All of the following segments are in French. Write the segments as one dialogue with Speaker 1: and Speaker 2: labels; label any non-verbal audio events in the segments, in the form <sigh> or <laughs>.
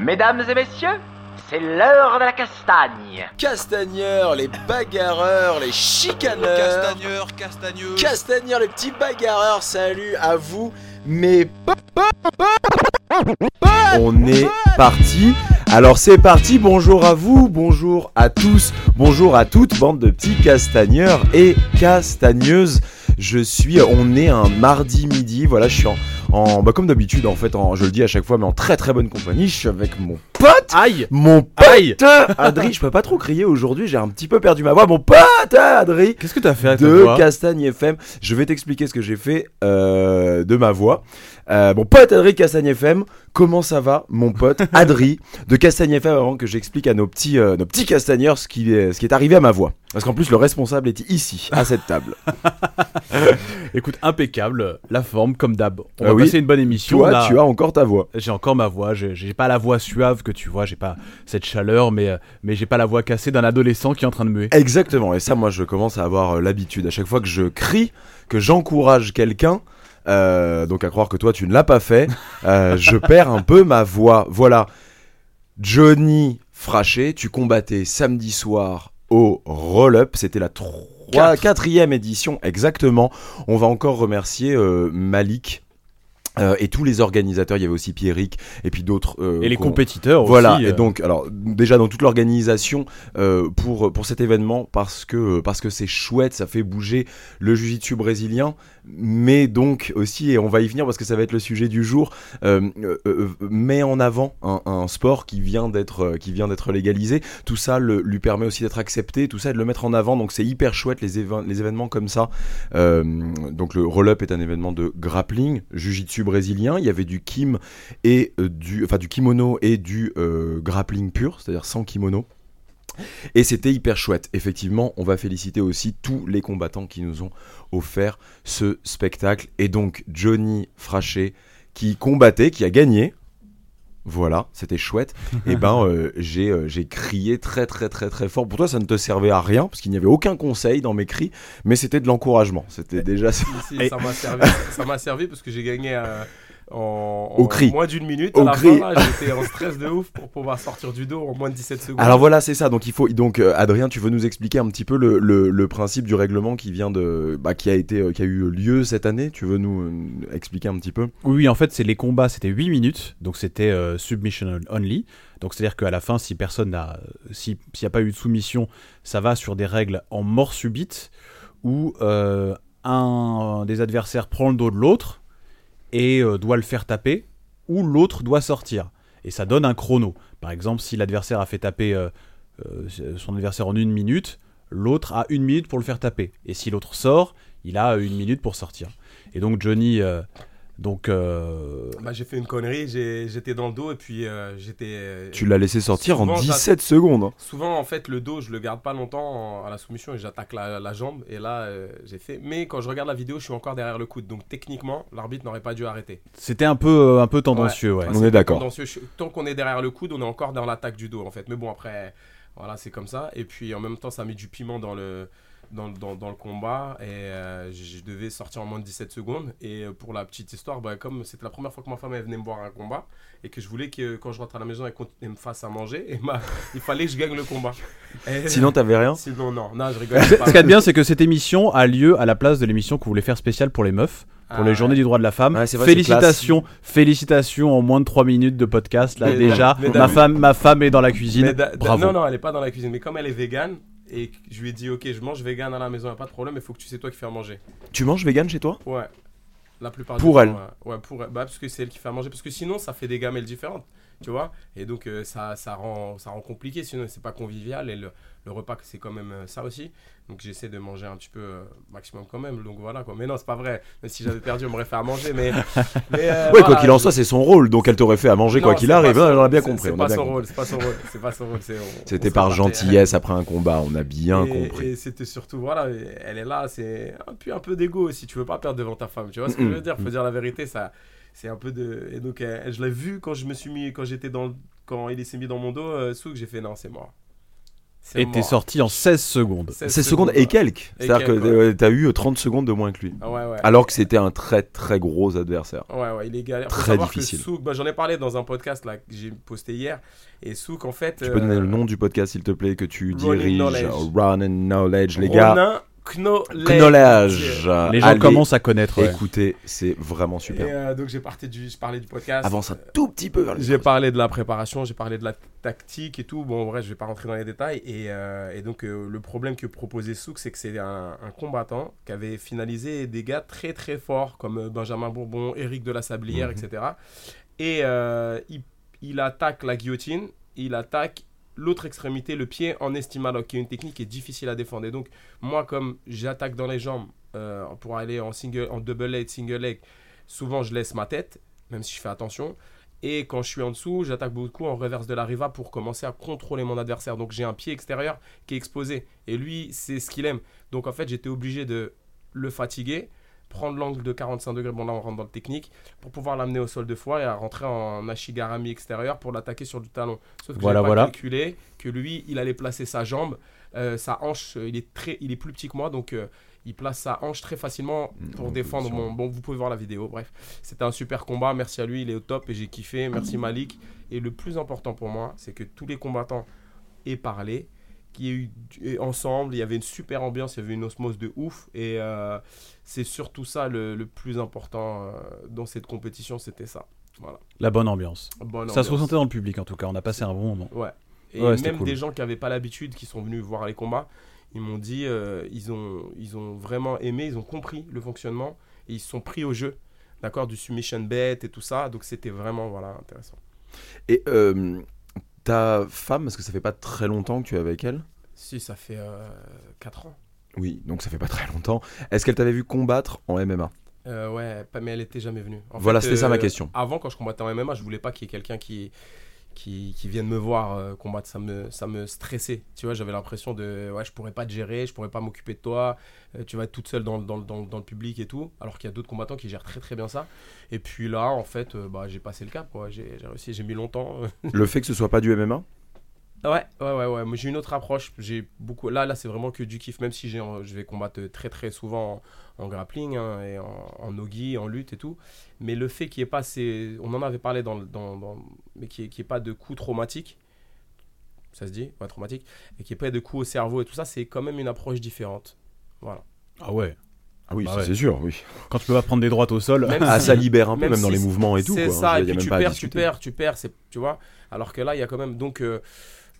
Speaker 1: Mesdames et messieurs, c'est l'heure de la castagne.
Speaker 2: Castagneurs, les bagarreurs, les chicaneurs.
Speaker 3: Castagneur, castagneux.
Speaker 2: Castagneurs, les petits bagarreurs, salut à vous, mes On est parti. Alors c'est parti, bonjour à vous, bonjour à tous, bonjour à toutes, bande de petits castagneurs et castagneuses. Je suis, on est un mardi midi, voilà, je suis en, en bah, comme d'habitude en fait, en- je le dis à chaque fois, mais en très très bonne compagnie. Je suis avec mon pote,
Speaker 4: Aïe
Speaker 2: mon pote,
Speaker 4: Aïe
Speaker 2: Adri. Je peux pas trop crier aujourd'hui, j'ai un petit peu perdu ma voix. Mon pote, Adri
Speaker 4: Qu'est-ce que t'as fait avec
Speaker 2: de Castagne FM. Je vais t'expliquer ce que j'ai fait euh, de ma voix. Euh, mon pote Adri de Castagne FM, comment ça va, mon pote <laughs> Adri de Castagne FM avant que j'explique à nos petits, euh, nos petits castagneurs ce qui, est, ce qui est arrivé à ma voix. Parce qu'en plus, le responsable est ici, à cette table. <laughs>
Speaker 4: Écoute, impeccable, la forme comme d'hab. On
Speaker 2: Ah
Speaker 4: va
Speaker 2: oui.
Speaker 4: passer une bonne émission.
Speaker 2: Toi, tu as encore ta voix.
Speaker 4: J'ai encore ma voix, j'ai pas la voix suave que tu vois, j'ai pas cette chaleur, mais, euh, mais j'ai pas la voix cassée d'un adolescent qui est en train de muer.
Speaker 2: Exactement, et ça, moi, je commence à avoir euh, l'habitude. À chaque fois que je crie, que j'encourage quelqu'un, euh, donc à croire que toi, tu ne l'as pas fait, euh, je <laughs> perds un peu ma voix. Voilà. Johnny Fraché, tu combattais samedi soir au roll-up. C'était la quatrième édition, exactement. On va encore remercier euh, Malik. euh, et tous les organisateurs, il y avait aussi Pierrick et puis d'autres. euh,
Speaker 4: Et les compétiteurs
Speaker 2: voilà,
Speaker 4: aussi.
Speaker 2: et
Speaker 4: euh,
Speaker 2: donc, alors, déjà dans toute l'organisation euh, pour, pour cet événement, parce que parce que c'est chouette, ça fait bouger le jiu-jitsu brésilien, mais donc aussi, et on va y venir parce que ça va être le sujet du jour, euh, euh, euh, met en avant un, sport qui vient d'être qui vient d'être légalisé. Tout ça lui permet aussi d'être accepté, tout ça et de le mettre en avant. Donc c'est hyper chouette les, événements comme ça. Donc le roll-up est un événement de grappling, jiu-jitsu brésilien. Il y avait du kim et du, enfin du kimono et du grappling pur, c'est-à-dire sans kimono. Et c'était hyper chouette. Effectivement, on va féliciter aussi tous les combattants qui nous ont offert ce spectacle. Et donc Johnny Fraché qui combattait, qui a gagné. Voilà, c'était chouette. <laughs> Et ben euh, j'ai euh, j'ai crié très très très très fort. Pour toi, ça ne te servait à rien parce qu'il n'y avait aucun conseil dans mes cris, mais c'était de l'encouragement. C'était déjà
Speaker 5: Si, si,
Speaker 4: Et-
Speaker 5: ça m'a servi, <laughs> ça m'a servi parce que j'ai gagné euh, en,
Speaker 2: Au
Speaker 5: en
Speaker 2: cri.
Speaker 5: moins d'une minute.
Speaker 2: Au
Speaker 5: à la
Speaker 2: cri.
Speaker 5: fin, là, j'étais en stress de ouf pour pouvoir sortir du dos en moins de 17 secondes.
Speaker 2: Alors voilà, c'est ça. Donc il faut donc euh, Adrien, tu veux nous expliquer un petit peu le, le- le principe du règlement qui vient de bah, qui a été euh, qui a eu lieu cette année? Tu veux nous euh, expliquer un petit peu?
Speaker 4: Oui, oui, en fait, c'est les combats, c'était 8 minutes, donc c'était euh, submission only. Donc c'est-à-dire qu'à la fin, si personne n'a, si- s'il n'y a pas eu de soumission, ça va sur des règles en mort subite où euh, un des adversaires prend le dos de l'autre et euh, doit le faire taper, ou l'autre doit sortir. Et ça donne un chrono. Par exemple, si l'adversaire a fait taper euh, euh, son adversaire en une minute, l'autre a une minute pour le faire taper. Et si l'autre sort, il a une minute pour sortir. Et donc Johnny, donc euh,
Speaker 5: Bah, j'ai fait une connerie, j'ai- j'étais dans le dos et puis euh, j'étais.
Speaker 2: Tu l'as laissé sortir en
Speaker 5: Souvent, j'att-
Speaker 2: 17 secondes. hein.
Speaker 5: Souvent, en fait, le dos, je le garde pas longtemps en- à la soumission et j'attaque la, la jambe. Et là, euh, j'ai fait. Mais quand je regarde la vidéo, je suis encore derrière le coude. Donc techniquement, l'arbitre n'aurait pas dû arrêter.
Speaker 4: c'était un peu, euh, un peu tendancieux, ouais.
Speaker 2: On est d'accord.
Speaker 5: Tant qu'on est derrière le coude, on est encore dans l'attaque du dos, en fait. Mais bon, après, voilà, c'est comme ça. Et puis en même temps, ça met du piment dans le. Dans, dans, dans le combat et euh, je devais sortir en moins de 17 secondes et euh, pour la petite histoire bah, comme c'était la première fois que ma femme elle venait me voir à un combat et que je voulais que quand je rentre à la maison elle, me fasse à manger et ma- <laughs> il fallait que je gagne le combat Et- <laughs>
Speaker 2: Sinon, t'avais rien?
Speaker 5: sinon non non je rigole
Speaker 4: Ce
Speaker 5: pas.
Speaker 4: ce qu'il y a de bien, c'est que cette émission a lieu à la place de l'émission que vous voulez faire spéciale pour les meufs, pour
Speaker 5: Ah,
Speaker 4: les journées du droit de la femme.
Speaker 2: Ouais, vrai,
Speaker 4: félicitations, félicitations en moins de 3 minutes de podcast. Là,
Speaker 5: Mais-
Speaker 4: déjà,
Speaker 5: mais
Speaker 4: ma femme, ma femme est dans la cuisine. Bravo.
Speaker 5: non non elle est pas dans la cuisine mais comme elle est végane et je lui ai dit ok je mange vegan à la maison y a pas de problème il faut que tu sais toi qui fais à manger
Speaker 2: Tu manges vegan chez toi?
Speaker 5: Ouais. La plupart
Speaker 2: Pour
Speaker 5: du
Speaker 2: elle.
Speaker 5: temps, Ouais, Ouais, pour elle. Bah, parce que c'est elle qui fait à manger. Parce que sinon, ça fait des gamelles différentes. Tu vois Et donc, euh, ça, ça, rend, ça rend compliqué. Sinon, c'est pas convivial. Et le, le repas, c'est quand même euh, ça aussi. Donc, j'essaie de manger un petit peu euh, maximum quand même. Donc, voilà quoi. Mais non, c'est pas vrai. Même si j'avais perdu, on m'aurait fait à manger. Mais. <laughs> mais euh,
Speaker 2: Ouais,
Speaker 5: voilà,
Speaker 2: quoi qu'il en soit, c'est son rôle. Donc elle t'aurait fait à manger quoi qu'il arrive.
Speaker 5: son-
Speaker 2: On a bien compris.
Speaker 5: C'est pas son rôle. C'est pas son rôle. C'est pas son rôle.
Speaker 2: C'était par gentillesse après un combat. On a bien
Speaker 5: et,
Speaker 2: compris.
Speaker 5: Et c'était surtout, voilà, elle est là, c'est un peu, un peu d'ego aussi. Tu veux pas perdre devant ta femme, tu vois ce que je veux dire? Faut dire la vérité, ça, c'est un peu de. Et donc, je l'ai vu quand je me suis mis, quand j'étais dans, quand il s'est mis dans mon dos, euh, Souk, j'ai fait non, c'est mort.
Speaker 4: Et t'es sorti en 16 secondes.
Speaker 2: 16 secondes et quelques. C'est-à-dire que
Speaker 5: ouais.
Speaker 2: euh, t'as eu 30 secondes de moins que lui.
Speaker 5: Ah ouais, ouais.
Speaker 2: Alors que c'était un très très gros adversaire.
Speaker 5: Ouais, ouais, il est galère.
Speaker 2: Très difficile.
Speaker 5: Bah, j'en ai parlé dans un podcast là, que j'ai posté hier. Et Souk, en fait.
Speaker 2: Tu peux donner
Speaker 5: euh,
Speaker 2: le nom du podcast s'il te plaît que tu diriges
Speaker 5: Knowledge.
Speaker 2: Run and Knowledge les gars.
Speaker 5: Knowledge.
Speaker 2: Knowledge.
Speaker 4: Les gens
Speaker 2: Allez,
Speaker 4: commencent à connaître. ouais.
Speaker 2: Écoutez, c'est vraiment super.
Speaker 5: Et euh, donc j'ai parti du, je parlais du podcast.
Speaker 2: Avance un tout petit peu vers
Speaker 5: J'ai parlé de la préparation, j'ai parlé de la tactique et tout. Bon, en vrai, je vais pas rentrer dans les détails. Et, euh, et donc, euh, le problème que proposait Souk, c'est que c'est un, un combattant qui avait finalisé des gars très très forts, comme Benjamin Bourbon, Eric de la Sablière,
Speaker 2: Mhm.
Speaker 5: etc. Et euh, il, il attaque la guillotine, il attaque l'autre extrémité, le pied en estimaloc, qui est une technique qui est difficile à défendre. Et donc, moi, comme j'attaque dans les jambes euh, pour aller en, single, en double leg, single leg, souvent je laisse ma tête, même si je fais attention. Et quand je suis en dessous, j'attaque beaucoup en reverse de la riva pour commencer à contrôler mon adversaire. Donc j'ai un pied extérieur qui est exposé. Et lui, c'est ce qu'il aime. Donc en fait, j'étais obligé de le fatiguer, prendre l'angle de 45 degrés, bon là on rentre dans le technique, pour pouvoir l'amener au sol de fois et à rentrer en ashigarami extérieur pour l'attaquer sur du talon. Sauf que
Speaker 4: Voilà,
Speaker 5: j'ai pas
Speaker 4: voilà.
Speaker 5: calculé que lui, il allait placer sa jambe, euh, sa hanche, euh, il est, très, il est plus petit que moi, donc euh, il place sa hanche très facilement pour
Speaker 2: Mmh,
Speaker 5: défendre mon... Bon, vous pouvez voir la vidéo, bref. C'était un super combat, merci à lui, il est au top et j'ai kiffé, merci Malik. Et le plus important pour moi, c'est que tous les combattants aient parlé, qu'il y ait eu ensemble, il y avait une super ambiance, il y avait une osmose de ouf. Et euh, c'est surtout ça le, le plus important euh, dans cette compétition, c'était ça. Voilà.
Speaker 4: La bonne ambiance.
Speaker 5: Bonne
Speaker 4: Ça se ressentait dans le public en tout cas. On a passé un bon moment.
Speaker 5: Ouais. Et
Speaker 4: Ouais,
Speaker 5: même
Speaker 4: cool.
Speaker 5: des gens qui n'avaient pas l'habitude, qui sont venus voir les combats, ils m'ont dit, euh, ils, ont, ils ont vraiment aimé, ils ont compris le fonctionnement et ils se sont pris au jeu, d'accord, du submission bet et tout ça. Donc c'était vraiment voilà, intéressant.
Speaker 2: Et euh, ta femme, parce que ça fait pas très longtemps que tu es avec elle
Speaker 5: Si, ça fait 4 ans.
Speaker 2: Oui, donc ça fait pas très longtemps. Est-ce qu'elle t'avait vu combattre en MMA
Speaker 5: Euh, ouais, mais elle était jamais venue. En
Speaker 2: Voilà, c'était ça ma
Speaker 5: euh,
Speaker 2: question.
Speaker 5: Avant, quand je combattais en MMA, je voulais pas qu'il y ait quelqu'un qui, qui, qui vienne me voir euh, combattre. Ça me, ça me stressait. Tu vois, j'avais l'impression de, ouais, je pourrais pas te gérer, je pourrais pas m'occuper de toi. euh, tu vas être toute seule dans, le- dans, dans, dans le public et tout. Alors qu'il y a d'autres combattants qui gèrent très très bien ça. Et puis là, en fait, euh, bah, j'ai passé le cap. j'ai réussi, j'ai mis longtemps.
Speaker 2: Le fait que ce soit pas du MMA
Speaker 5: Ouais, ouais, ouais, ouais. Moi, j'ai une autre approche. J'ai beaucoup. Là, là, c'est vraiment que du kiff. Même si j'ai, je vais combattre très, très souvent en, en grappling hein, et en, en nogi, en lutte et tout. Mais le fait qu'il n'y ait pas ces, on en avait parlé dans, le- dans, dans- mais qu'il n'y ait, qu'il y ait pas de coups traumatiques. Ça se dit, ouais, traumatique. Et qu'il n'y ait pas de coups au cerveau et tout ça, c'est quand même une approche différente. Voilà.
Speaker 4: Ah ouais.
Speaker 2: Ah oui,
Speaker 4: Bah ouais.
Speaker 2: c'est sûr, oui.
Speaker 4: Quand tu peux pas prendre des droites au sol.
Speaker 5: Même <laughs>
Speaker 2: Ah,
Speaker 5: si-
Speaker 2: ça libère un peu,
Speaker 5: même
Speaker 2: même, dans
Speaker 5: si
Speaker 2: les mouvements et tout.
Speaker 5: C'est
Speaker 2: quoi.
Speaker 5: ça, et puis tu
Speaker 2: pas
Speaker 5: perds, tu perds, tu perds, c'est, tu vois. Alors que là, il y a quand même. Donc, euh,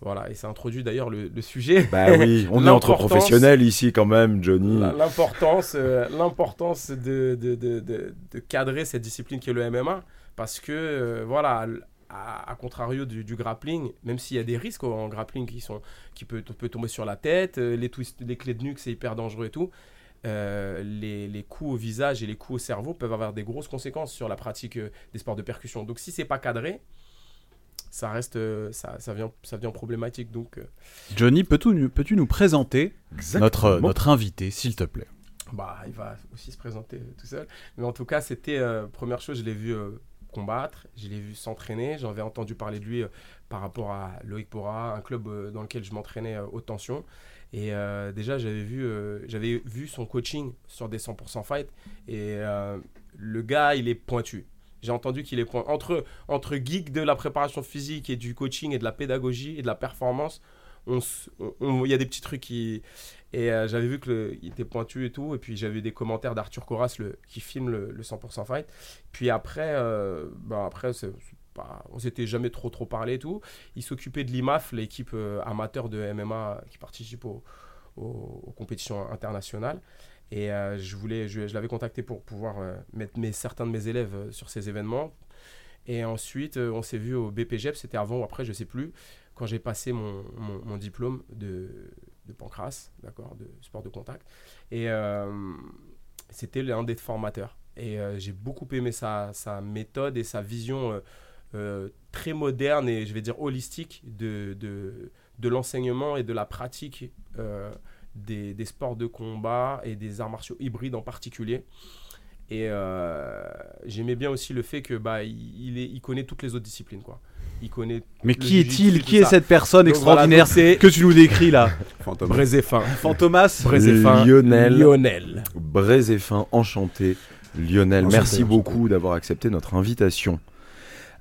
Speaker 5: voilà, et ça introduit d'ailleurs le, le sujet.
Speaker 2: Bah oui, on est entre professionnels ici quand même, Johnny.
Speaker 5: L'importance, euh, l'importance de, de, de, de- cadrer cette discipline qui est le MMA, parce que, euh, voilà, à, à contrario du, du grappling, même s'il y a des risques en grappling qui, sont, qui peut, peut tomber sur la tête, euh, les, twists, les clés de nuque, c'est hyper dangereux et tout, euh, les, les coups au visage et les coups au cerveau peuvent avoir des grosses conséquences sur la pratique des sports de percussion. Donc si c'est pas cadré, ça reste, euh, ça, ça, vient, ça devient problématique. Donc, euh,
Speaker 4: Johnny, peux-tu nous, peux-tu nous présenter notre,
Speaker 2: Exactement.
Speaker 4: notre invité, s'il te plaît?
Speaker 5: Bah, il va aussi se présenter euh, tout seul. Mais en tout cas, c'était euh, première chose, je l'ai vu euh, combattre, je l'ai vu s'entraîner. J'en avais entendu parler de lui euh, par rapport à Loïc Bora, un club euh, dans lequel je m'entraînais euh, haute tension. Et euh, déjà, j'avais vu, euh, j'avais vu son coaching sur des 100% fight. Et euh, le gars, il est pointu. J'ai entendu qu'il est pointu. Entre, entre geek de la préparation physique et du coaching et de la pédagogie et de la performance, il y a des petits trucs qui. Et euh, j'avais vu qu'il était pointu et tout. Et puis j'avais des commentaires d'Arthur Coras le, qui filme le, le 100% fight. Puis après, euh, bah après on s'était jamais trop trop parlé et tout. Il s'occupait de l'IMAF, l'équipe euh, amateur de MMA qui participe au- au- aux compétitions internationales. Et euh, je, voulais, je, l'avais contacté pour pouvoir euh, mettre mes, certains de mes élèves euh, sur ces événements. Et ensuite, on s'est vu au BPGEP, c'était avant ou après, je sais plus, quand j'ai passé mon, mon- mon diplôme de, de pancras, d'accord, de sport de contact. Et c'était l'un des formateurs. Et j'ai beaucoup aimé sa, sa méthode et sa vision très moderne et je vais dire holistique de, de, de l'enseignement et de la pratique des, des sports de combat et des arts martiaux hybrides en particulier. Et euh, j'aimais bien aussi le fait que bah, il, il est- il connaît toutes les autres disciplines. Quoi. il connaît.
Speaker 4: Mais qui est-il? Qui est
Speaker 5: ça.
Speaker 4: cette personne
Speaker 5: Donc voilà,
Speaker 4: extraordinaire
Speaker 5: donc c'est
Speaker 4: que tu nous décris là?
Speaker 3: Fantôme.
Speaker 5: Brézéfin.
Speaker 4: Fantomas?
Speaker 5: Brézéfin.
Speaker 2: Lionel.
Speaker 5: Lionel.
Speaker 2: Brézéfin, enchanté. Lionel,
Speaker 3: Enchanté,
Speaker 2: merci
Speaker 3: enchanté.
Speaker 2: beaucoup d'avoir accepté notre invitation.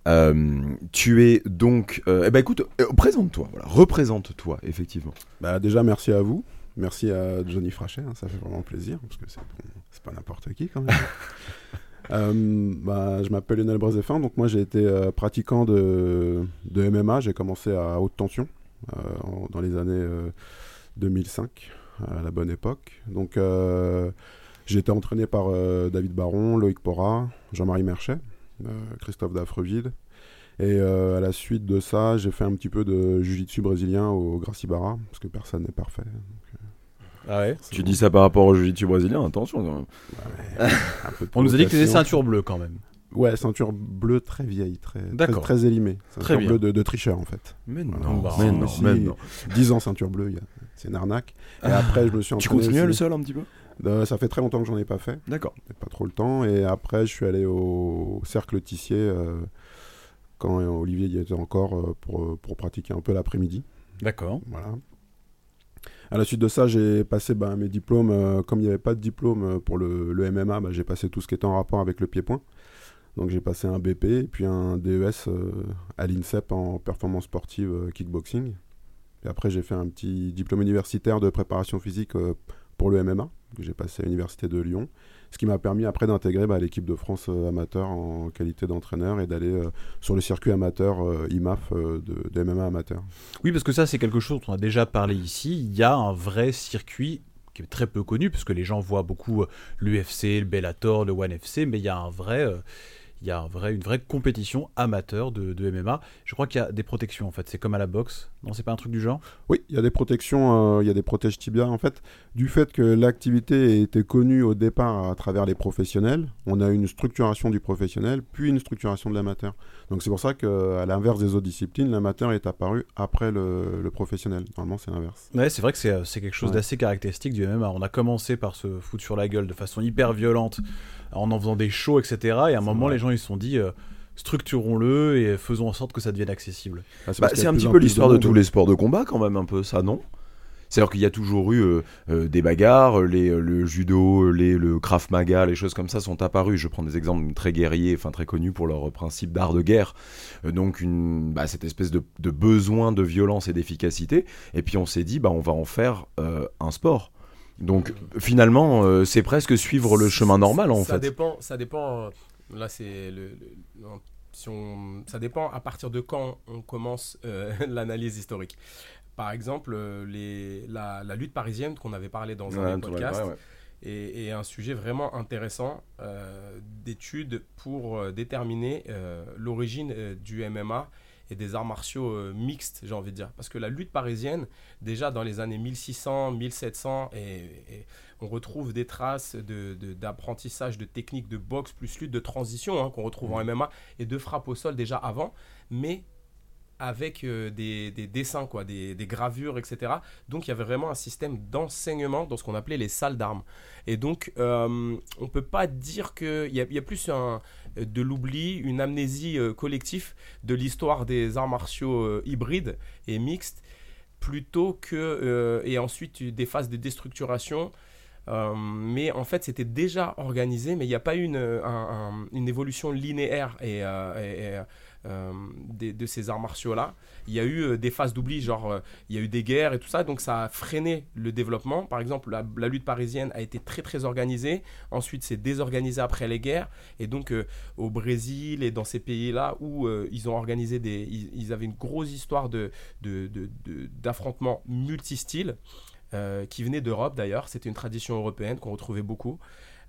Speaker 2: Euh, tu es donc. euh, eh ben écoute, euh, présente-toi, voilà, représente-toi, effectivement.
Speaker 3: Bah, déjà, merci à vous. Merci à Johnny Frachet, hein, ça fait vraiment plaisir, parce que c'est pas n'importe qui quand même. <laughs> Euh, bah, je m'appelle Lionel Brézéfin, donc moi j'ai été euh, pratiquant de, de MMA, j'ai commencé à haute tension euh, en- dans les années euh, 2005, à la bonne époque. Donc j'ai été entraîné par David Baron, Loïc Porra, Jean-Marie Merchet, Christophe Dafreville. Et euh, à la suite de ça, j'ai fait un petit peu de jiu-jitsu brésilien au Gracie Barra, parce que personne n'est parfait.
Speaker 4: Ah ouais.
Speaker 2: Tu
Speaker 3: bon.
Speaker 2: dis ça par rapport au jiu-jitsu brésilien, attention quand même.
Speaker 4: On nous a dit que c'était ceinture bleue quand même.
Speaker 3: Ouais, ceinture bleue très vieille, très, très, élimée. Ceinture
Speaker 4: Très
Speaker 3: bleue de, de tricheur en fait.
Speaker 2: Mais non,
Speaker 4: bah,
Speaker 2: mais non, mais non.
Speaker 3: 10 ans ceinture bleue, c'est une arnaque. Et
Speaker 2: Ah.
Speaker 3: après, je me suis
Speaker 2: Tu continues à le
Speaker 3: aussi.
Speaker 2: seul un petit peu?
Speaker 3: Euh, Ça fait très longtemps que j'en ai pas fait,
Speaker 2: D'accord.
Speaker 3: pas trop le temps. Et après, je suis allé au cercle Tissier euh, quand Olivier y était encore euh, pour, pour pratiquer un peu l'après-midi.
Speaker 4: D'accord.
Speaker 3: Voilà. À la suite de ça, j'ai passé bah, mes diplômes. euh, comme il n'y avait pas de diplôme euh, pour le, MMA, bah, j'ai passé tout ce qui était en rapport avec le pied-point. Donc j'ai passé un BP puis un DES euh, à l'INSEP en performance sportive kickboxing. Et après, j'ai fait un petit diplôme universitaire de préparation physique pour le MMA, que j'ai passé à l'université de Lyon. Ce qui m'a permis après d'intégrer bah, l'équipe de France euh, amateur en qualité d'entraîneur et d'aller euh, sur le circuit amateur euh, IMAF de, MMA amateur.
Speaker 4: Oui, parce que ça, c'est quelque chose dont on a déjà parlé ici. Il y a un vrai circuit qui est très peu connu, puisque les gens voient beaucoup l'UFC, le Bellator, le One FC, mais il y a un vrai. Il y a un vrai, une vraie compétition amateur de, de MMA. Je crois qu'il y a des protections en fait. C'est comme à la boxe. Non, c'est pas un truc du genre?
Speaker 3: Oui, il y a des protections, euh, il y a des protèges tibia. En fait, du fait que l'activité était connue au départ à travers les professionnels, on a une structuration du professionnel, puis une structuration de l'amateur. Donc c'est pour ça qu'à l'inverse des autres disciplines, l'amateur est apparu après le, le professionnel. Normalement, c'est l'inverse.
Speaker 4: Ouais, c'est vrai que c'est euh, quelque chose
Speaker 3: Ouais.
Speaker 4: d'assez caractéristique du MMA. On a commencé par se foutre sur la gueule de façon hyper violente en en faisant des shows, etc. Et à un moment,
Speaker 3: vrai.
Speaker 4: les gens ils se sont dit euh, structurons-le et faisons en sorte que ça devienne accessible.
Speaker 3: Ah, c'est
Speaker 2: Bah, c'est
Speaker 3: a
Speaker 2: un petit peu l'histoire de tous les sports de combat quand même un peu ça non? C'est-à-dire qu'il y a toujours eu euh, euh, des bagarres, les, le judo, les, le krav maga, les choses comme ça sont apparues. Je prends des exemples très guerriers, enfin très connus pour leur principe d'art de guerre. Euh, donc une, bah, cette espèce de, de besoin de violence et d'efficacité. Et puis on s'est dit, bah, on va en faire euh, un sport. Donc finalement, euh, c'est presque suivre le chemin normal en
Speaker 5: ça
Speaker 2: fait.
Speaker 5: Dépend, ça dépend. euh, Là, c'est le. le- non, si on- ça dépend à partir de quand on commence euh, <laughs> l'analyse historique. Par exemple, les, la, la lutte parisienne qu'on avait parlé dans un
Speaker 2: Ouais, ouais, ouais.
Speaker 5: est, est un sujet vraiment intéressant euh, d'études pour déterminer l'origine du MMA et des arts martiaux euh, mixtes, j'ai envie de dire. Parce que la lutte parisienne, déjà dans les années 1600, 1700, et, et on retrouve des traces de- de- d'apprentissage de, techniques de boxe plus lutte de transition hein, qu'on retrouve en MMA et de frappe au sol déjà avant, mais avec euh, des, des dessins, quoi, des, des gravures, etc. Donc il y avait vraiment un système d'enseignement dans ce qu'on appelait les salles d'armes. Et donc euh, on peut pas dire qu'il y, y a plus un, de l'oubli, une amnésie euh, collective de l'histoire des arts martiaux euh, hybrides et mixtes, plutôt que... euh, et ensuite des phases de déstructuration. Mais en fait, c'était déjà organisé, mais il n'y a pas eu une, un- un- une évolution linéaire et, des- de ces arts martiaux-là. Il y a eu euh, des phases d'oubli, genre euh, il y a eu des guerres et tout ça, donc ça a freiné le développement. Par exemple, la, lutte parisienne a été très très organisée, ensuite c'est désorganisé après les guerres, et donc euh, au Brésil et dans ces pays-là où euh, ils ont organisé des... Ils, avaient une grosse histoire de, d'affrontements multistyles. euh, qui venait d'Europe d'ailleurs, c'était une tradition européenne qu'on retrouvait beaucoup.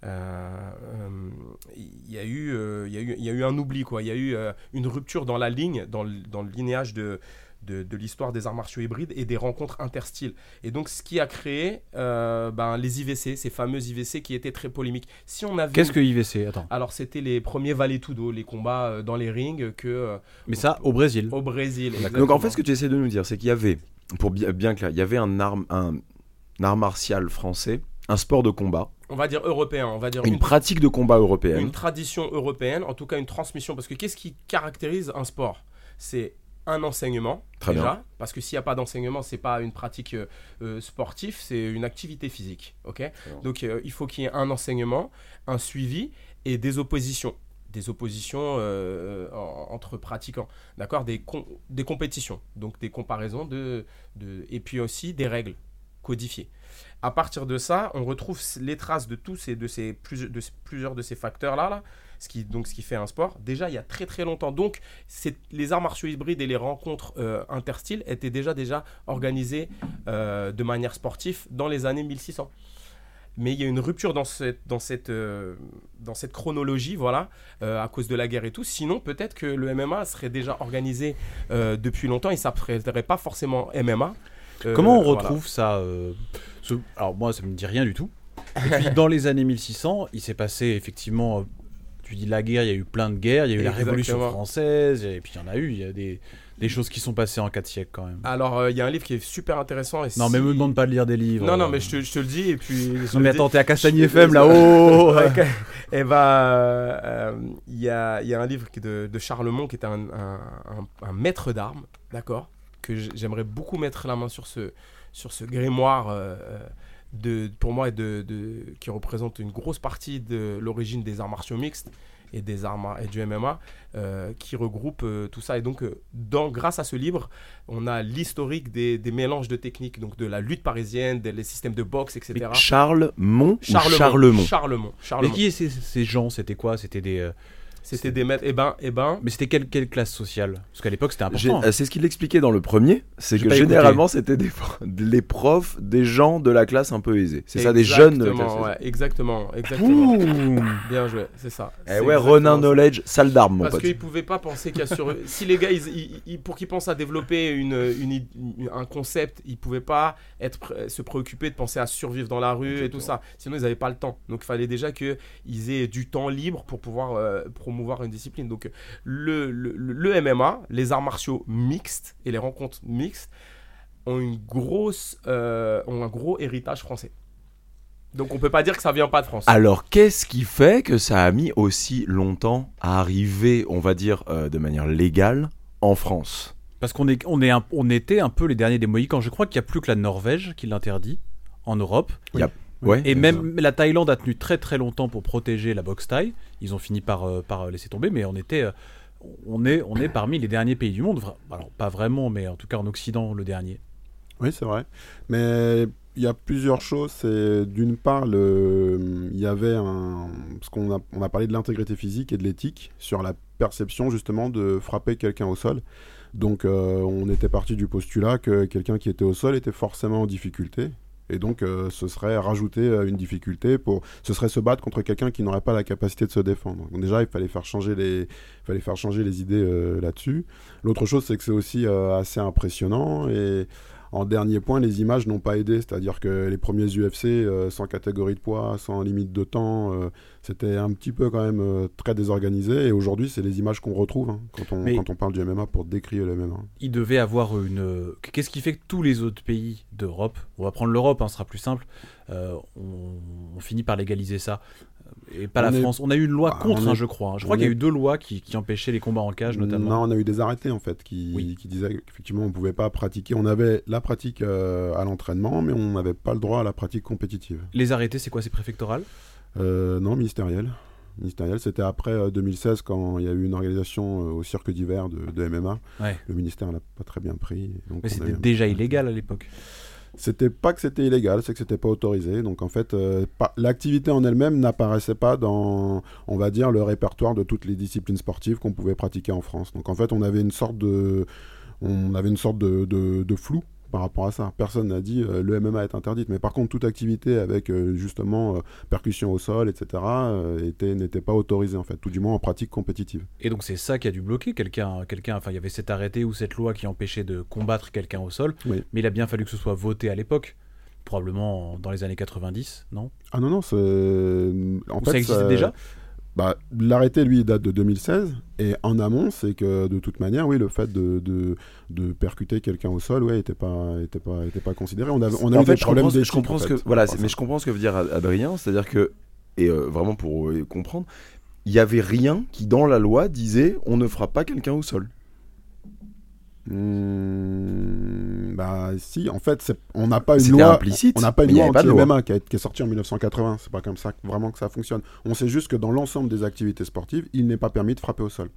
Speaker 5: Euh, euh, Il y, a eu, euh, il y, a eu- il y a eu un oubli, quoi. Il y a eu euh, une rupture dans la ligne, dans le, dans le linéage de, de, de l'histoire des arts martiaux hybrides et des rencontres interstyles. Et donc, ce qui a créé euh, ben, les IVC, ces fameux IVC qui étaient très polémiques. Si on avait
Speaker 4: Qu'est-ce que IVC Attends.
Speaker 5: alors c'était les premiers valetudo, les combats euh, dans les rings que euh,
Speaker 4: Mais ça, au Brésil.
Speaker 5: au Brésil.
Speaker 2: Donc en fait, ce que tu essaies de nous dire, c'est qu'il y avait, pour bien, bien clair, il y avait un arme, un, un art martial français, un sport de combat,
Speaker 5: on va dire européen, on va dire
Speaker 2: une
Speaker 5: une,
Speaker 2: pratique de combat européenne.
Speaker 5: une tradition européenne, en tout cas une transmission. Parce que qu'est-ce qui caractérise un sport? C'est un enseignement
Speaker 2: Très
Speaker 5: déjà,
Speaker 2: bien.
Speaker 5: parce que s'il n'y a pas d'enseignement, c'est pas une pratique euh, euh, sportive, c'est une activité physique, ok? Donc euh, il faut qu'il y ait un enseignement, un suivi et des oppositions, des oppositions euh, en- entre pratiquants, d'accord, des com- des compétitions, donc des comparaisons de, de et puis aussi des règles codifiées. À partir de ça, on retrouve les traces de tous ces de ces plusieurs de ces facteurs là là. Ce qui, ce qui fait un sport, déjà il y a très très longtemps. Donc, les arts martiaux hybrides et les rencontres euh, interstyles étaient déjà, déjà organisées euh, de manière sportive dans les années 1600. Mais il y a une rupture dans cette, dans cette, euh, dans cette chronologie, voilà, euh, à cause de la guerre et tout. Sinon, peut-être que le MMA serait déjà organisé depuis longtemps et ça ne pas forcément MMA. Euh,
Speaker 4: Comment on
Speaker 5: voilà.
Speaker 4: retrouve ça euh, ce- Alors moi, ça me dit rien du tout. Et puis dans les années 1600, il s'est passé effectivement, euh, tu dis la guerre, il y a eu plein de guerres, il y a eu la Révolution française, et puis il y en a eu, il y a des, des choses qui sont passées en 4 siècles quand même.
Speaker 5: Alors, euh, il y a un livre qui est super intéressant. Et
Speaker 4: non,
Speaker 5: si-
Speaker 4: mais me demande pas de lire des livres.
Speaker 5: Non, non, mais je te, je te le dis et puis.
Speaker 4: Non, mais attends, t'es à Castagny FM là-haut
Speaker 5: et bah, il y, a, un livre de, de Charlemont qui est un, un- un- un maître d'armes, d'accord? Que j'aimerais beaucoup mettre la main sur ce, sur ce grimoire euh, euh, de, pour moi de, de- qui représente une grosse partie de l'origine des arts martiaux mixtes et des arts mar- et du MMA euh, qui regroupe euh, tout ça et donc euh, dans, grâce à ce livre on a l'historique des, des mélanges de techniques donc de la lutte parisienne des les systèmes de boxe etc
Speaker 2: Mais Charles Mont ou
Speaker 5: Charlemont.
Speaker 2: Charlemont?
Speaker 5: Charlemont.
Speaker 4: Mais
Speaker 5: Charlemont.
Speaker 4: qui est ces, ces gens? C'était quoi? C'était des.
Speaker 5: C'était des maîtres. Eh ben, eh ben.
Speaker 4: Mais c'était quelle, quelle classe sociale? Parce qu'à l'époque, c'était important.
Speaker 2: euh, C'est ce qu'il expliquait dans le premier, c'est que généralement c'était des, les profs, des gens de la classe un peu aisée. C'est ça, des jeunes de la classe
Speaker 5: Exactement, ouais, exactement, exactement.
Speaker 4: Ouh.
Speaker 5: Bien joué, c'est ça.
Speaker 2: Eh ouais, Ronin. Knowledge, salle d'armes, mon
Speaker 5: Parce
Speaker 2: pote.
Speaker 5: qu'ils pouvaient pas penser qu'il y a sur si les gars ils, ils- ils- pour qu'ils pensent à développer une, une id- une- un concept ils pouvaient pas être se préoccuper de penser à survivre dans la rue et tout ça sinon ils avaient pas le temps donc il fallait déjà que ils aient du temps libre pour pouvoir euh, promouvoir une discipline donc le, le, le MMA les arts martiaux mixtes et les rencontres mixtes ont une grosse euh, ont un gros héritage français donc on peut pas dire que ça vient pas de France
Speaker 2: Alors, qu'est-ce qui fait que ça a mis aussi longtemps à arriver, on va dire, euh, de manière légale en France?
Speaker 4: Parce qu'on est, on est un- on était un peu les derniers des Mohicans. Je crois qu'il n'y a plus que la Norvège qui l'interdit en Europe.
Speaker 2: Ouais.
Speaker 4: Et même la Thaïlande a tenu très très longtemps pour protéger la boxe thaï. Ils ont fini par, euh, par laisser tomber, mais on était, euh, on est, on est parmi les derniers pays du monde. Alors pas vraiment, mais en tout cas en Occident le dernier.
Speaker 3: Oui, c'est vrai. Mais il y a plusieurs choses. D'une part, il y avait un. Parce qu'on a, on a parlé de l'intégrité physique et de l'éthique sur la perception justement de frapper quelqu'un au sol. Donc euh, on était parti du postulat que quelqu'un qui était au sol était forcément en difficulté. Et donc euh, ce serait rajouter euh, une difficulté pour. Ce serait se battre contre quelqu'un qui n'aurait pas la capacité de se défendre. Donc déjà, il fallait faire changer les, il faire changer les idées euh, là-dessus. L'autre chose, c'est que c'est aussi assez impressionnant et en dernier point, les images n'ont pas aidé, c'est-à-dire que les premiers UFC, euh, sans catégorie de poids, sans limite de temps, euh, c'était un petit peu quand même euh, très désorganisé. Et aujourd'hui, c'est les images qu'on retrouve hein, quand, on,
Speaker 4: Mais-
Speaker 3: quand on parle du MMA pour décrire le MMA.
Speaker 4: Il devait avoir une. Qu'est-ce qui fait que tous les autres pays d'Europe, on va prendre l'Europe, hein, ce sera plus simple, on, on finit par légaliser ça. Et pas
Speaker 3: On
Speaker 4: la
Speaker 3: est-
Speaker 4: France. On a eu une loi
Speaker 3: Bah,
Speaker 4: contre,
Speaker 3: on
Speaker 4: hein, je crois. Je crois qu'il y a
Speaker 3: est-
Speaker 4: eu deux lois qui, qui empêchaient les combats en cage, notamment.
Speaker 3: Non, on a eu des arrêtés en fait qui,
Speaker 4: Oui.
Speaker 3: qui disaient qu'effectivement on ne pouvait pas pratiquer. On avait la pratique euh, à l'entraînement, mais on n'avait pas le droit à la pratique compétitive.
Speaker 4: Les arrêtés, c'est quoi? C'est préfectoral?
Speaker 3: Euh, non, ministériel. Ministériel, c'était après euh, 2016 quand il y a eu une organisation euh, au cirque d'hiver de, de MMA.
Speaker 4: Ouais.
Speaker 3: Le ministère l'a pas très bien pris. donc
Speaker 4: Mais c'était déjà illégal à l'époque.
Speaker 3: C'était pas que c'était illégal, c'est que c'était pas autorisé. Donc en fait, euh, l'activité en elle-même n'apparaissait pas dans, on va dire, le répertoire de toutes les disciplines sportives qu'on pouvait pratiquer en France. Donc en fait, on avait une sorte de, on avait une sorte de flou par rapport à ça. Personne n'a dit euh, le MMA est interdite, mais par contre toute activité avec euh, justement euh, percussion au sol, etc. était n'était pas autorisée en fait, tout du moins en pratique compétitive.
Speaker 4: Et donc c'est ça qui a dû bloquer quelqu'un. quelqu'un enfin, il y avait cet arrêté ou cette loi qui empêchait de combattre quelqu'un au sol.
Speaker 3: Oui.
Speaker 4: Mais il a bien fallu que ce soit voté à l'époque. Probablement dans les années 90, non?
Speaker 3: Ah non non, c'est en
Speaker 4: Ou
Speaker 3: fait
Speaker 4: ça existait
Speaker 3: ça-
Speaker 4: déjà?
Speaker 3: Bah, L'arrêté, lui, date de 2016. Et en amont, c'est que de toute manière, oui, le fait de, de, de percuter quelqu'un au sol, ouais, était pas, était pas, était pas considéré. On, a
Speaker 2: en
Speaker 3: eu
Speaker 2: fait,
Speaker 3: des
Speaker 2: je
Speaker 3: problèmes
Speaker 2: comprends, je comprends
Speaker 3: en
Speaker 2: ce
Speaker 3: fait,
Speaker 2: que voilà, mais je comprends ce que veut dire Ad- Adrien, c'est-à-dire que et euh, vraiment pour euh, comprendre, il y avait rien qui dans la loi disait on ne fera pas quelqu'un au sol.
Speaker 3: Hmm, bah si, en fait, on n'a pas une loi.
Speaker 2: implicite,
Speaker 3: On n'a pas une loi anti-MMA qui, est sortie en 1980. C'est pas comme ça que- vraiment que ça fonctionne. On sait juste que dans l'ensemble des activités sportives, il n'est pas permis de frapper au sol.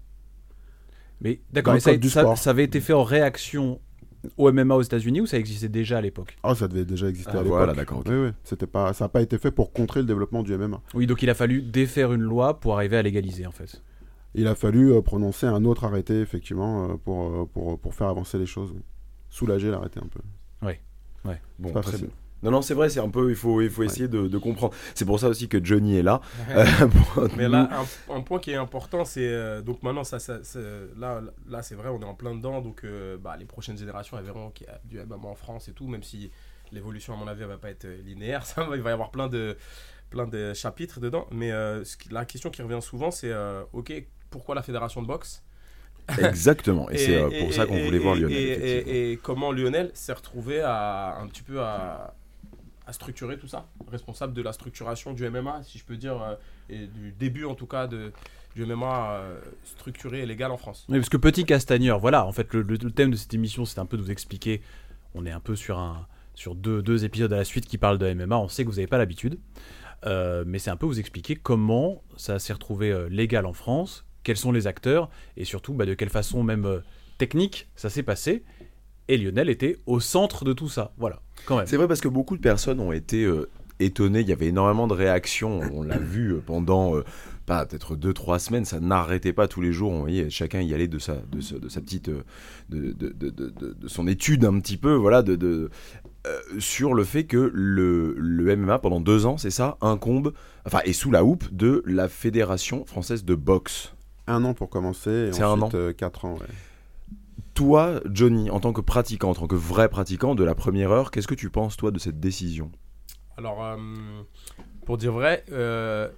Speaker 4: Mais d'accord, ça, ça- avait été fait en réaction au MMA aux États-Unis ou ça existait déjà à l'époque?
Speaker 3: Ah, ça devait déjà exister
Speaker 2: Ah,
Speaker 3: à l'époque.
Speaker 2: voilà, d'accord.
Speaker 3: Oui, oui. C'était pas, ça n'a pas été fait pour contrer le développement du MMA.
Speaker 4: Oui, donc il a fallu défaire une loi pour arriver à légaliser en fait.
Speaker 3: Il a fallu euh, prononcer un autre arrêté, effectivement, euh, pour, euh, pour, pour faire avancer les choses. oui. Soulager l'arrêté un peu.
Speaker 2: Bon,
Speaker 3: Pas
Speaker 2: très
Speaker 3: facile.
Speaker 2: bien. Non, non, c'est vrai, c'est un peu, il faut, il faut essayer de, de comprendre. C'est pour ça aussi que Johnny est là. euh, <laughs>
Speaker 5: Mais là, un, un point qui est important, c'est euh, donc maintenant, ça, ça- là, là c'est vrai, on est en plein dedans. Donc, euh, bah, les prochaines générations, elles verront qu'il y a du MMA en France et tout, même si l'évolution, à mon avis, elle va pas être linéaire. <laughs> Ça, il va y avoir plein de, plein de chapitres dedans. Mais euh, ce qui- la question qui revient souvent, c'est euh, ok, pourquoi la fédération de boxe
Speaker 2: Exactement. Et, <laughs> c'est euh,
Speaker 5: et-
Speaker 2: pour ça qu'on
Speaker 5: et-
Speaker 2: voulait voir Lionel.
Speaker 5: Et,
Speaker 2: effectivement.
Speaker 5: et- et comment Lionel s'est retrouvé à un petit peu à, à structurer tout ça, responsable de la structuration du MMA, si je peux dire, euh, et du début en tout cas de, du MMA euh, structuré et légal en France.
Speaker 4: Oui, parce que petit castagneur, voilà, en fait, le, le- le thème de cette émission, c'est un peu de vous expliquer. On est un peu sur, un, sur deux, deux épisodes à la suite qui parlent de MMA. On sait que vous n'avez pas l'habitude. Euh, mais c'est un peu vous expliquer comment ça s'est retrouvé euh, légal en France, quels sont les acteurs, et surtout bah, de quelle façon, même euh, technique, ça s'est passé. Et Lionel était au centre de tout ça. Voilà, quand même.
Speaker 2: C'est vrai parce que beaucoup de personnes ont été euh, étonnées. Il y avait énormément de réactions. On l'a vu euh, pendant pas peut-être deux trois semaines. Ça n'arrêtait pas tous les jours. On voyait chacun y allait de sa petite de, son étude un petit peu. Voilà sur le fait que le, le MMA pendant deux ans, c'est ça, incombe, enfin, est sous la houppe de la Fédération française de boxe.
Speaker 3: Un an pour commencer, et
Speaker 2: C'est un
Speaker 3: ensuite
Speaker 2: an.
Speaker 3: euh, quatre ans. ouais.
Speaker 2: Toi, Johnny, en tant que pratiquant, en tant que vrai pratiquant de la première heure, qu'est-ce que tu penses toi de cette décision?
Speaker 5: Alors, euh, pour dire vrai, euh,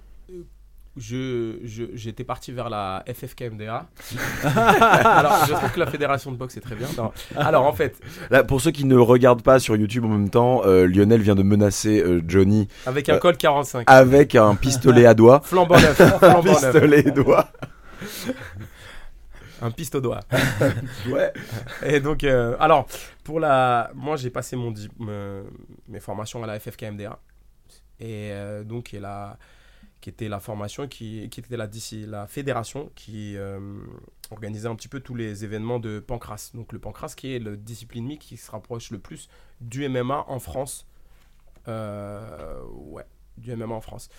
Speaker 5: je, je- j'étais parti vers la FFKMDA. <laughs> Alors, je trouve que la fédération de boxe est très bien. Non. Alors, en fait,
Speaker 2: Là, pour ceux qui ne regardent pas sur YouTube en même temps, euh, Lionel vient de menacer euh, Johnny
Speaker 5: avec un
Speaker 2: Euh,
Speaker 5: col 45.
Speaker 2: avec un pistolet à doigt.
Speaker 5: Flambant neuf. Flambant <laughs> neuf.
Speaker 2: pistolet à doigt. <laughs>
Speaker 5: Un piste au doigt. <laughs>
Speaker 2: Ouais.
Speaker 5: Et donc, euh, alors, pour la. Moi, j'ai passé mon me- mes formations à la FFKMDA. Et euh, donc, qui, est la, qui était la formation, qui, qui était la, la fédération qui euh, organisait un petit peu tous les événements de Pancras. Donc, le Pancras, qui est le discipline mixte qui se rapproche le plus du MMA en France. Ouais, du MMA en France.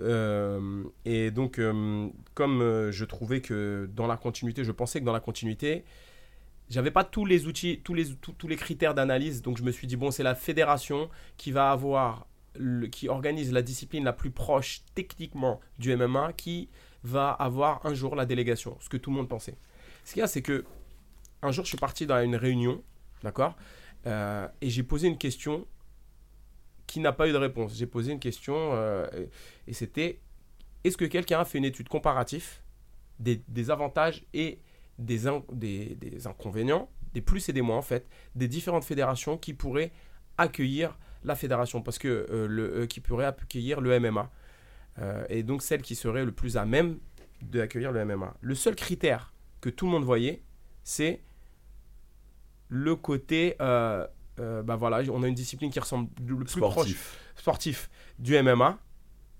Speaker 5: Euh, et donc, euh, comme euh, je trouvais que dans la continuité, je pensais que dans la continuité, j'avais pas tous les outils, tous les, tous, tous les critères d'analyse. Donc, je me suis dit, bon, c'est la fédération qui va avoir, qui organise la discipline la plus proche techniquement du MMA, qui va avoir un jour la délégation, ce que tout le monde pensait. Ce qu'il y a, c'est que un jour, je suis parti dans une réunion, d'accord Et j'ai posé une question qui n'a pas eu de réponse. J'ai posé une question euh, et- c'était est-ce que quelqu'un a fait une étude comparative des, avantages et des, des, des inconvénients, des plus et des moins en fait, des différentes fédérations qui pourraient accueillir la fédération, parce que euh, le, euh, qui pourrait accueillir le MMA. Et donc celle qui serait le plus à même d'accueillir le MMA. Le seul critère que tout le monde voyait, c'est le côté, euh, bah voilà, on a une discipline qui ressemble le plus proche
Speaker 2: Sportif.
Speaker 5: sportif du MMA.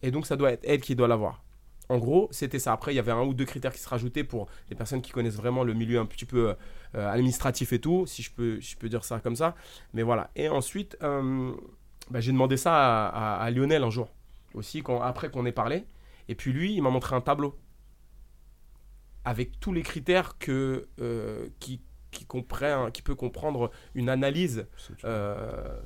Speaker 5: Et donc, ça doit être elle qui doit l'avoir. En gros, c'était ça. Après, il y avait un ou deux critères qui se rajoutaient pour les personnes qui connaissent vraiment le milieu un petit peu euh, administratif et tout, si je, peux, je peux dire ça comme ça. Mais voilà. Et ensuite, euh, bah, j'ai demandé ça à, à- à Lionel un jour, aussi, quand, après qu'on ait parlé. Et puis lui, il m'a montré un tableau avec tous les critères que, euh, qui, qui, comprend, qui peut comprendre une analyse. euh,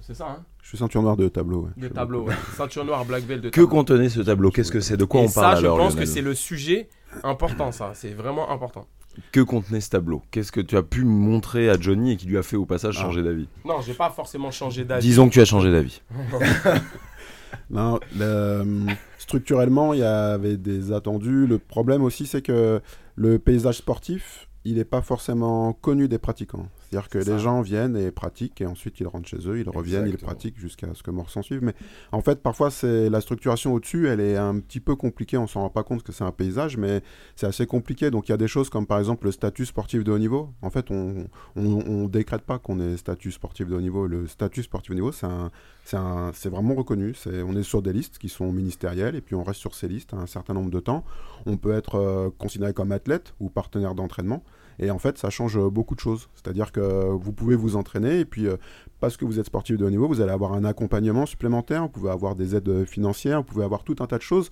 Speaker 5: c'est ça, hein
Speaker 3: Je suis ceinture noire de tableau. ouais.
Speaker 5: de tableau, ouais. <laughs> ceinture noire, black belt de
Speaker 2: Que
Speaker 5: tableau.
Speaker 2: contenait ce tableau? Qu'est-ce que c'est? De quoi
Speaker 5: Et
Speaker 2: on
Speaker 5: ça,
Speaker 2: parle
Speaker 5: je
Speaker 2: alors
Speaker 5: pense que c'est le sujet important, ça. C'est vraiment important.
Speaker 2: Que contenait ce tableau? Qu'est-ce que tu as pu montrer à Johnny et qui lui a fait au passage
Speaker 3: Ah.
Speaker 2: changer d'avis?
Speaker 5: Non, j'ai pas forcément changé d'avis.
Speaker 2: Disons que tu as changé d'avis. <laughs> <laughs>
Speaker 3: Non, le- structurellement, il y avait des attendus. Le problème aussi, c'est que le paysage sportif, il n'est pas forcément connu des pratiquants. C'est-à-dire que les gens viennent et pratiquent et ensuite ils rentrent chez eux, ils reviennent, ils pratiquent jusqu'à ce que mort s'en suive. Mais en fait, parfois, c'est la structuration au-dessus, elle est un petit peu compliquée. On s'en rend pas compte que c'est un paysage, mais c'est assez compliqué. Donc il y a des choses comme par exemple le statut sportif de haut niveau. En fait, on on décrète pas qu'on est statut sportif de haut niveau. Le statut sportif de haut niveau, c'est vraiment reconnu. On est sur des listes qui sont ministérielles et puis on reste sur ces listes un certain nombre de temps. On peut être euh, considéré comme athlète ou partenaire d'entraînement. Et en fait, ça change euh, beaucoup de choses. C'est-à-dire que vous pouvez vous entraîner et puis euh, parce que vous êtes sportif de haut niveau, vous allez avoir un accompagnement supplémentaire, vous pouvez avoir des aides euh, financières, vous pouvez avoir tout un tas de choses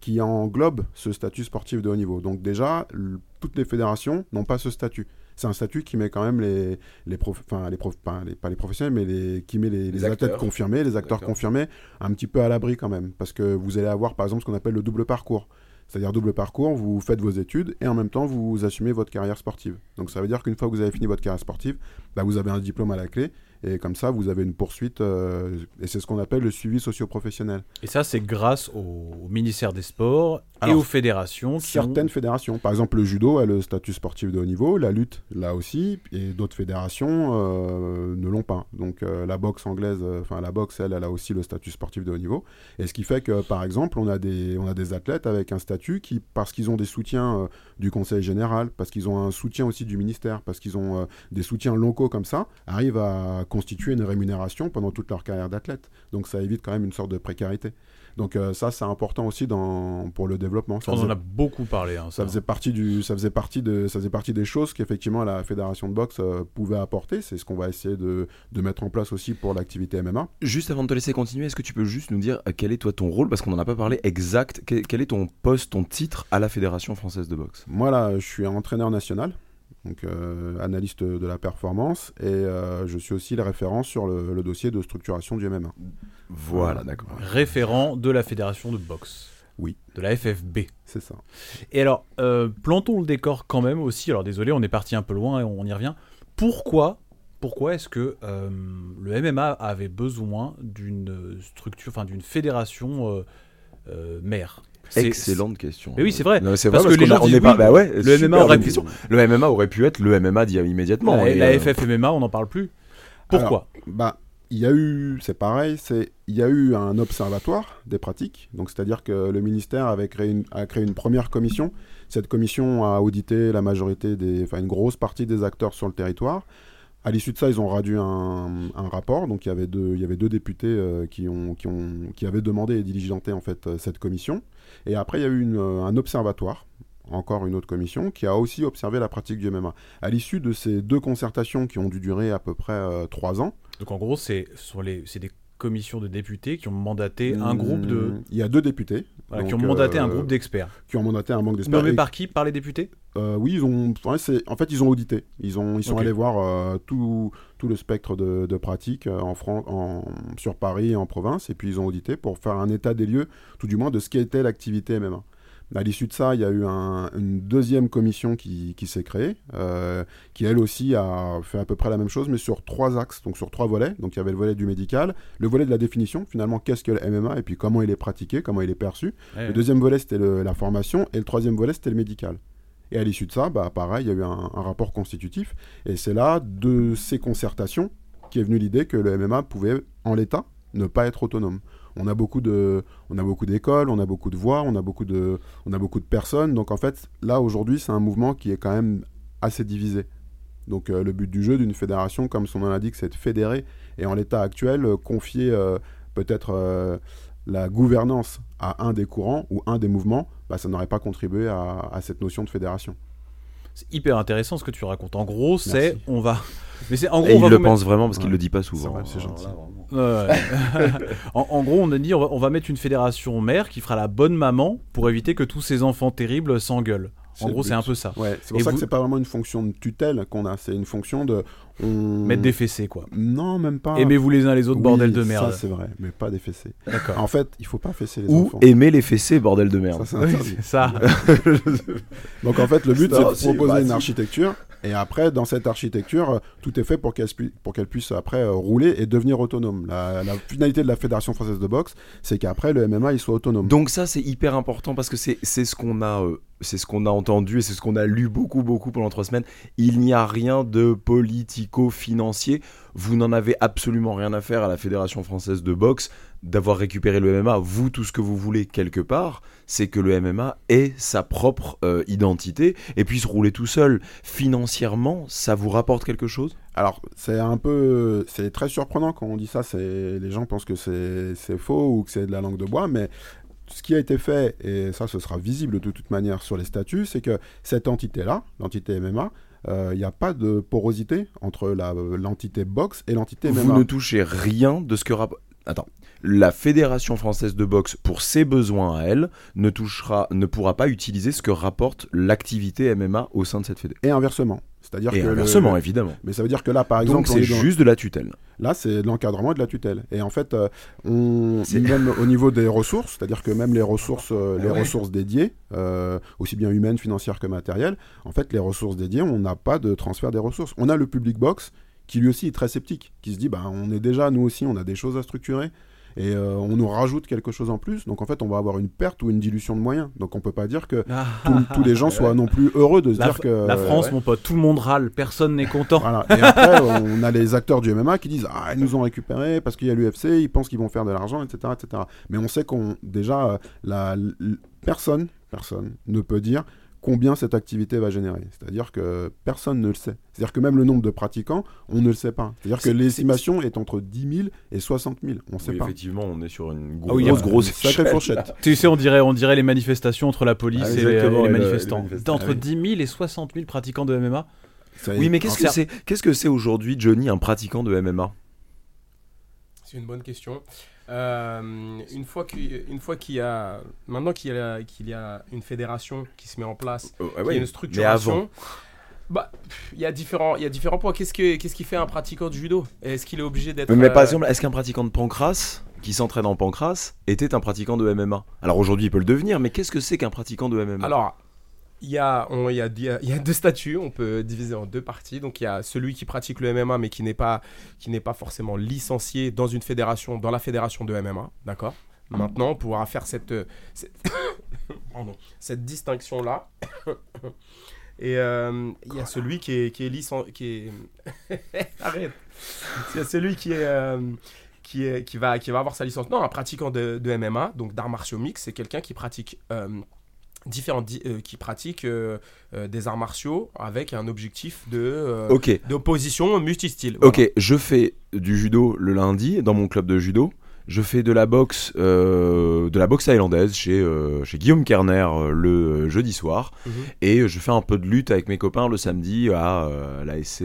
Speaker 3: qui englobent ce statut sportif de haut niveau. Donc déjà, toutes les fédérations n'ont pas ce statut. C'est un statut qui met quand même les, les, enfin, les, prof, pas, les, pas les professionnels, mais les, qui met les, les athlètes confirmés, les acteurs confirmés, un petit peu à l'abri quand même. Parce que vous allez avoir par exemple ce qu'on appelle le double parcours. C'est-à-dire double parcours, vous faites vos études et en même temps vous assumez votre carrière sportive. Donc ça veut dire qu'une fois que vous avez fini votre carrière sportive, bah, vous avez un diplôme à la clé et comme ça vous avez une poursuite euh, et c'est ce qu'on appelle le suivi socio-professionnel.
Speaker 4: Et ça, c'est grâce au, au ministère des Sports et aux fédérations qui ont-
Speaker 3: Certaines fédérations, par exemple le judo a le statut sportif de haut niveau, la lutte là aussi, et d'autres fédérations euh, ne l'ont pas. Donc euh, la boxe anglaise, enfin la boxe elle, elle a aussi le statut sportif de haut niveau. Et ce qui fait que par exemple on a des, on a des athlètes avec un statut qui, parce qu'ils ont des soutiens du conseil général, parce qu'ils ont un soutien aussi du ministère, parce qu'ils ont des soutiens locaux comme ça, arrivent à constituer une rémunération pendant toute leur carrière d'athlète. Donc ça évite quand même une sorte de précarité. Donc euh, ça c'est important aussi dans, pour le développement. Ça
Speaker 4: On en a beaucoup parlé. hein,
Speaker 3: ça
Speaker 4: ça.
Speaker 3: faisait partie du, ça faisait partie de, ça faisait partie des choses qu'effectivement la fédération de boxe euh, pouvait apporter. C'est ce qu'on va essayer de, de mettre en place aussi pour l'activité MMA.
Speaker 2: Juste avant de te laisser continuer, est-ce que tu peux juste nous dire euh, quel est toi ton rôle? Parce qu'on n'en a pas parlé exact. Quel, quel est ton poste, ton titre à la Fédération française de boxe?
Speaker 3: Moi là, je suis entraîneur national, donc euh, analyste de la performance, et euh, je suis aussi le référent sur le, le dossier de structuration du MMA.
Speaker 2: Voilà, d'accord.
Speaker 4: Référent de la fédération de boxe.
Speaker 3: Oui.
Speaker 4: De la FFB.
Speaker 3: C'est ça.
Speaker 4: Et alors, euh, plantons le décor quand même aussi. Alors désolé, on est parti un peu loin et on y revient. Pourquoi, pourquoi est-ce que euh, le MMA avait besoin d'une structure, enfin d'une fédération euh, euh, mère
Speaker 2: Excellente question.
Speaker 4: Mais oui, c'est vrai.
Speaker 2: Non, c'est
Speaker 4: Parce
Speaker 2: vrai
Speaker 4: que les gens
Speaker 2: pas.
Speaker 4: oui,
Speaker 2: bah ouais,
Speaker 4: le MMA aurait pu-.
Speaker 2: Le MMA aurait pu être le MMA d'il y a immédiatement.
Speaker 4: La,
Speaker 2: et,
Speaker 4: la
Speaker 2: euh,
Speaker 4: FFMMA, on n'en parle plus. Pourquoi?
Speaker 3: Bah, il y a eu, c'est pareil, c'est, il y a eu un observatoire des pratiques. Donc, c'est-à-dire que le ministère avait créé une, a créé une première commission. Cette commission a audité la majorité des, enfin, une grosse partie des acteurs sur le territoire. À l'issue de ça, ils ont radu un, un rapport. Donc, il y avait deux, il y avait deux députés euh, qui, ont, qui, ont, qui avaient demandé et diligenté en fait euh, cette commission. Et après, il y a eu euh, un observatoire, encore une autre commission, qui a aussi observé la pratique du MMA. À l'issue de ces deux concertations qui ont dû durer à peu près euh, trois ans,
Speaker 4: Donc en gros, c'est sur les, c'est des commissions de députés qui ont mandaté un groupe de,
Speaker 3: Il y a deux députés
Speaker 4: voilà, qui ont mandaté un
Speaker 3: euh,
Speaker 4: groupe d'experts.
Speaker 3: qui ont mandaté un banque d'experts.
Speaker 4: Nommés
Speaker 3: Et-
Speaker 4: par qui? Par les députés?
Speaker 3: Euh, oui, ils ont. ouais, en fait, ils ont audité. Ils ont, ils sont allés voir euh, tout, tout le spectre de, de pratiques en Fran- en, sur Paris et en province, et puis ils ont audité pour faire un état des lieux, tout du moins, de ce qu'était l'activité MMA. À l'issue de ça, il y a eu un- une deuxième commission qui, qui s'est créée, euh, qui elle aussi a fait à peu près la même chose, mais sur trois axes, donc sur trois volets. Donc il y avait le volet du médical, le volet de la définition, finalement, qu'est-ce que le MMA, et puis comment il est pratiqué, comment il est perçu.
Speaker 4: Ouais,
Speaker 3: Le deuxième volet, c'était la formation, et le troisième volet, c'était le médical. Et à l'issue de ça, bah, pareil, il y a eu un, un rapport constitutif, et c'est là, de ces concertations, qui est venue l'idée que le MMA pouvait, en l'état, ne pas être autonome. On a beaucoup d'écoles, on a beaucoup de voix, on a beaucoup de, personnes. Donc en fait, là aujourd'hui, c'est un mouvement qui est quand même assez divisé. Donc euh, le but du jeu d'une fédération, comme son nom l'indique, c'est de fédérer et en l'état actuel, euh, confier euh, peut-être la gouvernance à un des courants ou un des mouvements, bah, ça n'aurait pas contribué à cette notion de fédération.
Speaker 4: C'est hyper intéressant ce que tu racontes. En gros, c'est on va. Mais c'est en gros
Speaker 2: Et
Speaker 4: on va
Speaker 2: il le
Speaker 4: mettre-
Speaker 2: pense vraiment parce qu'il
Speaker 3: Ouais.
Speaker 2: le dit pas souvent.
Speaker 3: C'est gentil.
Speaker 2: là, vraiment.
Speaker 4: Ouais. <laughs> en, en gros, on a dit on va, on va mettre une fédération mère qui fera la bonne maman pour éviter que tous ces enfants terribles s'engueulent. En gros, c'est un peu ça.
Speaker 3: Ouais, c'est pour
Speaker 4: Et
Speaker 3: ça
Speaker 4: vous-
Speaker 3: que c'est pas vraiment une fonction de tutelle qu'on a, c'est une fonction de. On-
Speaker 4: Mettre des fessées, quoi.
Speaker 3: Non, même pas.
Speaker 4: Aimez-vous les uns les autres,
Speaker 3: Oui,
Speaker 4: bordel de merde.
Speaker 3: Ça, c'est vrai, mais pas des fessées.
Speaker 4: D'accord.
Speaker 3: En fait, il faut pas fesser les
Speaker 2: Ou
Speaker 3: enfants.
Speaker 2: aimer les fessées, bordel de merde.
Speaker 3: Ça, c'est
Speaker 4: ça. <laughs>
Speaker 3: Donc en fait, le but, c'est de
Speaker 2: si,
Speaker 3: proposer
Speaker 2: bah,
Speaker 3: une architecture. Et après, dans cette architecture, tout est fait pour qu'elle pour qu'elle puisse après euh, rouler et devenir autonome. La, la finalité de la Fédération française de boxe, c'est qu'après, le MMA, il soit autonome.
Speaker 2: Donc ça c'est hyper important parce que c'est c'est ce qu'on a euh, c'est ce qu'on a entendu et c'est ce qu'on a lu beaucoup, beaucoup pendant trois semaines. Il n'y a rien de politico-financier. Vous n'en avez absolument rien à faire à la Fédération française de boxe d'avoir récupéré le MMA. Vous, tout ce que vous voulez quelque part, c'est que le MMA ait sa propre euh, identité et puisse rouler tout seul. Financièrement, ça vous rapporte quelque chose?
Speaker 3: Alors, c'est un peu. C'est très surprenant quand on dit ça. Les gens pensent que c'est faux ou que c'est de la langue de bois, mais ce qui a été fait, et ça, ce sera visible de toute manière sur les statuts, c'est que cette entité-là, l'entité MMA, il n'y a pas de porosité entre l'entité boxe et l'entité
Speaker 2: Vous
Speaker 3: MMA.
Speaker 2: ne touchez rien de ce que rapporte. Attends. La Fédération française de boxe, pour ses besoins à elle, ne touchera, ne pourra pas utiliser ce que rapporte l'activité MMA au sein de cette fédé.
Speaker 3: Et inversement. C'est-à-dire
Speaker 2: Et
Speaker 3: que le-
Speaker 2: inversement, évidemment.
Speaker 3: Mais ça veut dire que là, par exemple,
Speaker 2: Donc
Speaker 3: on
Speaker 2: c'est
Speaker 3: dans-
Speaker 2: juste de la tutelle.
Speaker 3: Là, c'est de l'encadrement et de la tutelle. Et en fait, euh, on, même au niveau des ressources, c'est-à-dire que même les ressources, euh, les
Speaker 2: ouais.
Speaker 3: ressources dédiées, euh, aussi bien humaines, financières que matérielles, en fait, les ressources dédiées, on n'a pas de transfert des ressources. On a le public box qui lui aussi est très sceptique, qui se dit, bah, on est déjà, nous aussi, on a des choses à structurer. Et euh, on nous rajoute quelque chose en plus, donc en fait on va avoir une perte ou une dilution de moyens. Donc on peut pas dire que tous- tous les gens <laughs> soient non plus heureux de se
Speaker 4: La,
Speaker 3: dire que
Speaker 4: la France,
Speaker 2: ouais.
Speaker 4: mon pote, tout le monde râle, personne n'est content.
Speaker 3: voilà. Et après, on a les acteurs du MMA qui disent Ah, ils nous ont récupéré parce qu'il y a l'UFC, ils pensent qu'ils vont faire de l'argent, etc., etc. Mais on sait qu'on déjà, euh, la, personne, personne ne peut dire combien cette activité va générer. C'est-à-dire que personne ne le sait. C'est-à-dire que même le nombre de pratiquants, on ne le sait pas. C'est-à-dire que l'estimation est entre 10 000 et 60 000. On ne sait
Speaker 2: Oui,
Speaker 3: pas.
Speaker 2: effectivement, on est sur une
Speaker 4: Ah oui,
Speaker 2: grosse, grosse
Speaker 3: Sacrée fourchette.
Speaker 4: Tu sais, on dirait, on dirait les manifestations entre la police
Speaker 2: Ah,
Speaker 4: et les,
Speaker 2: exactement,
Speaker 4: et les
Speaker 2: et le-
Speaker 4: manifestants.
Speaker 2: les.
Speaker 4: Entre
Speaker 3: Ah oui.
Speaker 4: 10 000 et 60 000 pratiquants de MMA.
Speaker 3: Ça-
Speaker 2: Oui, mais qu'est-ce que c'est Qu'est-ce que c'est aujourd'hui, Johnny, un pratiquant de MMA
Speaker 5: C'est une bonne question. Euh, une fois qu'il une fois qu'il y a maintenant qu'il y a qu'il y a une fédération qui se met en place,
Speaker 2: Oh,
Speaker 5: qu'il y a une structuration. Bah, pff, il y a différents il y a différents points. Qu'est-ce que qu'est-ce qui fait un pratiquant de judo? Est-ce qu'il est obligé d'être
Speaker 2: Mais
Speaker 5: euh,
Speaker 2: par exemple, est-ce qu'un pratiquant de pancras qui s'entraîne en pancras était un pratiquant de MMA Alors aujourd'hui, il peut le devenir, mais qu'est-ce que c'est qu'un pratiquant de MMA
Speaker 5: Alors, il y, a, on- il, y a, il y a- deux statuts, on peut diviser en deux parties. Donc, il y a celui qui pratique le MMA, mais qui n'est pas, qui n'est pas forcément licencié dans une fédération, dans la fédération de MMA, d'accord? Maintenant, on pourra faire cette, cette, <coughs> distinction-là. <coughs> Et euh, il y a celui qui est, qui est licencié, qui est... <laughs> Arrête Il y a celui qui est... euh, qui, est, qui, va, qui va avoir sa licence. Non, un pratiquant de, de MMA, donc d'arts martiaux mixtes, c'est quelqu'un qui pratique euh, différents di- euh, qui pratiquent euh, euh, des arts martiaux avec un objectif de euh, d'opposition multistyle.
Speaker 2: ok, je fais du judo le lundi dans mon club de judo. Je fais de la boxe, de la boxe thaïlandaise chez, chez Guillaume Kerner le jeudi soir.
Speaker 5: Mhm.
Speaker 2: Et je fais un peu de lutte avec mes copains le samedi à la SC.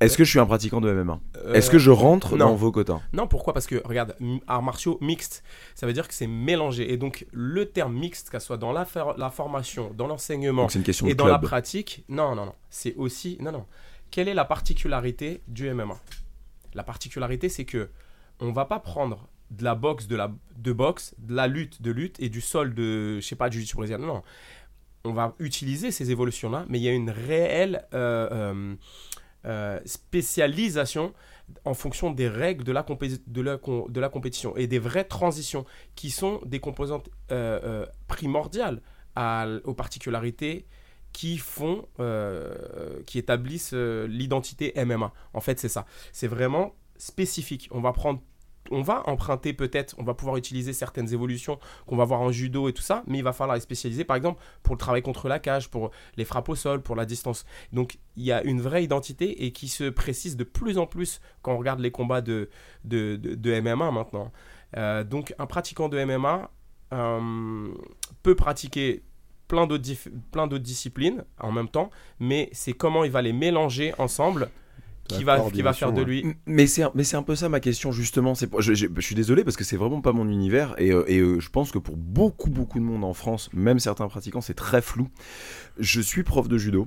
Speaker 2: Est-ce que je suis un pratiquant de MMA
Speaker 5: Euh,
Speaker 2: Est-ce que je rentre
Speaker 5: non.
Speaker 2: dans vos quotas?
Speaker 5: Non, pourquoi? Parce que, regarde, arts martiaux mixtes, ça veut dire que c'est mélangé. Et donc, le terme mixte, qu'elle soit dans la, for- la formation, dans l'enseignement et
Speaker 2: de
Speaker 5: dans la pratique, non, non, non. C'est aussi. Non, non. Quelle est la particularité du MMA La particularité, c'est que on va pas prendre de la boxe de la de boxe, de la lutte de lutte et du sol de je sais pas du jiu-jitsu brésilien. Non, on va utiliser ces évolutions là, mais il y a une réelle euh, euh, euh, spécialisation en fonction des règles de la, compétition et des vraies transitions qui sont des composantes euh, euh, primordiales aux particularités qui font, qui établissent l'identité MMA. En fait, c'est ça. C'est vraiment spécifique. On va prendre, on va emprunter peut-être, on va pouvoir utiliser certaines évolutions qu'on va voir en judo et tout ça, mais il va falloir les spécialiser, par exemple, pour le travail contre la cage, pour les frappes au sol, pour la distance. Donc, il y a une vraie identité et qui se précise de plus en plus quand on regarde les combats de, de, de- MMA maintenant. Euh, donc, un pratiquant de MMA euh, peut pratiquer plein d'autres disciplines en même temps, mais c'est comment il va les mélanger ensemble qui va, qui va faire de lui.
Speaker 2: Mais c'est mais c'est un peu ça ma question justement. C'est pour- je, je- je suis désolé parce que c'est vraiment pas mon univers et, euh, et, euh, je pense que pour beaucoup beaucoup de monde en France, même certains pratiquants, c'est très flou. Je suis prof de judo.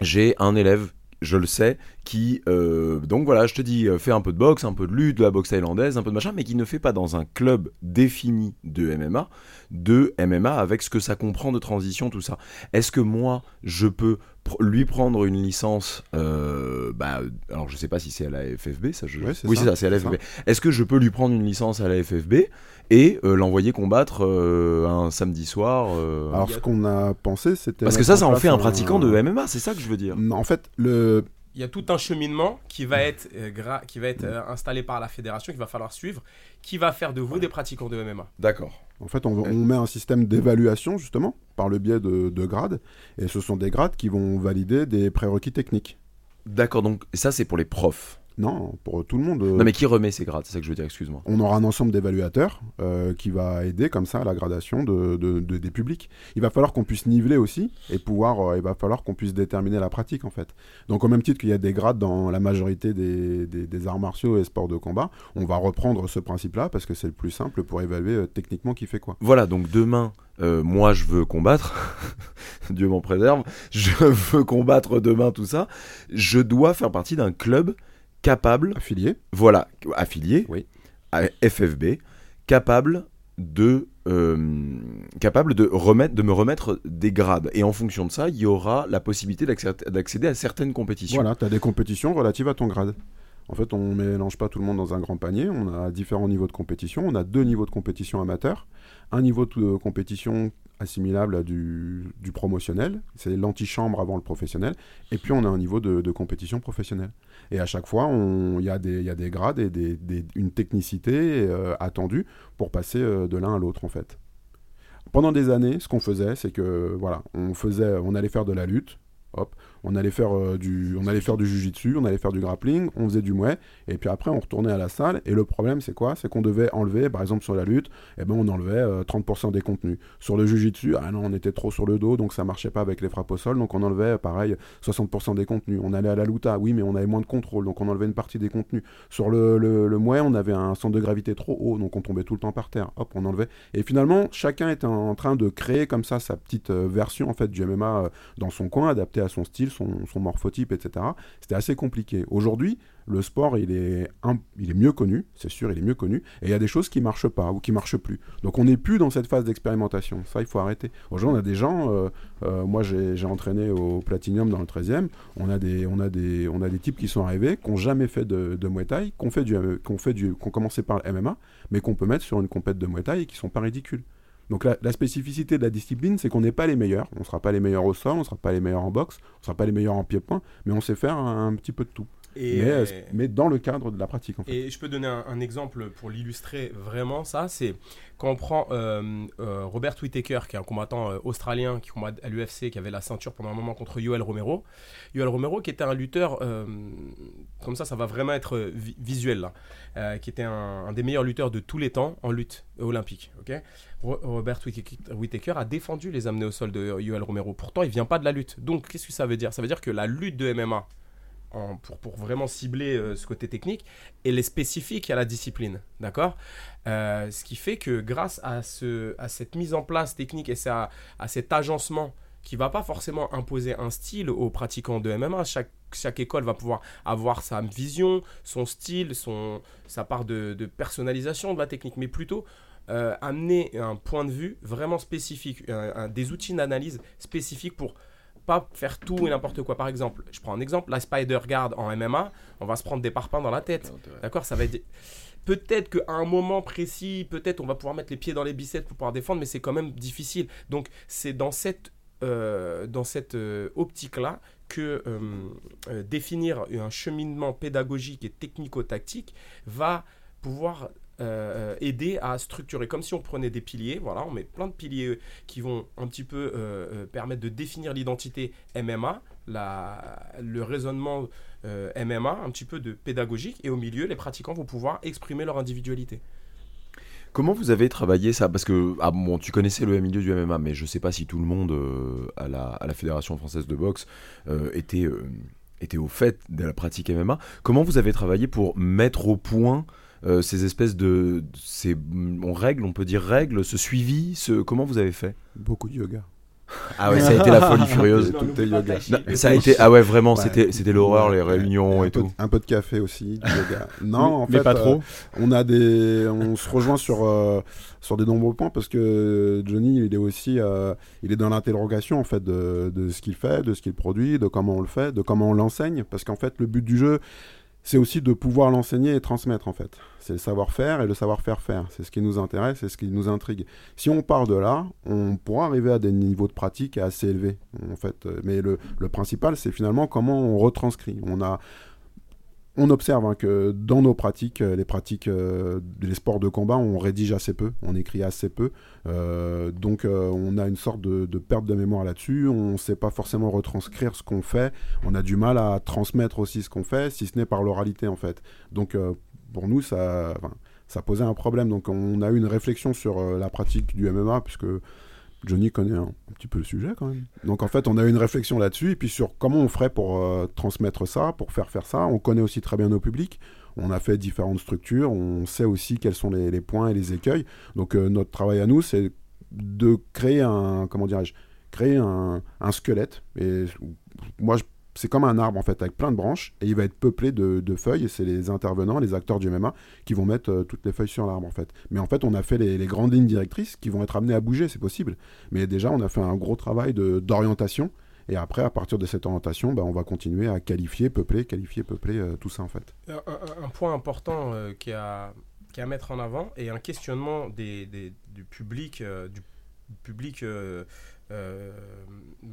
Speaker 2: J'ai un élève, je le sais, qui euh, donc voilà, je te dis, euh, fait un peu de boxe, un peu de lutte, de la boxe thaïlandaise, un peu de machin, mais qui ne fait pas dans un club défini de MMA, de MMA avec ce que ça comprend de transition, tout ça. Est-ce que moi je peux pr- lui prendre une licence, euh, bah, alors je sais pas si c'est à la FFB, ça je...
Speaker 3: Ouais,
Speaker 2: oui
Speaker 3: ça,
Speaker 2: c'est ça, c'est à la FFB. Est-ce que je peux lui prendre une licence à la FFB et euh, l'envoyer combattre euh, un samedi soir euh,
Speaker 3: Alors ce qu'on a pensé, c'était
Speaker 2: Parce que ça, ça en fait un pratiquant de MMA, c'est ça que je veux dire.
Speaker 3: Non, En fait, le
Speaker 5: Il y a tout un cheminement qui va être, euh, gra- qui va être euh, installé par la fédération, qu'il va falloir suivre, qui va faire de vous des pratiquants de MMA.
Speaker 2: D'accord.
Speaker 3: En fait, on, on met un système d'évaluation, justement, par le biais de, de grades. Et ce sont des grades qui vont valider des prérequis techniques.
Speaker 2: D'accord, donc ça c'est pour les profs.
Speaker 3: Non, pour tout le monde. euh,
Speaker 2: Non mais qui remet ces grades, c'est ça que je veux dire, excuse-moi.
Speaker 3: On aura un ensemble d'évaluateurs euh, qui va aider comme ça à la gradation de, de- de- des publics. Il va falloir qu'on puisse niveler aussi et pouvoir, euh, il va falloir qu'on puisse déterminer la pratique en fait. Donc au même titre qu'il y a des grades dans la majorité des, des- des arts martiaux et sports de combat, on va reprendre ce principe-là parce que c'est le plus simple pour évaluer euh, techniquement qui fait quoi.
Speaker 2: Voilà, donc demain, euh, moi je veux combattre, <laughs> Dieu m'en préserve, je veux combattre demain tout ça, je dois faire partie d'un club capable,
Speaker 3: Affilié
Speaker 2: voilà, affilié
Speaker 3: Oui.
Speaker 2: à FFB, capable de euh, capable de remettre de me remettre des grades et en fonction de ça il y aura la possibilité d'accé- d'accéder à certaines compétitions
Speaker 3: Voilà, tu as des compétitions relatives à ton grade. En fait, on mélange pas tout le monde dans un grand panier. On a différents niveaux de compétition. On a deux niveaux de compétition amateur. Un niveau de compétition assimilable à du, du promotionnel. C'est l'antichambre avant le professionnel. Et puis, on a un niveau de, de compétition professionnelle. Et à chaque fois, il y, a des- grades et des- une technicité euh, attendue pour passer euh, de l'un à l'autre, en fait. Pendant des années, ce qu'on faisait, c'est que voilà, on faisait, on allait faire de la lutte, hop, on allait faire euh, du, on allait jujitsu, on allait faire du grappling, on faisait du muay, et puis après on retournait à la salle. Et le problème, c'est quoi? C'est qu'on devait enlever, par exemple sur la lutte, eh ben on enlevait euh, 30% des contenus. Sur le jujitsu, ah non, on était trop sur le dos, donc ça marchait pas avec les frappes au sol, donc on enlevait euh, pareil 60% des contenus. On allait à la luta, oui, mais on avait moins de contrôle, donc on enlevait une partie des contenus. Sur le, le, on avait un centre de gravité trop haut, donc on tombait tout le temps par terre. Hop, on enlevait. Et finalement, chacun était en train de créer comme ça sa petite euh, version en fait du MMA euh, dans son coin, adapté à son style, son, morphotype, etc. C'était assez compliqué. Aujourd'hui, le sport, il est, il est mieux connu, c'est sûr, il est mieux connu, et il y a des choses qui marchent pas ou qui marchent plus. Donc on n'est plus dans cette phase d'expérimentation. Ça, il faut arrêter. Aujourd'hui, on a des gens, euh, euh, moi j'ai entraîné au Platinum dans le 13e, on a des, on a des, on a des types qui sont arrivés, qui n'ont jamais fait de, de Muay qui ont commencé par le MMA, mais qu'on peut mettre sur une compète de Muay et qui sont pas ridicules. Donc la, spécificité de la discipline, c'est qu'on n'est pas les meilleurs. On ne sera pas les meilleurs au sol, on ne sera pas les meilleurs en boxe, on ne sera pas les meilleurs en pied-point, mais on sait faire un petit peu de tout.
Speaker 5: Et,
Speaker 3: mais,
Speaker 5: euh,
Speaker 3: euh, mais dans le cadre de la pratique, en fait.
Speaker 5: Et je peux donner un, un exemple pour l'illustrer vraiment ça, c'est quand on prend euh, euh, Robert Whittaker, qui est un combattant australien qui combat à l'UFC, qui avait la ceinture pendant un moment contre Yoel Romero. Yoel Romero qui était un lutteur, comme ça ça va vraiment être vi- visuel là, qui était un, un des meilleurs lutteurs de tous les temps en lutte olympique. ok? Ro- Robert Whittaker Whittaker a défendu les amenés au sol de Yoel Romero. Pourtant il vient pas de la lutte. Donc qu'est-ce que ça veut dire? Ça veut dire que la lutte de MMA, pour, vraiment cibler euh, ce côté technique, elle est spécifique à la discipline, d'accord? Euh, Ce qui fait que grâce à, ce, à cette mise en place technique et à cet agencement qui va pas forcément imposer un style aux pratiquants de MMA, chaque, école va pouvoir avoir sa vision, son style, sa part de, personnalisation de la technique, mais plutôt euh, amener un point de vue vraiment spécifique, des outils d'analyse spécifiques pour pas faire tout et n'importe quoi. Par exemple, je prends un exemple, la Spider Guard en MMA, on va se prendre des parpaings dans la tête. D'accord Ça va être. Peut-être qu'à un moment précis, peut-être on va pouvoir mettre les pieds dans les biceps pour pouvoir défendre, mais c'est quand même difficile. Donc c'est dans cette, euh, dans cette euh, optique-là que euh, définir un cheminement pédagogique et technico-tactique va pouvoir euh, aider à structurer, comme si on prenait des piliers, voilà, on met plein de piliers euh, qui vont un petit peu euh, euh, permettre de définir l'identité MMA, la, le raisonnement euh, MMA, un petit peu de pédagogique, et au milieu, les pratiquants vont pouvoir exprimer leur individualité.
Speaker 2: Comment vous avez travaillé ça? Parce que ah bon, tu connaissais le milieu du MMA, mais je sais pas si tout le monde euh, à, la, à la Fédération française de boxe euh, était, euh, était au fait de la pratique MMA. Comment vous avez travaillé pour mettre au point euh, ces espèces de, ces, on règle, on peut dire règles, ce suivi, ce, comment vous avez fait?
Speaker 3: Beaucoup de yoga.
Speaker 2: Ah ouais, ça a été la folie furieuse. <laughs>
Speaker 3: Tout est yoga.
Speaker 2: Non, ça a été ah ouais vraiment
Speaker 3: Ouais.
Speaker 2: c'était c'était l'horreur les réunions
Speaker 3: un
Speaker 2: et
Speaker 3: peu
Speaker 2: tout.
Speaker 3: de- un peu de café aussi, du <laughs> yoga. Non, en
Speaker 4: mais
Speaker 3: fait,
Speaker 4: pas
Speaker 3: euh,
Speaker 4: trop.
Speaker 3: on a des, on se rejoint sur euh, sur des nombreux points parce que Johnny, il est aussi, euh, il est dans l'interrogation en fait de, de ce qu'il fait, de ce qu'il produit, de comment on le fait, de comment on l'enseigne. Parce qu'en fait, le but du jeu, c'est aussi de pouvoir l'enseigner et transmettre en fait. C'est le savoir-faire et le savoir-faire faire. C'est ce qui nous intéresse, c'est ce qui nous intrigue. Si on part de là, on pourra arriver à des niveaux de pratique assez élevés en fait. Mais le, le principal, c'est finalement comment on retranscrit. On a on observe hein, que dans nos pratiques, euh, les pratiques euh, des sports de combat, on rédige assez peu, on écrit assez peu. Euh, donc euh, on a une sorte de, perte de mémoire là-dessus. On ne sait pas forcément retranscrire ce qu'on fait. On a du mal à transmettre aussi ce qu'on fait, si ce n'est par l'oralité en fait. Donc euh, pour nous, ça, ça posait un problème. Donc on a eu une réflexion sur euh, la pratique du MMA, puisque Johnny connaît un, petit peu le sujet quand même. Donc en fait, on a eu une réflexion là-dessus, et puis sur comment on ferait pour euh, transmettre ça, pour faire faire ça. On connaît aussi très bien nos publics. On a fait différentes structures, on sait aussi quels sont les, points et les écueils. Donc euh, notre travail à nous, c'est de créer un, comment dirais-je, créer un, un squelette. Et moi, je- c'est comme un arbre en fait, avec plein de branches, et il va être peuplé de, feuilles. C'est les intervenants, les acteurs du MMA, qui vont mettre euh, toutes les feuilles sur l'arbre en fait. Mais en fait, on a fait les, grandes lignes directrices qui vont être amenées à bouger, c'est possible. Mais déjà, on a fait un gros travail d'orientation. Et après, à partir de cette orientation, bah, on va continuer à qualifier, peupler, qualifier, peupler, euh, tout ça en fait.
Speaker 5: Un, un- point important euh, qui a qui à mettre en avant et un questionnement des, du public euh, du public euh, euh,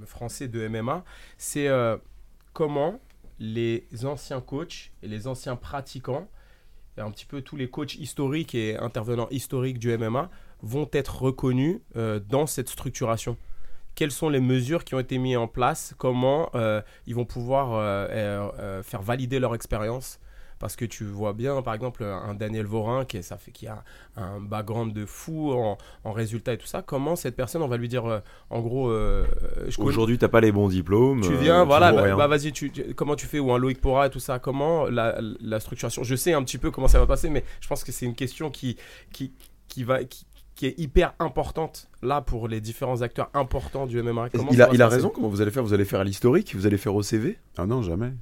Speaker 5: français de MMA, c'est euh, comment les anciens coachs et les anciens pratiquants un petit peu tous les coachs historiques et intervenants historiques du MMA vont être reconnus euh, dans cette structuration. Quelles sont les mesures qui ont été mises en place? Comment euh, ils vont pouvoir euh, faire valider leur expérience? Parce que tu vois bien, par exemple, un Daniel Vorin qui, est- ça fait, qui a un background de fou en, en résultats et tout ça. Comment cette personne, on va lui dire, euh, en gros, euh,
Speaker 2: Aujourd'hui t'as pas les bons diplômes.
Speaker 5: tu
Speaker 2: euh,
Speaker 5: viens, voilà, bah, bah, vas-y, tu, tu- comment tu fais, ou un Loïc Pora et tout ça, comment la, la structuration, je sais un petit peu comment ça va passer, mais je pense que c'est une question qui, qui, qui va, qui, qui est hyper importante là pour les différents acteurs importants du MMA. Comment
Speaker 2: il a, il a raison, comment vous allez faire? Vous allez faire l'historique Vous allez faire au CV
Speaker 3: Ah non, jamais.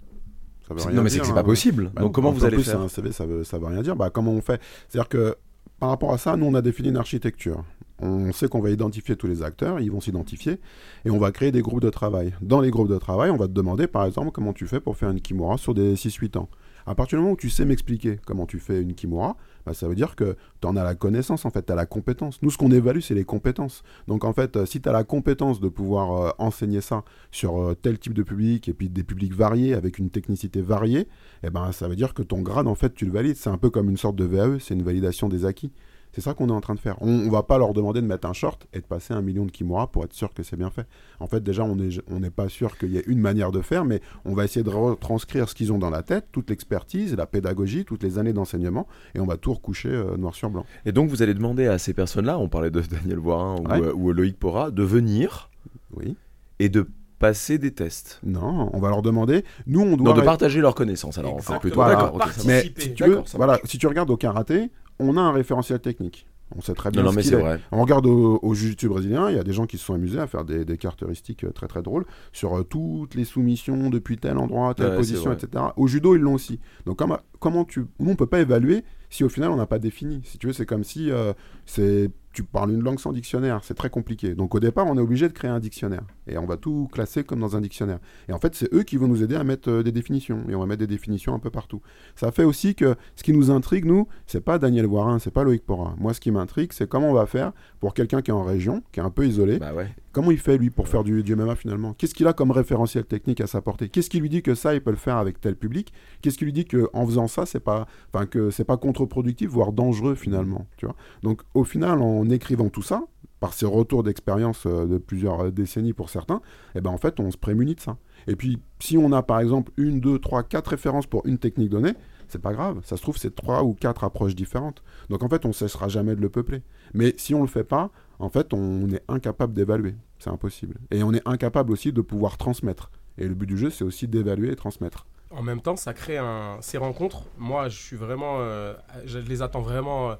Speaker 3: Ça veut
Speaker 2: C'est-
Speaker 3: rien
Speaker 2: Non mais c'est que c'est
Speaker 3: hein.
Speaker 2: pas possible.
Speaker 3: Bah
Speaker 2: Donc comment
Speaker 3: en
Speaker 2: vous allez
Speaker 3: plus,
Speaker 2: faire
Speaker 3: Un CV, ça veut, ça veut rien dire. Bah, comment on fait? C'est-à-dire que par rapport à ça, nous, on a défini une architecture. On sait qu'on va identifier tous les acteurs, ils vont s'identifier, et on va créer des groupes de travail. Dans les groupes de travail, on va te demander, par exemple, comment tu fais pour faire une kimura sur des 6-8 ans. À partir du moment où tu sais m'expliquer comment tu fais une kimura, bah, ça veut dire que tu en as la connaissance, en fait, tu as la compétence. Nous, ce qu'on évalue, c'est les compétences. Donc, en fait, euh, si tu as la compétence de pouvoir euh, enseigner ça sur euh, tel type de public, et puis des publics variés, avec une technicité variée, eh ben, ça veut dire que ton grade, en fait, tu le valides. C'est un peu comme une sorte de VAE, c'est une validation des acquis. C'est ça qu'on est en train de faire. On, on va pas leur demander de mettre un short et de passer un million de kimura pour être sûr que c'est bien fait. En fait, déjà, on n'est on pas sûr qu'il y ait une manière de faire, mais on va essayer de retranscrire ce qu'ils ont dans la tête, toute l'expertise, la pédagogie, toutes les années d'enseignement, et on va tout recoucher euh, noir sur blanc.
Speaker 2: Et donc vous allez demander à ces personnes-là, on parlait de Daniel Voirin ou,
Speaker 3: Ouais.
Speaker 2: euh, ou Loïc Pora, de venir
Speaker 3: Oui.
Speaker 2: et de passer des tests.
Speaker 3: Non, on va leur demander. Nous, on doit.
Speaker 2: Non, de partager leurs connaissances alors fait plutôt.
Speaker 3: Voilà.
Speaker 2: D'accord, ok, ça va.
Speaker 3: Mais si tu veux, voilà, si tu regardes au karaté, on a un référentiel technique. On sait très bien
Speaker 2: Non, mais c'est
Speaker 3: est.
Speaker 2: vrai.
Speaker 3: On regarde au, au jiu-jitsu brésilien, il y a des gens qui se sont amusés à faire des, des caractéristiques euh, très très drôles sur euh, toutes les soumissions depuis tel endroit, telle
Speaker 2: Ouais,
Speaker 3: position, etc. Au judo, ils l'ont aussi. Donc comment, comment tu... Nous, on peut pas évaluer si au final on n'a pas défini. Si tu veux, c'est comme si euh, c'est tu parles une langue sans dictionnaire, c'est très compliqué. Donc au départ, on est obligé de créer un dictionnaire. Et on va tout classer comme dans un dictionnaire. Et en fait, c'est eux qui vont nous aider à mettre euh, des définitions. Et on va mettre des définitions un peu partout. Ça fait aussi que ce qui nous intrigue, nous, c'est pas Daniel Voirin, c'est pas Loïc Pora. Moi, ce qui m'intrigue, c'est comment on va faire pour quelqu'un qui est en région, qui est un peu isolé.
Speaker 2: Bah ouais.
Speaker 3: Comment il fait, lui, pour faire du, MMA finalement? Qu'est-ce qu'il a comme référentiel technique à sa portée? Qu'est-ce qui lui dit que ça, il peut le faire avec tel public? Qu'est-ce qui lui dit qu'en faisant ça, c'est pas, que c'est pas contre-productif, voire dangereux finalement tu vois? Donc, au final, en écrivant tout ça, par ses retours d'expérience euh, de plusieurs euh, décennies pour certains, eh ben, en fait, on se prémunit de ça. Et puis, si on a par exemple une, deux, trois, quatre références pour une technique donnée, c'est pas grave. Ça se trouve, c'est trois ou quatre approches différentes. Donc, en fait, on cessera jamais de le peupler. Mais si on le fait pas, en fait, on est incapable d'évaluer. C'est impossible. Et on est incapable aussi de pouvoir transmettre. Et le but du jeu, c'est aussi d'évaluer et transmettre.
Speaker 5: En même temps, ça crée ces rencontres. Moi, je suis vraiment, euh, je les attends vraiment euh,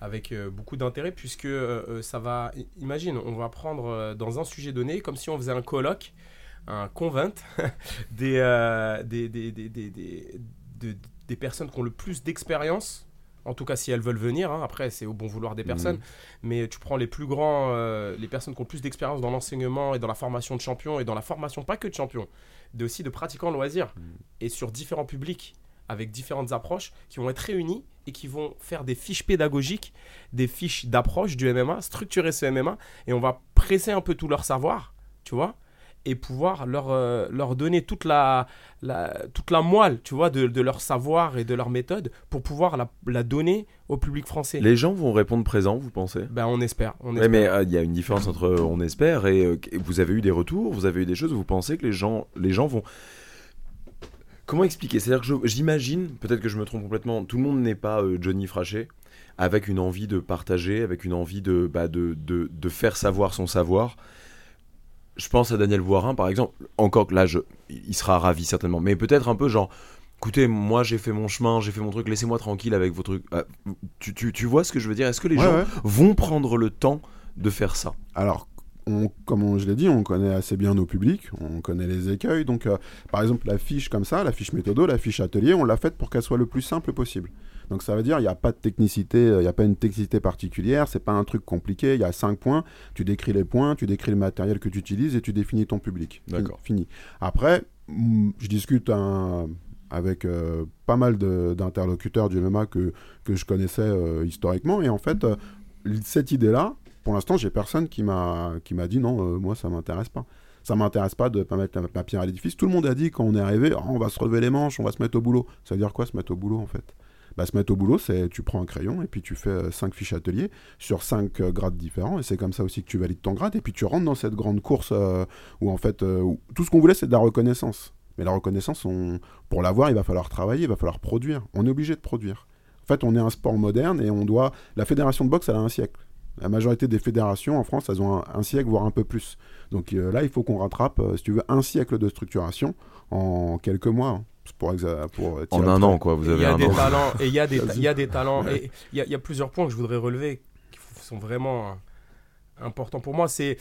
Speaker 5: avec euh, beaucoup d'intérêt puisque ça va. Imagine, on va prendre dans un sujet donné comme si on faisait un colloque, un convent <laughs> des, des, des, des, des, des- de- des personnes qui ont le plus d'expérience. En tout cas, si elles veulent venir, hein. après c'est au bon vouloir des personnes. Mais tu prends les plus grands, euh, les personnes qui ont le plus d'expérience dans l'enseignement et dans la formation de champions et dans la formation pas que de champions, mais aussi de pratiquants loisirs et sur différents publics avec différentes approches qui vont être réunies et qui vont faire des fiches pédagogiques, des fiches d'approche du MMA, structurer ce MMA et on va presser un peu tout leur savoir, tu vois, et pouvoir leur, euh, leur donner toute la, la, toute la moelle, tu vois, de, de leur savoir et de leur méthode pour pouvoir la, la donner au public français.
Speaker 2: Les gens vont répondre présent, vous pensez?
Speaker 5: Ben, on espère. On
Speaker 2: Ouais, mais euh, il y a une différence entre euh, on espère et vous avez eu des retours, vous avez eu des choses, vous pensez que les gens, les gens vont. Comment expliquer? C'est-à-dire que j'imagine, peut-être que je me trompe complètement, tout le monde n'est pas Johnny Frachet, avec une envie de partager, avec une envie de, bah, de, de, de faire savoir son savoir. Je pense à Daniel Voirin, par exemple, encore que là, je, il sera ravi certainement, mais peut-être un peu genre. Écoutez, moi j'ai fait mon chemin, j'ai fait mon truc, laissez-moi tranquille avec vos trucs. Ah, tu, tu, tu vois ce que je veux dire? Est-ce que les
Speaker 3: Ouais,
Speaker 2: gens
Speaker 3: ouais.
Speaker 2: vont prendre le temps de faire ça?
Speaker 3: Alors, on, comme on- je l'ai dit, on connaît assez bien nos publics, on connaît les écueils. Donc, euh, par exemple, la fiche comme ça, la fiche méthodo, la fiche atelier, on l'a faite pour qu'elle soit le plus simple possible. Donc, ça veut dire, il n'y a pas de technicité, euh, il n'y a pas une technicité particulière, c'est pas un truc compliqué. Il y a cinq points, tu décris les points, tu décris le matériel que tu utilises et tu définis ton public.
Speaker 2: D'accord.
Speaker 3: Fini. Après, mm, je discute un- avec euh, pas mal d'interlocuteurs du MMA que, que je connaissais euh, historiquement. Et en fait, euh, cette idée-là, pour l'instant, j'ai personne qui m'a qui m'a dit non, moi ça m'intéresse pas. Ça m'intéresse pas de pas mettre ma pierre à l'édifice. Tout le monde a dit quand on est arrivé, Oh, on va se relever les manches, on va se mettre au boulot. Ça veut dire quoi se mettre au boulot en fait? Bah, se mettre au boulot, c'est tu prends un crayon et puis tu fais euh, cinq fiches atelier sur cinq euh, grades différents et c'est comme ça aussi que tu valides ton grade et puis tu rentres dans cette grande course euh, où en fait euh, tout ce qu'on voulait c'est de la reconnaissance. Mais la reconnaissance, on... pour l'avoir, il va falloir travailler, il va falloir produire. On est obligé de produire. En fait, on est un sport moderne et on doit. La fédération de boxe, elle a un siècle. La majorité des fédérations en France, elles ont un, siècle, voire un peu plus. Donc euh, là, il faut qu'on rattrape, euh, si tu veux, un siècle de structuration en quelques mois. Pour, pour euh,
Speaker 2: En un an, quoi. Vous
Speaker 5: Et il y
Speaker 2: avez
Speaker 5: a
Speaker 2: un
Speaker 5: des
Speaker 2: an.
Speaker 5: talents et il y a des <laughs> il y a des talents
Speaker 3: Ouais.
Speaker 5: et il y, a- il y a plusieurs points que je voudrais relever qui sont vraiment euh, importants pour moi c'est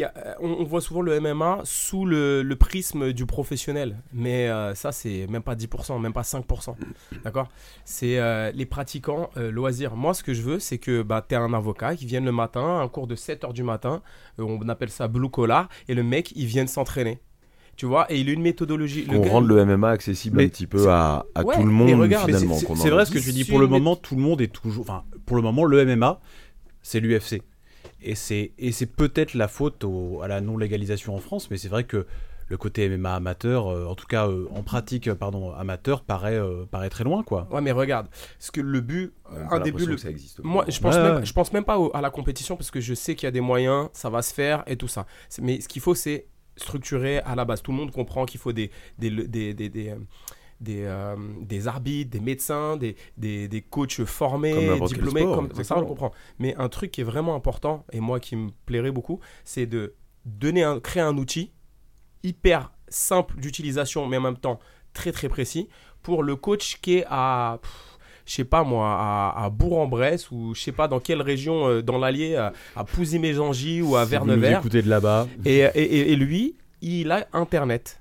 Speaker 5: euh, on, on voit souvent le MMA sous le, le prisme du professionnel mais euh, ça c'est même pas 10% même pas 5% d'accord? C'est euh, les pratiquants euh, loisirs moi ce que je veux c'est que bah tu un avocat qui vienne le matin un cours de 7h du matin on appelle ça blue collar et le mec il vient s'entraîner tu vois et il a une méthodologie
Speaker 2: Qu'on
Speaker 5: gars,
Speaker 2: rende le MMA accessible
Speaker 4: Mais
Speaker 2: un petit peu à, à
Speaker 5: Ouais,
Speaker 2: tout le monde
Speaker 5: regarde,
Speaker 2: finalement.
Speaker 4: c'est vrai ce que tu dis. Pour le moment, tout le monde est toujours. Enfin, pour le moment, le MMA, c'est l'UFC. Et c'est et c'est peut-être la faute au- à la non-légalisation en France, mais c'est vrai que le côté MMA amateur, euh, en tout cas euh, en pratique, euh, pardon, amateur, paraît, euh, paraît très loin, quoi.
Speaker 5: Ouais, mais regarde, ce que le but, un début, le...
Speaker 2: que ça existe.
Speaker 5: moi, je pense
Speaker 4: Ouais,
Speaker 5: même,
Speaker 4: ouais.
Speaker 5: je pense même pas au- à la compétition parce que je sais qu'il y a des moyens, ça va se faire et tout ça. Mais ce qu'il faut, c'est structurer à la base. Tout le monde comprend qu'il faut des, des, des, des, des, euh, des, euh, arbitres, des médecins, des, des, des coachs formés, diplômés,
Speaker 2: sport,
Speaker 5: comme ça on le comprend. Mais un truc qui est vraiment important et moi qui me plairait beaucoup, c'est de donner un, créer un outil hyper simple d'utilisation, mais en même temps très très précis pour le coach qui est à, pff, je sais pas moi, à, à Bourg-en-Bresse ou je sais pas dans quelle région euh, dans l'Allier, à, à Pouzy-Méjangy ou à
Speaker 4: Si vous nous de là-bas.
Speaker 5: Et, et- et- et lui, il a Internet.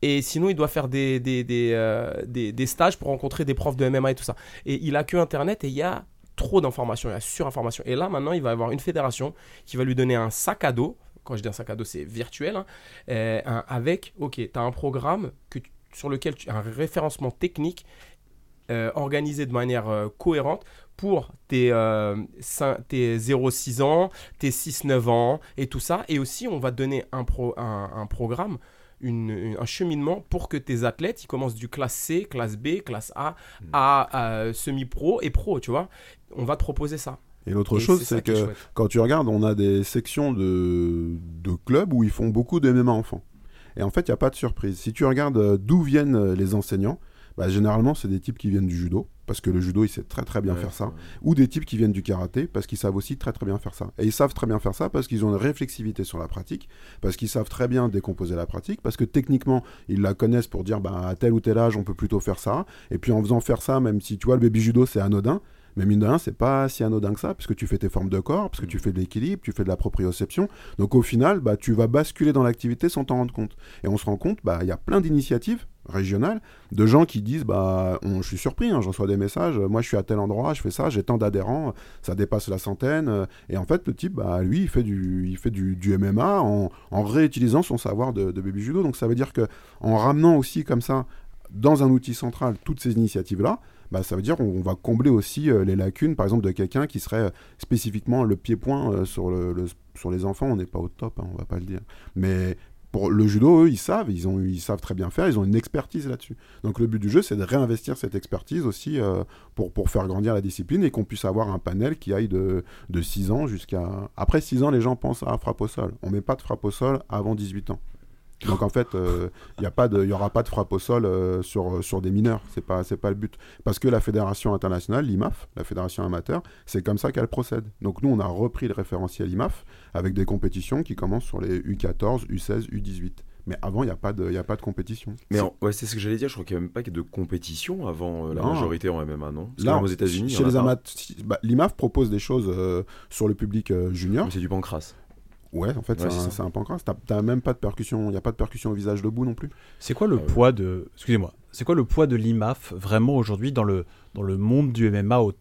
Speaker 5: Et sinon, il doit faire des, des, des, euh, des- des stages pour rencontrer des profs de MMA et tout ça. Et il a que Internet et il y a trop d'informations, il y a surinformation. Et là, maintenant, il va avoir une fédération qui va lui donner un sac à dos. Quand je dis un sac à dos, c'est virtuel. hein, euh, un- avec, ok, tu as un programme que tu- sur lequel tu un référencement technique euh, organisé de manière euh, cohérente pour tes, euh, cin- tes 0-6 ans, tes 6-9 ans et tout ça. Et aussi, on va te donner un, pro, un, un programme, une- une- un cheminement pour que tes athlètes, ils commencent du classe C, classe B, classe A, à, à semi-pro et pro, tu vois. On va te proposer ça.
Speaker 3: Et l'autre chose, c'est que quand tu regardes, on a des sections de, de clubs où ils font beaucoup de MMA enfants. Et en fait, il n'y a pas de surprise. Si tu regardes euh, d'où viennent euh, les enseignants, bah, généralement, c'est des types qui viennent du judo, parce que le judo, il sait très très bien
Speaker 2: Ouais,
Speaker 3: faire ça.
Speaker 2: ouais.
Speaker 3: Ou des types qui viennent du karaté, parce qu'ils savent aussi très très bien faire ça. Et ils savent très bien faire ça parce qu'ils ont une réflexivité sur la pratique, parce qu'ils savent très bien décomposer la pratique, parce que techniquement, ils la connaissent pour dire, bah, à tel ou tel âge, on peut plutôt faire ça. Et puis en faisant faire ça, même si tu vois, le baby judo, c'est anodin, Mais mine de rien, c'est pas si anodin que ça, parce que tu fais tes formes de corps, parce que tu fais de l'équilibre, tu fais de la proprioception. Donc au final, bah, tu vas basculer dans l'activité sans t'en rendre compte. Et on se rend compte, bah, il y a plein d'initiatives régionales de gens qui disent, bah, on, je suis surpris, hein, j'en reçois des messages, moi je suis à tel endroit, je fais ça, j'ai tant d'adhérents, ça dépasse la centaine. euh, Et en fait, le type, bah, lui, il fait du, il fait du, du MMA en, réutilisant son savoir de, de baby judo. Donc ça veut dire que en ramenant aussi comme ça dans un outil central toutes ces initiatives-là, bah, ça veut dire qu'on va combler aussi euh, les lacunes, par exemple, de quelqu'un qui serait euh, spécifiquement le pied-point sur, le- sur les enfants. On n'est pas au top, hein, on va pas le dire. Mais pour le judo, eux, ils savent, ils, ont, ils savent très bien faire, ils ont une expertise là-dessus. Donc le but du jeu, c'est de réinvestir cette expertise aussi euh, pour, pour faire grandir la discipline et qu'on puisse avoir un panel qui aille de, de 6 ans jusqu'à... Après 6 ans, les gens pensent à frappe au sol. On met pas de frappe au sol avant 18 ans. Donc en fait, il n'y aura pas de frappe au sol euh, sur, sur des mineurs. C'est pas c'est pas le but. Parce que la fédération internationale, l'IMAF, la fédération amateur, c'est comme ça qu'elle procède. Donc nous, on a repris le référentiel IMAF avec des compétitions qui commencent sur les U14, U16, U18. Mais avant, il n'y a, pas de- il y a pas de compétition.
Speaker 2: Mais
Speaker 3: C'est-
Speaker 2: en- ouais, c'est ce que j'allais dire. Je crois qu'il n'y a même pas de compétition avant euh, la
Speaker 3: Non.
Speaker 2: majorité en MMA, non? Parce que
Speaker 3: Là,
Speaker 2: même aux États-Unis,
Speaker 3: chez les amateurs, bah, l'IMAF propose des choses euh, sur le public euh, junior.
Speaker 2: Mais c'est du pancras.
Speaker 3: Ouais, en fait,
Speaker 2: Ouais,
Speaker 3: c'est
Speaker 2: c'est
Speaker 3: un- un pancras. T'as- T'as même pas de percussion. Il n'y a pas de percussion au visage debout non plus.
Speaker 4: C'est quoi le
Speaker 2: Ah ouais.
Speaker 4: poids de. Excusez-moi. C'est quoi le poids de l'IMAF vraiment aujourd'hui dans le, dans le monde du MMA au,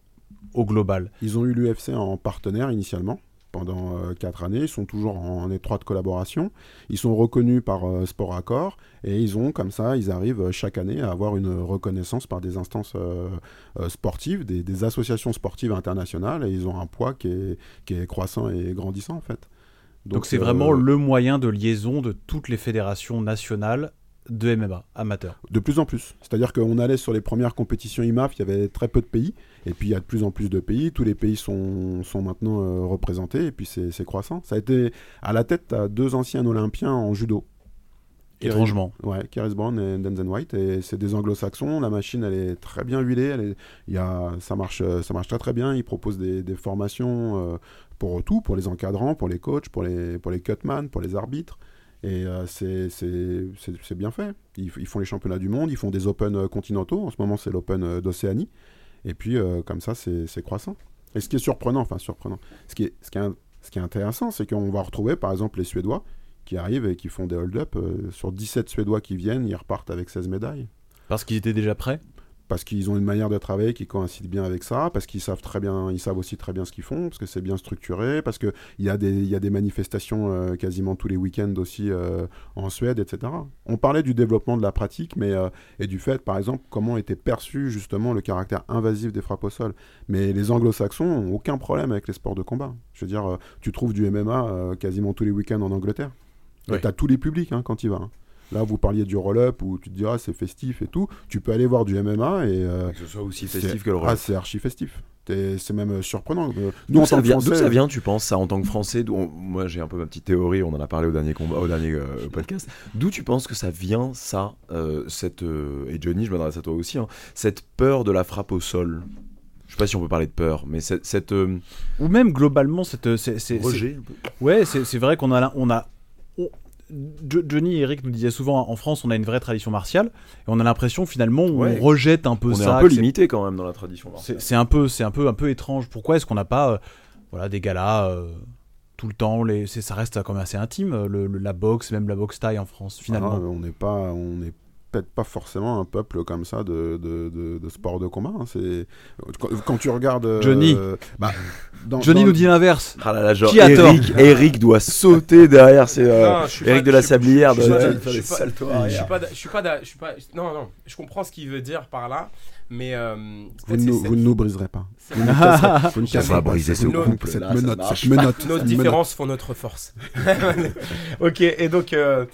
Speaker 4: au global?
Speaker 3: Ils ont eu l'UFC en partenaire initialement pendant 4 années. Ils sont toujours en, étroite collaboration. Ils sont reconnus par euh, Sport Accord et ils ont comme ça, ils arrivent euh, chaque année à avoir une reconnaissance par des instances euh, euh, sportives, des, des associations sportives internationales et ils ont un poids qui est, qui est croissant et grandissant en fait.
Speaker 4: Donc c'est
Speaker 3: euh,
Speaker 4: vraiment le moyen de liaison de toutes les fédérations nationales de MMA amateur.
Speaker 3: De plus en plus. C'est-à-dire qu'on allait sur les premières compétitions IMAF, il y avait très peu de pays, et puis il y a de plus en plus de pays, tous les pays sont, sont maintenant euh, représentés, et puis c'est croissant. Ça a été à la tête à deux anciens Olympiens en judo.
Speaker 4: Étrangement.
Speaker 3: Ouais, Keris Brown et Denzel White, et c'est des anglo-saxons, la machine elle est très bien huilée, elle est- y a, ça, marche, ça marche très très bien, ils proposent des, des formations euh, pour tout, pour les encadrants, pour les coachs, pour les, pour les cutman, pour les arbitres. Et euh, c'est- bien fait. Ils, font les championnats du monde, ils font des Open euh, continentaux. En ce moment, c'est l'Open euh, d'Océanie. Et puis, comme ça, c'est croissant. Et ce qui est surprenant, enfin surprenant, ce qui est, ce qui est, ce qui est intéressant, c'est qu'on va retrouver, par exemple, les Suédois qui arrivent et qui font des hold-up. sur 17 Suédois qui viennent, ils repartent avec 16 médailles.
Speaker 4: Parce qu'ils étaient déjà prêts?
Speaker 3: Parce qu'ils ont une manière de travailler qui coïncide bien avec ça, parce qu'ils savent très bien, ils savent aussi très bien ce qu'ils font, parce que c'est bien structuré, parce qu'il y, a des- y a des manifestations euh, quasiment tous les week-ends aussi euh, en Suède, etc. On parlait du développement de la pratique, mais euh, et du fait, par exemple, comment était perçu justement le caractère invasif des frappes au sol. Mais les anglo-saxons ont aucun problème avec les sports de combat. Je veux dire, tu trouves du MMA quasiment tous les week-ends en Angleterre. Et
Speaker 4: Ouais.
Speaker 3: t'as tous les publics hein, quand il va. hein. Là, vous parliez du roll-up où tu te dis, ah, c'est festif et tout. Tu peux aller voir du MMA et. euh,
Speaker 2: Que ce soit aussi festif que le
Speaker 3: Ah,
Speaker 2: reste.
Speaker 3: c'est archi festif. C'est même euh, surprenant. Euh, Nous,
Speaker 2: D'où
Speaker 3: en
Speaker 2: ça,
Speaker 3: tant
Speaker 2: vient,
Speaker 3: Français,
Speaker 2: ça vient, tu penses, ça, en tant que Français on- Moi, j'ai un peu ma petite théorie, on en a parlé au dernier, combat, au dernier euh, podcast. D'où tu penses que ça vient, ça, euh, cette, euh, et Johnny, je m'adresse à toi aussi, hein, cette peur de la frappe au sol? Je sais pas si on peut parler de peur, mais cette... cette euh,
Speaker 4: Ou même globalement, cette, c'est, Ouais, c'est, vrai qu'on a, on Johnny et Eric nous disaient souvent en France on a une vraie tradition martiale et on a l'impression finalement on
Speaker 2: Ouais.
Speaker 4: rejette un peu
Speaker 2: On est
Speaker 4: ça
Speaker 2: un peu limité quand même dans la tradition martiale.
Speaker 4: C'est un peu, c'est un peu, un peu étrange. Pourquoi est-ce qu'on n'a pas, euh, voilà, des galas euh, tout le temps les, Ça reste quand même assez intime, euh, le, le- la boxe, même la boxe taille en France, finalement.
Speaker 3: ah, on n'est pas, on n'est peut-être pas forcément un peuple comme ça de, de, de, de sport de combat. hein. C'est quand, quand tu regardes euh,
Speaker 4: Johnny.
Speaker 3: bah, dans-
Speaker 4: Johnny
Speaker 3: dans-
Speaker 4: nous dit l'inverse.
Speaker 2: Ah là là, genre
Speaker 4: Qui a tort
Speaker 2: Eric, Eric doit sauter derrière c'est euh, Eric
Speaker 5: pas-
Speaker 2: de la Sablière
Speaker 5: je suis pas- je suis pas- Je suis non, non, je comprends ce qu'il veut dire par là, mais euh,
Speaker 3: Vous, nous- vous ne nous briserez pas. Vous ne casserez, <laughs> vous
Speaker 5: On
Speaker 3: casserez pas
Speaker 2: briser
Speaker 3: cette-
Speaker 2: ce couple,
Speaker 3: cette
Speaker 2: là,
Speaker 3: menotte, cette menotte,
Speaker 5: Nos différences font notre force. <laughs> ok, et donc, euh,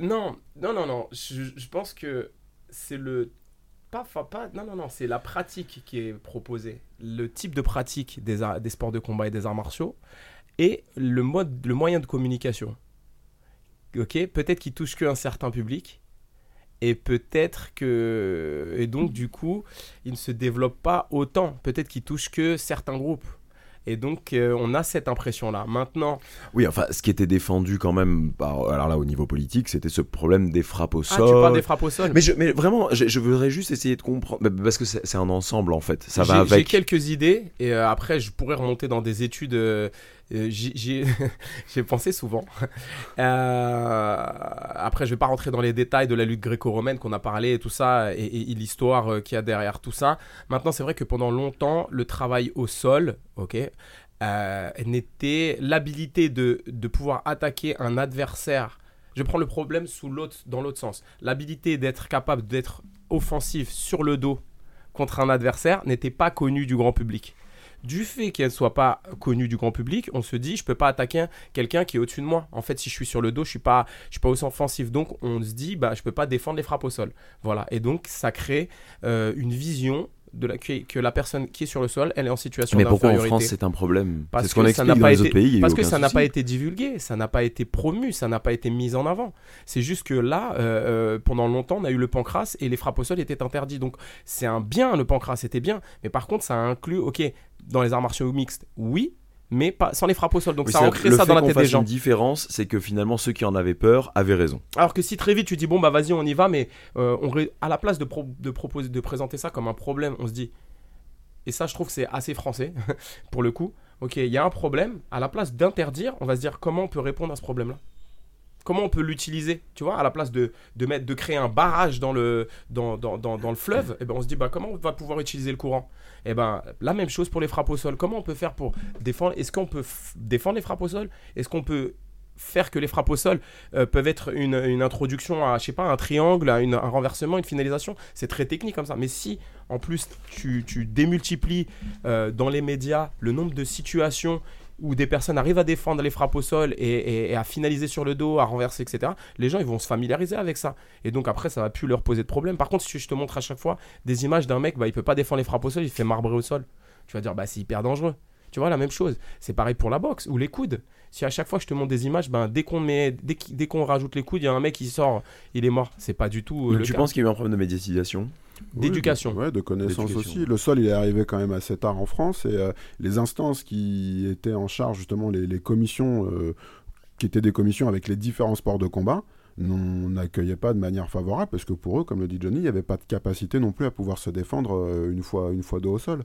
Speaker 5: non, non, non, non, je, pense que c'est le. Pas, pas, non, non, non, c'est la pratique qui est proposée. Le type de pratique des, des sports de combat et des arts martiaux et le, mode, le moyen de communication. Ok, peut-être qu'il touche qu'un certain public et peut-être que. Et donc, du coup, il ne se développe pas autant. Peut-être qu'il touche que certains groupes. Et donc, euh, on a cette impression-là. Maintenant,
Speaker 2: Oui, enfin, ce qui était défendu quand même, par- alors là, au niveau politique, c'était ce problème des frappes au
Speaker 5: ah,
Speaker 2: sol.
Speaker 5: tu parles des frappes au sol.
Speaker 2: Mais, je, mais vraiment, je, je voudrais juste essayer de comprendre, bah, parce que c'est un ensemble en fait. Ça
Speaker 5: J'ai-
Speaker 2: va
Speaker 5: J'ai
Speaker 2: avec.
Speaker 5: quelques idées et euh, après je pourrais remonter dans des études. euh, j'ai <laughs> pensé souvent. Euh, après je vais pas rentrer dans les détails de la lutte gréco-romaine qu'on a parlé et tout ça et, l'histoire euh, qu'il y a derrière tout ça. Maintenant c'est vrai que pendant longtemps le travail au sol, ok, euh, n'était l'habilité de, de pouvoir attaquer un adversaire. Je prends le problème sous dans l'autre sens. L'habilité d'être capable d'être offensif sur le dos contre un adversaire n'était pas connue du grand public. Du fait qu'elle ne soit pas connue du grand public, on se dit je peux pas attaquer un- quelqu'un qui est au-dessus de moi. En fait, si je suis sur le dos, je suis pas je suis pas aussi offensif. Donc on se dit bah je peux pas défendre les frappes au sol. Voilà. Et donc ça crée euh, une vision de la que, la personne qui est sur le sol, elle est en situation
Speaker 2: Mais pourquoi en. France c'est un problème?
Speaker 5: Parce
Speaker 2: ce qu'on
Speaker 5: ça
Speaker 2: explique
Speaker 5: n'a
Speaker 2: dans
Speaker 5: pas
Speaker 2: les
Speaker 5: été-
Speaker 2: autres pays.
Speaker 5: Parce que ça n'a pas été divulgué, ça n'a pas été promu, ça n'a pas été mis en avant. C'est juste que là, euh, euh, pendant longtemps, on a eu le pancras et les frappes au sol étaient interdits. Donc c'est un bien, le pancras c'était bien. Mais par contre, ça inclut, ok, dans les arts martiaux mixtes, oui, mais pas sans les frappes au sol. Donc
Speaker 2: Oui,
Speaker 5: ça a ancré ça dans la tête des gens.
Speaker 2: Une différence, c'est que finalement ceux qui en avaient peur avaient raison.
Speaker 5: Alors que si très vite tu dis bon bah vas-y on y va, mais euh, on à la place de, pro- de proposer de présenter ça comme un problème, on se dit et ça je trouve que c'est assez français <laughs> pour le coup. Ok, il y a un problème. À la place d'interdire, on va se dire comment on peut répondre à ce problème-là? Comment on peut l'utiliser, tu vois, à la place de, créer un barrage dans le, dans, dans, dans, le fleuve, et ben on se dit bah, comment on va pouvoir utiliser le courant? Et ben la même chose pour les frappes au sol. Comment on peut faire pour défendre Est-ce qu'on peut défendre les frappes au sol? Est-ce qu'on peut faire que les frappes au sol euh, peuvent être une, une introduction à, je sais pas, un triangle, un renversement, une finalisation? C'est très technique comme ça. Mais si en plus tu, tu démultiplies euh, dans les médias le nombre de situations où des personnes arrivent à défendre les frappes au sol et, et- et à finaliser sur le dos, à renverser, etc., les gens ils vont se familiariser avec ça. Et donc après, ça va plus leur poser de problème. Par contre, si je te montre à chaque fois des images d'un mec, bah, il peut pas défendre les frappes au sol, il fait marbrer au sol. Tu vas dire, bah, c'est hyper dangereux. Tu vois, la même chose. C'est pareil pour la boxe ou les coudes. Si à chaque fois je te montre des images, ben, dès qu'on met, dès qu'on rajoute les coudes, il y a un mec qui sort, il est mort. C'est pas du tout euh, le
Speaker 2: tu
Speaker 5: cas.
Speaker 2: penses qu'il y a eu un problème de médiatisation?
Speaker 5: D'éducation.
Speaker 3: Oui, de- ouais, de connaissance
Speaker 2: D'éducation.
Speaker 3: aussi. Le sol, il est arrivé quand même assez tard en France et euh, les instances qui étaient en charge, justement, les, les commissions, euh, qui étaient des commissions avec les différents sports de combat, n'accueillaient pas de manière favorable parce que pour eux, comme le dit Johnny, il n'y avait pas de capacité non plus à pouvoir se défendre euh, une fois, une fois dos au sol.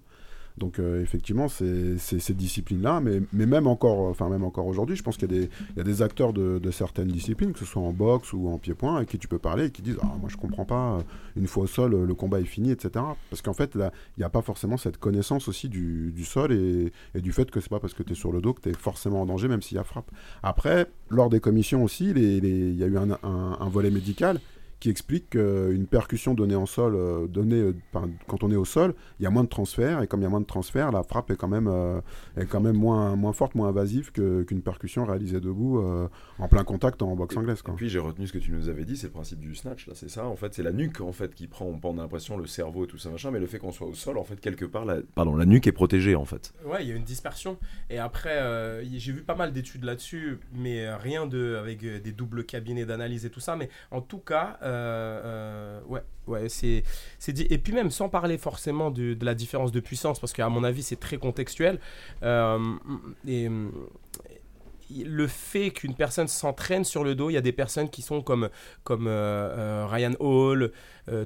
Speaker 3: Donc euh, effectivement, c'est ces disciplines-là, mais, même encore, enfin même encore aujourd'hui, je pense qu'il y, a des- acteurs de, certaines disciplines, que ce soit en boxe ou en pied-point, avec qui tu peux parler et qui disent ah moi je comprends pas, euh, une fois au sol, le combat est fini, etc. Parce qu'en fait, là, il n'y a pas forcément cette connaissance aussi du, sol et, du fait que c'est pas parce que tu es sur le dos que tu es forcément en danger, même s'il y a frappe. Après, lors des commissions aussi, il y a eu un volet médical qui explique qu'une percussion donnée en sol, euh, donnée euh, par- quand on est au sol, il y a moins de transfert et comme il y a moins de transfert, la frappe est quand même, euh, est quand même moins, moins forte, moins invasive que- qu'une percussion réalisée debout euh, en plein contact en boxe anglaise.
Speaker 2: Et
Speaker 3: Quoi.
Speaker 2: puis j'ai retenu ce que tu nous avais dit, c'est le principe du snatch, là c'est ça, en fait c'est la nuque en fait qui prend, on a l'impression le cerveau et tout ça machin, mais le fait qu'on soit au sol, en fait quelque part, la, pardon, la nuque est protégée en fait.
Speaker 5: Ouais, il y a une dispersion. Et après, euh, j'ai vu pas mal d'études là-dessus, mais rien de avec des doubles cabinets d'analyse et tout ça. Mais en tout cas, euh, ouais, ouais, c'est dit. Et puis même sans parler forcément de, la différence de puissance, parce qu'à mon avis c'est très contextuel. euh, et le fait qu'une personne s'entraîne sur le dos, il y a des personnes qui sont comme, comme euh, Ryan Hall,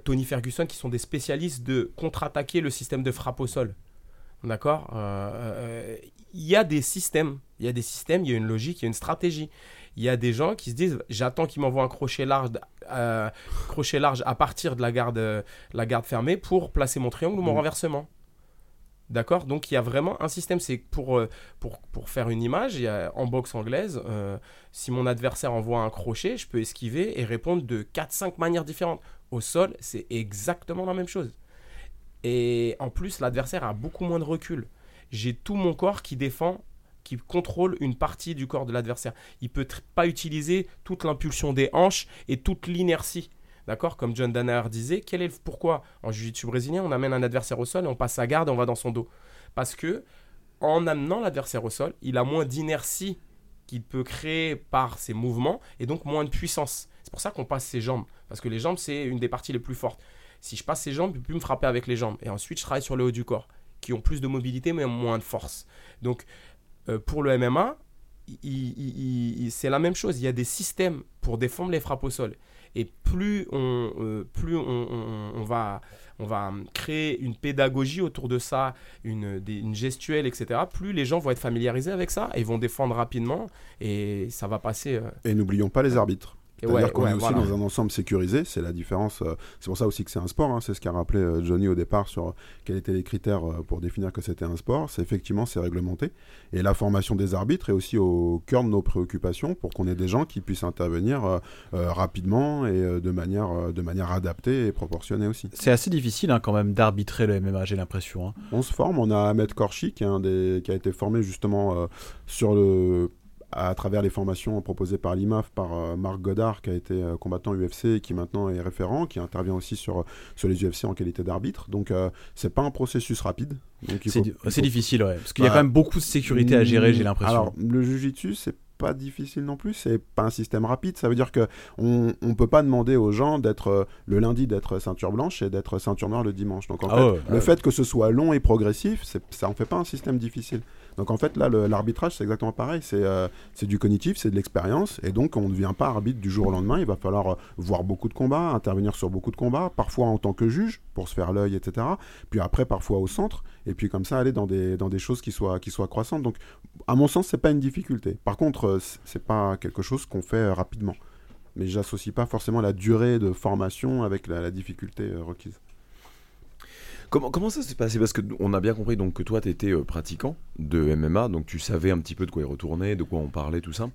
Speaker 5: Tony Ferguson, qui sont des spécialistes de contre-attaquer le système de frappe au sol. D'accord? Il y a des systèmes, il y a des systèmes, il y a une logique, il y a une stratégie. Il y a des gens qui se disent j'attends qu'il m'envoie un crochet large, euh, crochet large à partir de la garde, euh, la garde fermée pour placer mon triangle ou mon
Speaker 3: Mhm.
Speaker 5: renversement. D'accord? Donc il y a vraiment un système. C'est pour, euh, pour, pour faire une image, il y a, en boxe anglaise, euh, si mon adversaire envoie un crochet, je peux esquiver et répondre de 4-5 manières différentes. Au sol, c'est exactement la même chose. Et en plus, l'adversaire a beaucoup moins de recul. J'ai tout mon corps qui défend, qui contrôle une partie du corps de l'adversaire. Il peut pas utiliser toute l'impulsion des hanches et toute l'inertie. D'accord? Comme John Danaher disait, quel est le pourquoi? En jiu-jitsu brésilien, on amène un adversaire au sol et on passe sa garde et on va dans son dos Parce que en amenant l'adversaire au sol, il a moins d'inertie qu'il peut créer par ses mouvements et donc moins de puissance. C'est pour ça qu'on passe ses jambes parce que les jambes c'est une des parties les plus fortes. Si je passe ses jambes, peut plus me frapper avec les jambes et ensuite je travaille sur le haut du corps. qui ont plus de mobilité mais moins de force. Donc, pour le MMA, c'est la même chose. Il y a des systèmes pour défendre les frappes au sol. Et plus on, euh, plus on, on- on va, on va créer une pédagogie autour de ça, une, des- une gestuelle, etc., plus les gens vont être familiarisés avec ça et vont défendre rapidement et ça va passer. euh,
Speaker 3: Et n'oublions pas les arbitres. C'est-à-dire
Speaker 5: ouais,
Speaker 3: qu'on
Speaker 5: ouais,
Speaker 3: est aussi
Speaker 5: voilà.
Speaker 3: dans un ensemble sécurisé, c'est la différence. euh, c'est pour ça aussi que c'est un sport, hein, c'est ce qu'a rappelé euh, Johnny au départ sur quels étaient les critères euh, pour définir que c'était un sport. C'est effectivement, c'est réglementé. Et la formation des arbitres est aussi au cœur de nos préoccupations pour qu'on ait des gens qui puissent intervenir euh, euh, rapidement et euh, de, manière, euh, de manière adaptée et proportionnée aussi.
Speaker 4: C'est assez difficile hein, quand même d'arbitrer le MMA, j'ai l'impression. hein.
Speaker 3: On se forme, on a Ahmed Korchi qui, est un des, qui a été formé justement euh, sur le, à travers les formations proposées par l'IMAF, par euh, Marc Godard qui a été euh, combattant UFC et qui maintenant est référent, qui intervient aussi sur, sur les UFC en qualité d'arbitre. Donc euh, c'est pas un processus rapide.
Speaker 4: C'est di-
Speaker 3: faut-
Speaker 4: difficile, ouais. Parce qu'il y a
Speaker 3: Bah,
Speaker 4: quand même beaucoup de sécurité à gérer, j'ai l'impression.
Speaker 3: Alors, le jujitsu, c'est pas difficile non plus, c'est pas un système rapide. Ça veut dire que on, on peut pas demander aux gens d'être euh, le lundi d'être ceinture blanche et d'être ceinture noire le dimanche. Donc en
Speaker 4: Ah
Speaker 3: fait,
Speaker 4: ouais,
Speaker 3: le
Speaker 4: ouais.
Speaker 3: fait que ce soit long et progressif, ça en fait pas un système difficile. Donc en fait, là, l'arbitrage, c'est exactement pareil. C'est euh, du cognitif, c'est de l'expérience. Et donc, on ne devient pas arbitre du jour au lendemain. Il va falloir euh, voir beaucoup de combats, intervenir sur beaucoup de combats, parfois en tant que juge, pour se faire l'œil, etc. Puis après, parfois au centre. Et puis comme ça, aller dans des, dans des choses qui soient, qui soient croissantes. Donc, à mon sens, c'est pas une difficulté. Par contre, euh, c'est pas quelque chose qu'on fait euh, rapidement. Mais j'associe pas forcément la durée de formation avec la, difficulté requise.
Speaker 2: Comment, comment ça s'est passé? Parce que on a bien compris donc que toi, tu étais pratiquant de MMA, donc tu savais un petit peu de quoi y retourner, de quoi on parlait, tout ça.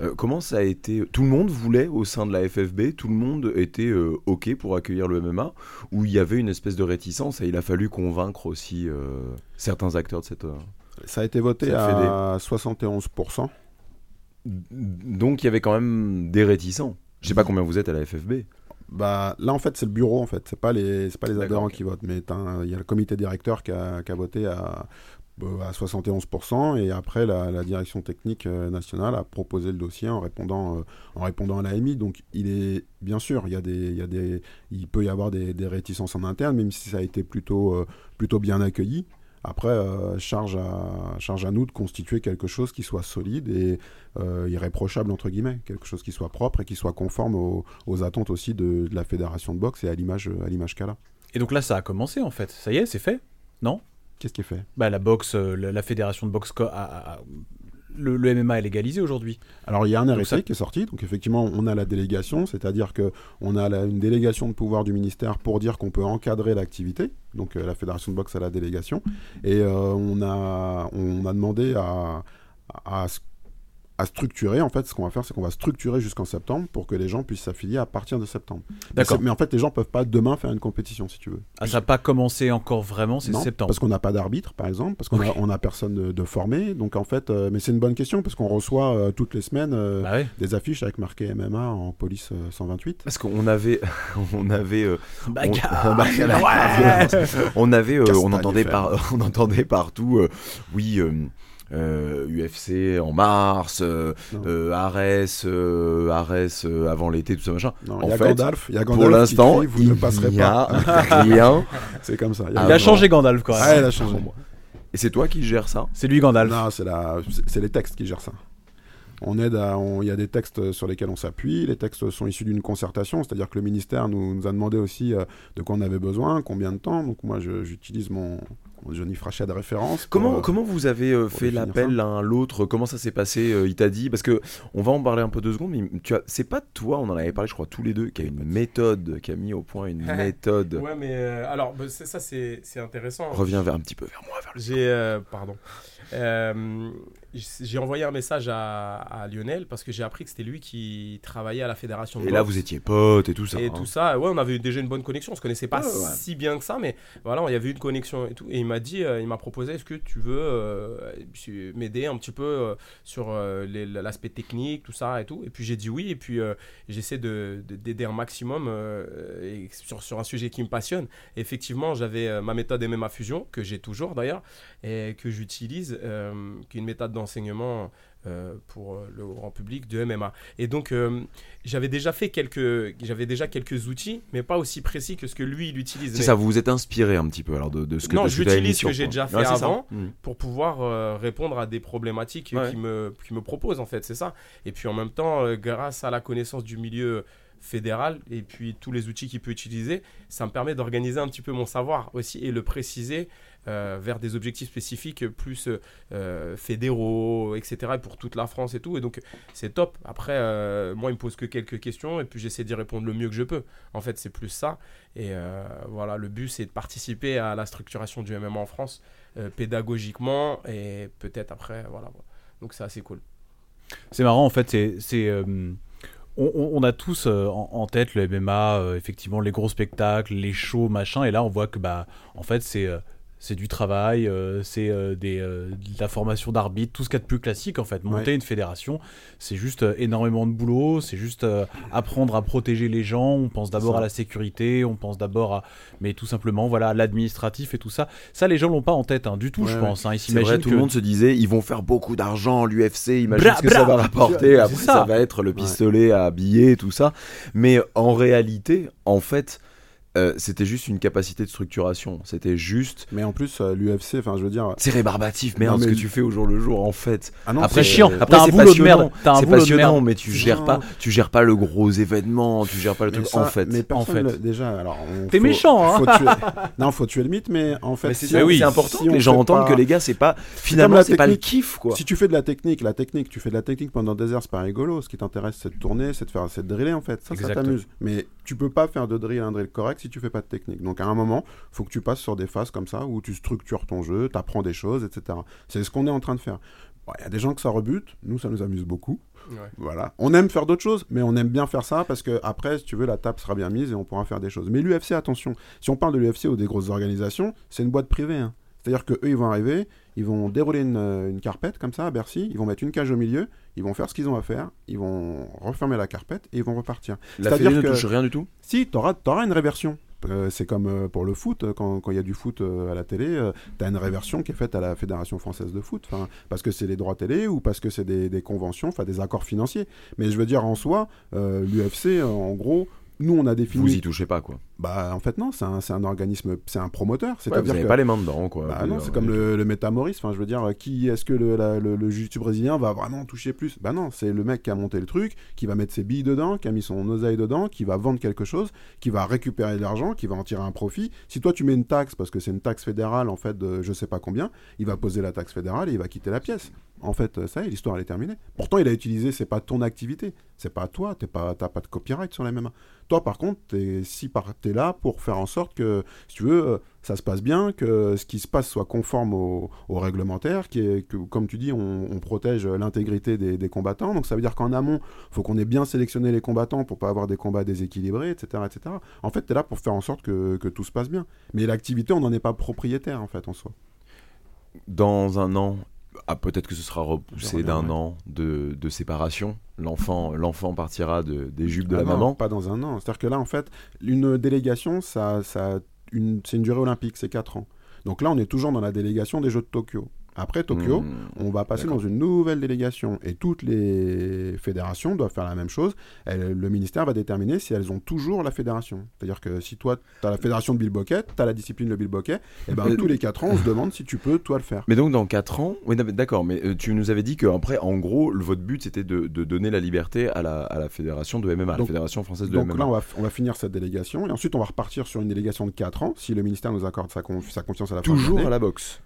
Speaker 2: Euh, comment ça a été? Tout le monde voulait au sein de la FFB, tout le monde était euh, OK pour accueillir le MMA, ou il y avait une espèce de réticence et il a fallu convaincre aussi euh, certains acteurs de cette. euh,
Speaker 3: Ça a été voté à 71%.
Speaker 2: Donc il y avait quand même des réticents. Je sais pas combien vous êtes à la FFB.
Speaker 3: Bah, là, en fait, c'est le bureau, en fait. C'est pas les, pas les adhérents qui votent. Mais il y a le comité directeur qui a, qui a voté à, euh, à 71%. Et après, la, la direction technique euh, nationale a proposé le dossier en répondant, euh, en répondant à l'AMI. Donc, il est, bien sûr, il, y a des, il, y a des, il peut y avoir des, des réticences en interne, même si ça a été plutôt, euh, plutôt bien accueilli. Après, euh, charge, à, charge à nous de constituer quelque chose qui soit solide et euh, irréprochable, entre guillemets. Quelque chose qui soit propre et qui soit conforme aux, aux attentes aussi de, de la fédération de boxe et à l'image qu'elle a.
Speaker 4: Et donc là, ça a commencé en fait. Ça y est, c'est fait.
Speaker 3: Qu'est-ce qui est fait?
Speaker 4: Bah, la boxe, euh, la, la fédération de boxe, co- a- a- a- le, le MMA est légalisé aujourd'hui.
Speaker 3: Alors il y a un arrêté
Speaker 4: ça-
Speaker 3: qui est sorti, donc effectivement on a la délégation, c'est-à-dire que on a la- une délégation de pouvoir du ministère pour dire qu'on peut encadrer l'activité, donc euh, la fédération de boxe a la délégation, et euh, on, a, on a demandé à, à, à structurer, en fait ce qu'on va faire c'est qu'on va structurer jusqu'en septembre pour que les gens puissent s'affilier à partir de septembre. Mais
Speaker 4: D'accord.
Speaker 3: Mais en fait les gens peuvent pas demain faire une compétition si tu veux.
Speaker 4: Ah, ça n'a pas commencé encore vraiment, c'est septembre.
Speaker 3: Parce qu'on n'a pas d'arbitre, par exemple, parce qu'on a, on a personne de, de formé. Donc en fait, euh, mais c'est une bonne question parce qu'on reçoit euh, toutes les semaines euh,
Speaker 4: Bah ouais.
Speaker 3: des affiches avec marqué MMA en police euh, 128.
Speaker 2: Parce qu'on avait, on avait, euh, on, on avait, euh, on entendait par, <laughs> on entendait partout, euh, oui, euh, euh, UFC en mars, euh, euh, Ares, euh, Ares euh, avant l'été, tout ça machin.
Speaker 3: Non,
Speaker 2: En
Speaker 3: il y a
Speaker 2: fait,
Speaker 3: Gandalf, il y a
Speaker 2: Pour
Speaker 3: Gandalf qui
Speaker 2: l'instant,
Speaker 3: vous ne passerez
Speaker 2: il n'y
Speaker 3: pas.
Speaker 2: a <laughs> rien.
Speaker 3: C'est comme ça. il y
Speaker 4: Il
Speaker 3: a-
Speaker 4: a changé Gandalf quand même.
Speaker 3: Ah, il a changé.
Speaker 2: Et c'est toi qui gères ça?
Speaker 4: C'est lui Gandalf.
Speaker 3: Non, c'est la, c'est- c'est les textes qui gèrent ça. On aide à, il y a des textes sur lesquels on s'appuie. Les textes sont issus d'une concertation, c'est-à-dire que le ministère nous, nous a demandé aussi euh, de quoi on avait besoin, combien de temps. Donc moi, j'utilise mon Johnny Frachet de référence.
Speaker 2: Comment,
Speaker 3: euh,
Speaker 2: comment vous avez euh, fait l'appel l'un à l'autre? Comment ça s'est passé euh, Il t'a dit parce que on va en parler un peu deux secondes, mais tu as, c'est pas toi, on en avait parlé, je crois tous les deux, qui a une méthode, qui a mis au point une <laughs> méthode.
Speaker 5: Ouais, mais euh, alors, bah, c'est- ça, c'est c'est intéressant.
Speaker 2: Reviens vers un petit peu vers moi, vers le.
Speaker 5: J'ai. euh, pardon. Euh, j'ai envoyé un message à, à Lionel parce que j'ai appris que c'était lui qui travaillait à la fédération de
Speaker 2: Et là, vous étiez potes et tout ça.
Speaker 5: et
Speaker 2: hein.
Speaker 5: tout ça, ouais, on avait déjà une bonne connexion. On se connaissait pas
Speaker 2: Ouais, ouais.
Speaker 5: si bien que ça, mais voilà, il y avait une connexion et tout. Et il m'a dit, euh, il m'a proposé, est-ce que tu veux euh, m'aider un petit peu euh, sur l'aspect technique, tout ça et tout. Et puis j'ai dit oui. Et puis j'essaie de de- d'aider un maximum et sur, sur un sujet qui me passionne. Et effectivement, j'avais ma méthode MMA Fusion que j'ai toujours d'ailleurs et que j'utilise, euh, qui est une méthode enseignement euh, pour euh, le grand public de MMA. Et donc, euh, j'avais déjà fait quelques, j'avais déjà quelques outils, mais pas aussi précis que ce que lui il utilise.
Speaker 2: C'est
Speaker 5: Mais
Speaker 2: ça, vous vous êtes inspiré un petit peu alors de, de ce que
Speaker 5: Non, j'utilise ce que j'ai déjà fait
Speaker 2: Ouais,
Speaker 5: avant.
Speaker 2: Mm.
Speaker 5: pour pouvoir répondre à des problématiques
Speaker 2: Ouais.
Speaker 5: qui, me, qui me proposent, en fait, c'est ça. Et puis en même temps, grâce à la connaissance du milieu fédéral et puis tous les outils qu'il peut utiliser, ça me permet d'organiser un petit peu mon savoir aussi et le préciser euh, vers des objectifs spécifiques plus euh, fédéraux, etc. et pour toute la France et tout. Et donc c'est top. Après, euh, moi, il me pose que quelques questions et puis j'essaie d'y répondre le mieux que je peux. En fait, c'est plus ça. Et voilà, le but, c'est de participer à la structuration du MMA en France pédagogiquement et peut-être après, voilà. Donc c'est assez cool.
Speaker 4: C'est marrant en fait, c'est, on, a tous en, tête le MMA, effectivement les gros spectacles, les shows, machin, et là on voit que bah en fait c'est c'est du travail, euh, c'est euh, des, euh, de la formation d'arbitre, tout ce qu'il y a de plus classique en fait. Monter
Speaker 3: Ouais.
Speaker 4: une fédération, c'est juste énormément de boulot, c'est juste apprendre à protéger les gens. On pense d'abord à la sécurité, on pense d'abord à, mais tout simplement voilà à l'administratif et tout ça. Ça les gens l'ont pas en tête hein, du tout,
Speaker 3: Ouais,
Speaker 4: je
Speaker 3: ouais.
Speaker 4: pense. hein. Ils s'imaginent
Speaker 2: tout
Speaker 4: que
Speaker 2: le monde se disait, ils vont faire beaucoup d'argent, l'UFC, imagine
Speaker 4: Bra,
Speaker 2: ce que ça va rapporter, après ça.
Speaker 4: ça.
Speaker 2: va être le pistolet à billets, tout ça. Mais en réalité, en fait, euh, c'était juste une capacité de structuration. C'était juste...
Speaker 3: Mais en plus, euh, l'UFC, enfin, je veux dire.
Speaker 2: C'est rébarbatif, merde,
Speaker 3: Non,
Speaker 2: ce
Speaker 3: mais-
Speaker 2: que tu fais au jour le jour, en fait.
Speaker 3: Ah non,
Speaker 2: Après,
Speaker 4: c'est chiant.
Speaker 2: Après, c'est
Speaker 4: boulot de
Speaker 2: passionnant. C'est passionnant, mais tu gères pas, tu gères pas le gros événement, tu gères pas le
Speaker 3: mais
Speaker 2: truc.
Speaker 3: ça-
Speaker 2: en fait,
Speaker 3: mais personne
Speaker 4: fait.
Speaker 3: le- déjà, alors. on-
Speaker 4: T'es méchant, hein.
Speaker 3: faut tuer- <laughs> Non, faut tuer le mythe, mais en fait,
Speaker 2: Mais c'est
Speaker 3: si
Speaker 2: oui,
Speaker 3: si
Speaker 2: c'est important que les gens entendent
Speaker 3: pas-
Speaker 2: que les gars, c'est pas finalement c'est pas le kiff quoi.
Speaker 3: Si tu fais de la technique, la technique, tu fais de la technique pendant des heures, c'est pas rigolo. Ce qui t'intéresse, c'est de tourner, c'est de faire, c'est de driller en fait. Ça, ça t'amuse. Mais tu peux pas faire de drill, un drill correct si tu fais pas de technique. Donc à un moment, faut que tu passes sur des phases comme ça où tu structures ton jeu, t'apprends des choses, etc. C'est ce qu'on est en train de faire. Bon, Il y a des gens que ça rebute. Nous, ça nous amuse beaucoup.
Speaker 5: Ouais.
Speaker 3: Voilà. On aime faire d'autres choses, mais on aime bien faire ça parce que après, si tu veux, la table sera bien mise et on pourra faire des choses. Mais l'UFC, attention, si on parle de l'UFC ou des grosses organisations, c'est une boîte privée. hein. C'est-à-dire que eux, ils vont arriver, ils vont dérouler une, euh, une carpette comme ça à Bercy, ils vont mettre une cage au milieu, ils vont faire ce qu'ils ont à faire, ils vont refermer la carpette et ils vont repartir.
Speaker 2: La fédé ne
Speaker 3: que-
Speaker 2: touche rien du tout?
Speaker 3: Si, tu auras, une réversion. Euh, c'est comme euh, pour le foot, euh, quand quand il y a du foot à la télé, tu as une réversion qui est faite à la Fédération française de foot, parce que c'est les droits télé ou parce que c'est des, des conventions, enfin des accords financiers. Mais je veux dire, en soi, euh, l'UFC, en gros, nous on a défini.
Speaker 2: Vous y touchez pas quoi.
Speaker 3: Bah, en fait, non, c'est un, c'est un organisme, c'est un promoteur.
Speaker 2: Ouais, vous
Speaker 3: C'est-à-dire
Speaker 2: avez
Speaker 3: que.
Speaker 2: pas les mains dedans quoi.
Speaker 3: Bah non,
Speaker 2: dire,
Speaker 3: c'est comme le, le métamoris. Enfin, je veux dire, qui est-ce que le, la- le, le jiu-jitsu brésilien va vraiment toucher plus? Bah non, c'est le mec qui a monté le truc, qui va mettre ses billes dedans, qui a mis son oseille dedans, qui va vendre quelque chose, qui va récupérer de l'argent, qui va en tirer un profit. Si toi tu mets une taxe, parce que c'est une taxe fédérale en fait de je sais pas combien, il va poser la taxe fédérale et il va quitter la pièce. En fait, ça y est, l'histoire elle est terminée. Pourtant, il a utilisé, c'est pas ton activité, c'est pas toi, t'es pas, t'as pas de copyright sur la MMA. Toi, par contre, t'es, si par, t'es là pour faire en sorte que, si tu veux, euh, ça se passe bien, que ce qui se passe soit conforme au, au réglementaire, que, comme tu dis, on, protège l'intégrité des, combattants. Donc ça veut dire qu'en amont, faut qu'on ait bien sélectionné les combattants pour pas avoir des combats déséquilibrés, etc., etc. En fait, t'es là pour faire en sorte que tout se passe bien. Mais l'activité, on n'en est pas propriétaire en fait en soi.
Speaker 2: Dans un an, ah, peut-être que ce sera repoussé d'un
Speaker 3: ouais.
Speaker 2: an de, de séparation. L'enfant, l'enfant partira de, des jupes de
Speaker 3: Ah
Speaker 2: la
Speaker 3: non,
Speaker 2: maman.
Speaker 3: Pas dans un an. C'est-à-dire que là, en fait, une délégation, ça, ça, une, c'est une durée olympique, c'est 4 ans. Donc là, on est toujours dans la délégation des Jeux de Tokyo. Après Tokyo,
Speaker 2: Hmm.
Speaker 3: on va passer dans une nouvelle délégation et toutes les fédérations doivent faire la même chose. Le ministère va déterminer si elles ont toujours la fédération. C'est-à-dire que si toi, tu as la fédération de Bill Bucket, tu as la discipline de Bill Bucket, et ben tous les 4 ans, on se demande si tu peux, toi, le faire.
Speaker 2: Mais donc dans 4 ans, oui d'accord, mais euh, tu nous avais dit que après, en gros, le- votre but c'était de, de donner la liberté à la, à la fédération de MMA, à la
Speaker 3: Donc-
Speaker 2: fédération française de
Speaker 3: Donc
Speaker 2: MMA.
Speaker 3: là, on va, on va finir cette délégation et ensuite, on va repartir sur une délégation de 4 ans si le ministère nous accorde sa, conf- sa confiance à la
Speaker 2: Toujours à la boxe.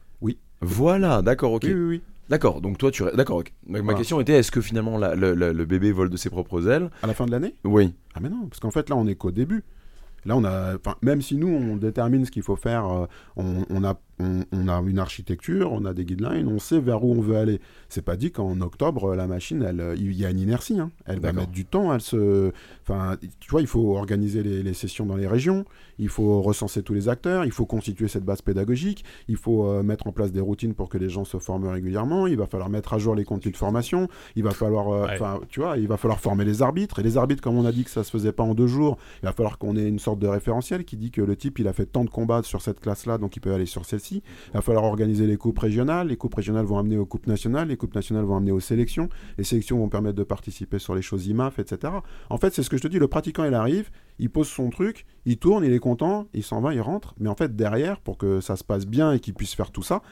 Speaker 2: Voilà, d'accord, ok.
Speaker 3: Oui, oui, oui.
Speaker 2: D'accord, donc toi tu. D'accord, ok. Ma, ma
Speaker 3: Voilà.
Speaker 2: question était est-ce que finalement la- le, le- le bébé vole de ses propres ailes?
Speaker 3: À la fin de l'année?
Speaker 2: Oui.
Speaker 3: Ah mais non, parce qu'en fait là on est qu'au début. Là on a, enfin même si nous on détermine ce qu'il faut faire, euh, on, on a, on, on a une architecture, on a des guidelines, on sait vers où on veut aller. C'est pas dit qu'en octobre la machine, elle, euh, il y a une inertie, hein. elle va mettre du temps, elle se, enfin tu vois il faut organiser les, les sessions dans les régions, il faut recenser tous les acteurs, il faut constituer cette base pédagogique, il faut euh, mettre en place des routines pour que les gens se forment régulièrement, il va falloir mettre à jour les contenus de formation, il va falloir, euh,
Speaker 4: Ouais.
Speaker 3: tu vois, il va falloir former les arbitres et les arbitres comme on a dit que ça se faisait pas en deux jours, il va falloir qu'on ait une sorte de référentiel qui dit que le type il a fait tant de combats sur cette classe-là, donc il peut aller sur celle-ci. Il va falloir organiser les coupes régionales. Les coupes régionales vont amener aux coupes nationales. Les coupes nationales vont amener aux sélections. Les sélections vont permettre de participer sur les choses IMAF, etc. En fait, c'est ce que je te dis. Le pratiquant, il arrive, il pose son truc, il tourne, il est content, il s'en va, il rentre. Mais en fait, derrière, pour que ça se passe bien et qu'il puisse faire tout ça,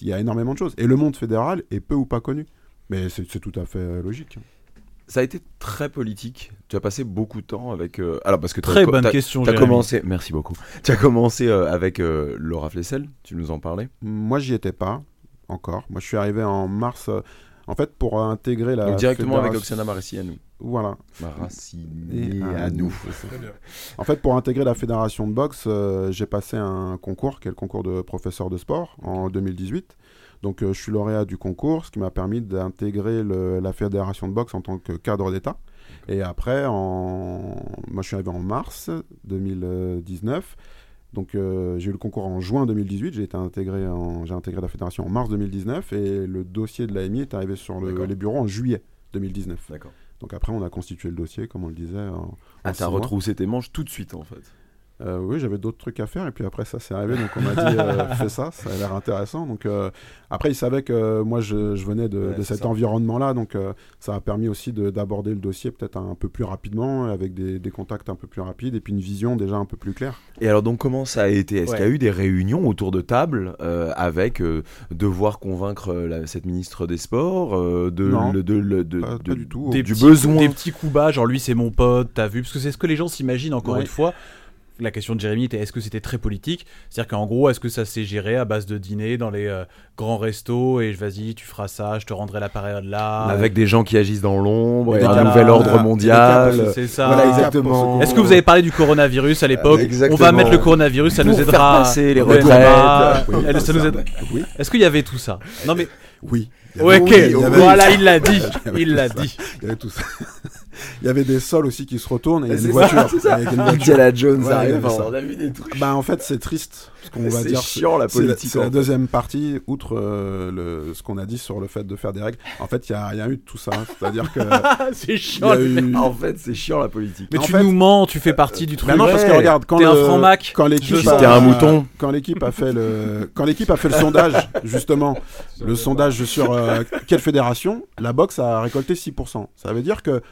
Speaker 3: il y a énormément de choses. Et le monde fédéral est peu ou pas connu. Mais c'est c'est tout à fait euh, logique.
Speaker 2: Ça a été très politique. Tu as passé beaucoup de temps avec. euh, Alors, parce que
Speaker 4: Très bonne question,
Speaker 2: Tu as
Speaker 4: Jérémy.
Speaker 2: commencé, merci beaucoup. Tu as commencé euh, avec euh, Laura Flessel, tu nous en parlais.
Speaker 3: Moi, j'y étais pas encore. Moi, je suis arrivé en mars. euh, en fait, pour intégrer la.
Speaker 2: Donc directement avec Oksana nous.
Speaker 3: Voilà.
Speaker 5: Bien.
Speaker 3: En fait, pour intégrer la fédération de boxe, euh, j'ai passé un concours, qui est le concours de professeur de sport, en 2018. Donc, euh, je suis lauréat du concours, ce qui m'a permis d'intégrer la fédération de boxe en tant que cadre d'État. Et après, en... moi, je suis arrivé en mars 2019. Donc, euh, j'ai eu le concours en juin 2018. J'ai été intégré, en... j'ai intégré la fédération en mars 2019. Et le dossier de l'AMI est arrivé sur le- les bureaux en juillet 2019.
Speaker 2: D'accord.
Speaker 3: Donc, après, on a constitué le dossier, comme on le disait. En...
Speaker 2: Ah, t'as retroussé tes manches tout de suite en fait.
Speaker 3: Euh, oui, j'avais d'autres trucs à faire et puis après ça s'est arrivé donc on m'a dit euh, <laughs> fais ça, ça a l'air intéressant. Donc euh, après ils savaient que moi je, je venais de,
Speaker 2: Ouais,
Speaker 3: de
Speaker 2: c'est
Speaker 3: cet environnement-là donc euh, ça a permis aussi de- d'aborder le dossier peut-être un peu plus rapidement avec des, des contacts un peu plus rapides et puis une vision déjà un peu plus claire.
Speaker 2: Et alors donc comment ça a été? Est-ce
Speaker 4: Ouais.
Speaker 2: qu'il y a eu des réunions autour de table euh, avec euh, devoir convaincre la- cette ministre des Sports de,
Speaker 3: Non.
Speaker 2: le- de, le- de-
Speaker 3: Pas,
Speaker 2: de-
Speaker 3: pas du tout.
Speaker 4: des
Speaker 2: du
Speaker 4: petits,
Speaker 2: besoin?
Speaker 4: Des petits coups bas, genre lui c'est mon pote, t'as vu? Parce que c'est ce que les gens s'imaginent encore
Speaker 3: Ouais.
Speaker 4: une fois. La question de Jérémy était est-ce que c'était très politique? C'est-à-dire qu'en gros, est-ce que ça s'est géré à base de dîner dans les euh, grands restos et vas-y, tu feras ça, je te rendrai la période là?
Speaker 2: avec des gens qui agissent dans l'ombre et un nouvel
Speaker 3: voilà.
Speaker 2: ordre mondial.
Speaker 4: C'est ça.
Speaker 2: Voilà, exactement.
Speaker 4: Est-ce que vous avez parlé du coronavirus à l'époque? On va mettre le coronavirus, ça nous aidera.
Speaker 2: faire passer les retraites.
Speaker 3: Oui,
Speaker 4: ça nous aide-
Speaker 3: Oui,
Speaker 4: Est-ce qu'il y avait tout ça? Non mais
Speaker 3: oui.
Speaker 4: ok,
Speaker 3: Oui, il y avait-
Speaker 4: voilà, il l'a dit, <laughs>
Speaker 3: Il
Speaker 4: l'a dit.
Speaker 3: Il y avait tout ça. Il y avait des sols aussi qui se retournent et il y a
Speaker 2: C'est
Speaker 3: une
Speaker 2: ça,
Speaker 3: voiture.
Speaker 2: c'est ça.
Speaker 3: Il y a une voiture.
Speaker 2: Indiana Jones
Speaker 3: Ouais,
Speaker 2: arrive, on a vu des trucs.
Speaker 3: Bah en fait c'est triste ce qu'on va
Speaker 2: C'est
Speaker 3: dire.
Speaker 2: chiant la
Speaker 3: C'est
Speaker 2: politique.
Speaker 3: c'est la deuxième partie, outre euh, le, ce qu'on a dit sur le fait de faire des règles. En fait, il n'y a rien eu de tout ça. C'est-à-dire que. <laughs>
Speaker 4: c'est chiant.
Speaker 3: eu-
Speaker 2: En fait, c'est chiant la politique.
Speaker 4: Mais
Speaker 3: En
Speaker 4: tu
Speaker 3: fait-
Speaker 4: nous mens, tu fais partie du truc.
Speaker 3: Bah non, parce que regarde, quand
Speaker 4: un
Speaker 3: le- quand l'équipe
Speaker 2: un mouton.
Speaker 3: quand l'équipe a fait le quand l'équipe a fait le sondage justement le sondage sur euh, quelle fédération la boxe a récolté 6%. Ça veut dire que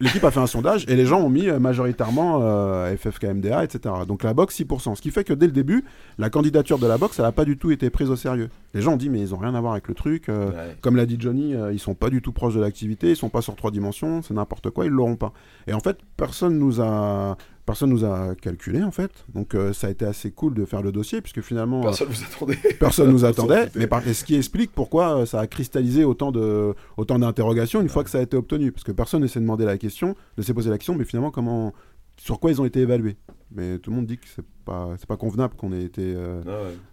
Speaker 3: l'équipe a fait un sondage et les gens ont mis euh, majoritairement euh, FFKMDA, etc. Donc la boxe 6%. Ce qui fait que dès le début, la candidature de la boxe, elle n'a pas du tout été prise au sérieux. Les gens ont dit mais ils ont rien à voir avec le truc. euh,
Speaker 2: Ouais.
Speaker 3: comme l'a dit Johnny, euh, ils sont pas du tout proches de l'activité, ils sont pas sur trois dimensions, c'est n'importe quoi, ils l'auront pas. Et en fait, personne nous a personne nous a calculé en fait. Donc euh, ça a été assez cool de faire le dossier puisque finalement euh,
Speaker 2: Personne vous attendait. <laughs>
Speaker 3: personne nous attendait. Mais par... ce qui explique pourquoi euh, ça a cristallisé autant de autant d'interrogations une fois que ça a été obtenu, parce que personne ne s'est demandé la question, ne s'est posé la question, mais finalement comment sur quoi ils ont été évalués. Mais tout le monde dit que c'est pas c'est pas convenable qu'on ait été euh,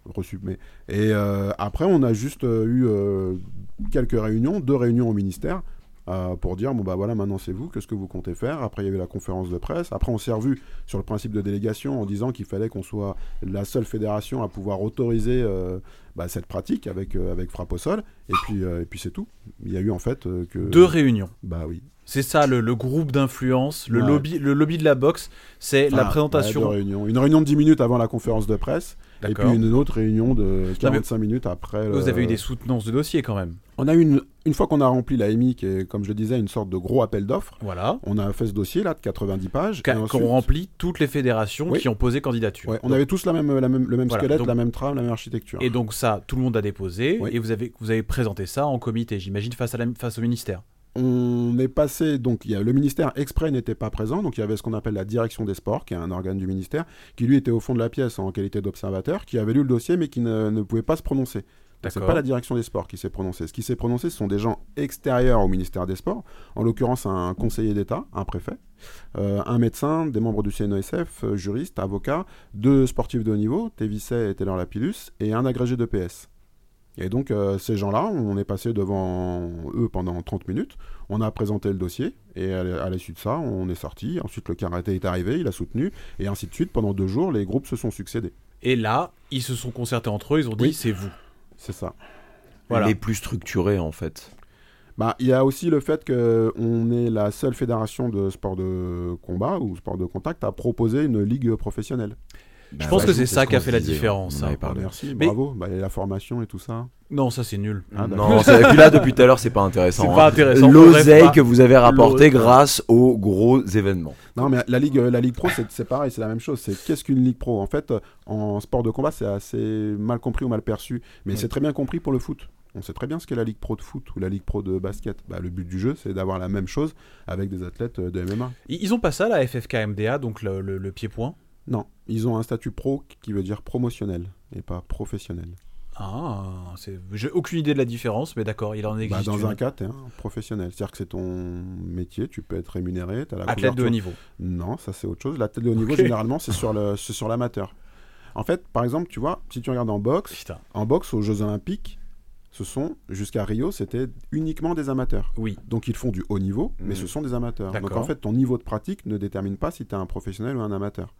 Speaker 3: reçu. Mais... Et euh, après, on a juste eu quelques réunions, deux réunions au ministère, euh, pour dire, bon bah voilà, maintenant c'est vous, qu'est-ce que vous comptez faire? Après, il y avait la conférence de presse. Après, on s'est revu sur le principe de délégation en disant qu'il fallait qu'on soit la seule fédération à pouvoir autoriser euh, bah, cette pratique avec, euh, avec frappe au sol. Et puis, et puis c'est tout. Il y a eu en fait que...
Speaker 4: Deux réunions.
Speaker 3: Bah oui.
Speaker 4: C'est ça le, le groupe d'influence, le
Speaker 3: Ouais.
Speaker 4: lobby, le lobby de la boxe, c'est la
Speaker 3: Enfin,
Speaker 4: présentation.
Speaker 3: ouais, deux réunions. Une réunion de 10 minutes avant la conférence de presse. Et puis une autre réunion de 45 minutes après.
Speaker 4: Vous
Speaker 3: le-
Speaker 4: avez eu des soutenances de dossiers quand même.
Speaker 3: On a eu une, une fois qu'on a rempli la EMI, qui est, comme je le disais, une sorte de gros appel d'offres,
Speaker 4: Voilà.
Speaker 3: on a fait ce dossier là de 90 pages.
Speaker 4: Qu'on
Speaker 3: ensuite-
Speaker 4: remplit toutes les fédérations
Speaker 3: Oui.
Speaker 4: qui ont posé candidature.
Speaker 3: Ouais, on avait tous la même, la même, le même
Speaker 4: Voilà,
Speaker 3: squelette,
Speaker 4: donc-
Speaker 3: la même trame, la même architecture.
Speaker 4: Et donc ça, tout le monde a déposé
Speaker 3: Oui.
Speaker 4: et vous avez, vous avez présenté ça en comité, j'imagine, face, à la- face au ministère.
Speaker 3: On est passé, donc il y a, le ministère exprès n'était pas présent, donc il y avait ce qu'on appelle la direction des sports, qui est un organe du ministère, qui lui était au fond de la pièce en qualité d'observateur, qui avait lu le dossier mais qui ne, ne pouvait pas se prononcer. C'est pas la direction des sports qui s'est prononcée. Ce qui s'est prononcé, ce sont des gens extérieurs au ministère des Sports, en l'occurrence un conseiller d'État, un préfet, euh, un médecin, des membres du CNESF, euh, juristes, avocats, deux sportifs de haut niveau, Tévisset et Taylor Lapillus, et un agrégé de PS. Et donc euh, ces gens-là, on est passé devant eux pendant 30 minutes, on a présenté le dossier, et à l'issue de ça, on est sorti, ensuite le karaté est arrivé, il a soutenu, et ainsi de suite, pendant deux jours, les groupes se sont succédés.
Speaker 4: Et là, ils se sont concertés entre eux, ils ont dit
Speaker 3: Oui.
Speaker 4: c'est vous.
Speaker 3: C'est ça.
Speaker 4: Voilà.
Speaker 2: Les plus structurés en fait.
Speaker 3: Bah, il y a aussi le fait qu'on est la seule fédération de sport de combat ou sport de contact à proposer une ligue professionnelle.
Speaker 2: Bah,
Speaker 4: Je pense
Speaker 2: ouais,
Speaker 4: que c'est
Speaker 2: ce
Speaker 4: ça qui a fait la
Speaker 2: disait,
Speaker 4: différence,
Speaker 2: on
Speaker 3: Ah,
Speaker 2: parlé.
Speaker 3: merci,
Speaker 4: Mais-
Speaker 3: bravo. Bah, la formation et tout ça.
Speaker 4: Non, ça c'est nul.
Speaker 3: Ah, d'accord.
Speaker 2: Non, c'est- et puis là, depuis tout à l'heure, c'est pas intéressant.
Speaker 4: C'est
Speaker 2: hein.
Speaker 4: pas intéressant.
Speaker 2: L'oseille que vous avez rapporté grâce aux gros événements.
Speaker 3: Non, mais la Ligue, euh, la Ligue Pro, c'est pareil, c'est la même chose. C'est qu'est-ce qu'une Ligue Pro? En fait, euh, en sport de combat, c'est assez mal compris ou mal perçu. Mais c'est très bien compris pour le foot. On sait très bien ce qu'est la Ligue Pro de foot ou la Ligue Pro de basket. Bah, le but du jeu, c'est d'avoir la même chose avec des athlètes euh, de MMA.
Speaker 4: Ils ont pas ça, la FFKMDA, donc le, le- le pied-point
Speaker 3: Non, ils ont un statut pro qui veut dire promotionnel et pas professionnel.
Speaker 4: Ah, c'est- j'ai aucune idée de la différence, mais d'accord, il en
Speaker 3: Bah,
Speaker 4: existe.
Speaker 3: dans
Speaker 4: une.
Speaker 3: un cas, tu es un professionnel. C'est-à-dire que c'est ton métier, tu peux être rémunéré. as la
Speaker 4: Athlète de haut niveau.
Speaker 3: Non, ça c'est autre chose. L'athlète de haut niveau, généralement, c'est sur l'amateur. En fait, par exemple, tu vois, si tu regardes en boxe,
Speaker 4: Putain.
Speaker 3: en boxe aux Jeux Olympiques, ce sont, jusqu'à Rio, c'était uniquement des amateurs.
Speaker 4: Oui.
Speaker 3: Donc ils font du haut niveau, mais
Speaker 2: Mhm.
Speaker 3: ce sont des amateurs. Donc en fait, ton niveau de pratique ne détermine pas si tu es un professionnel ou un amateur.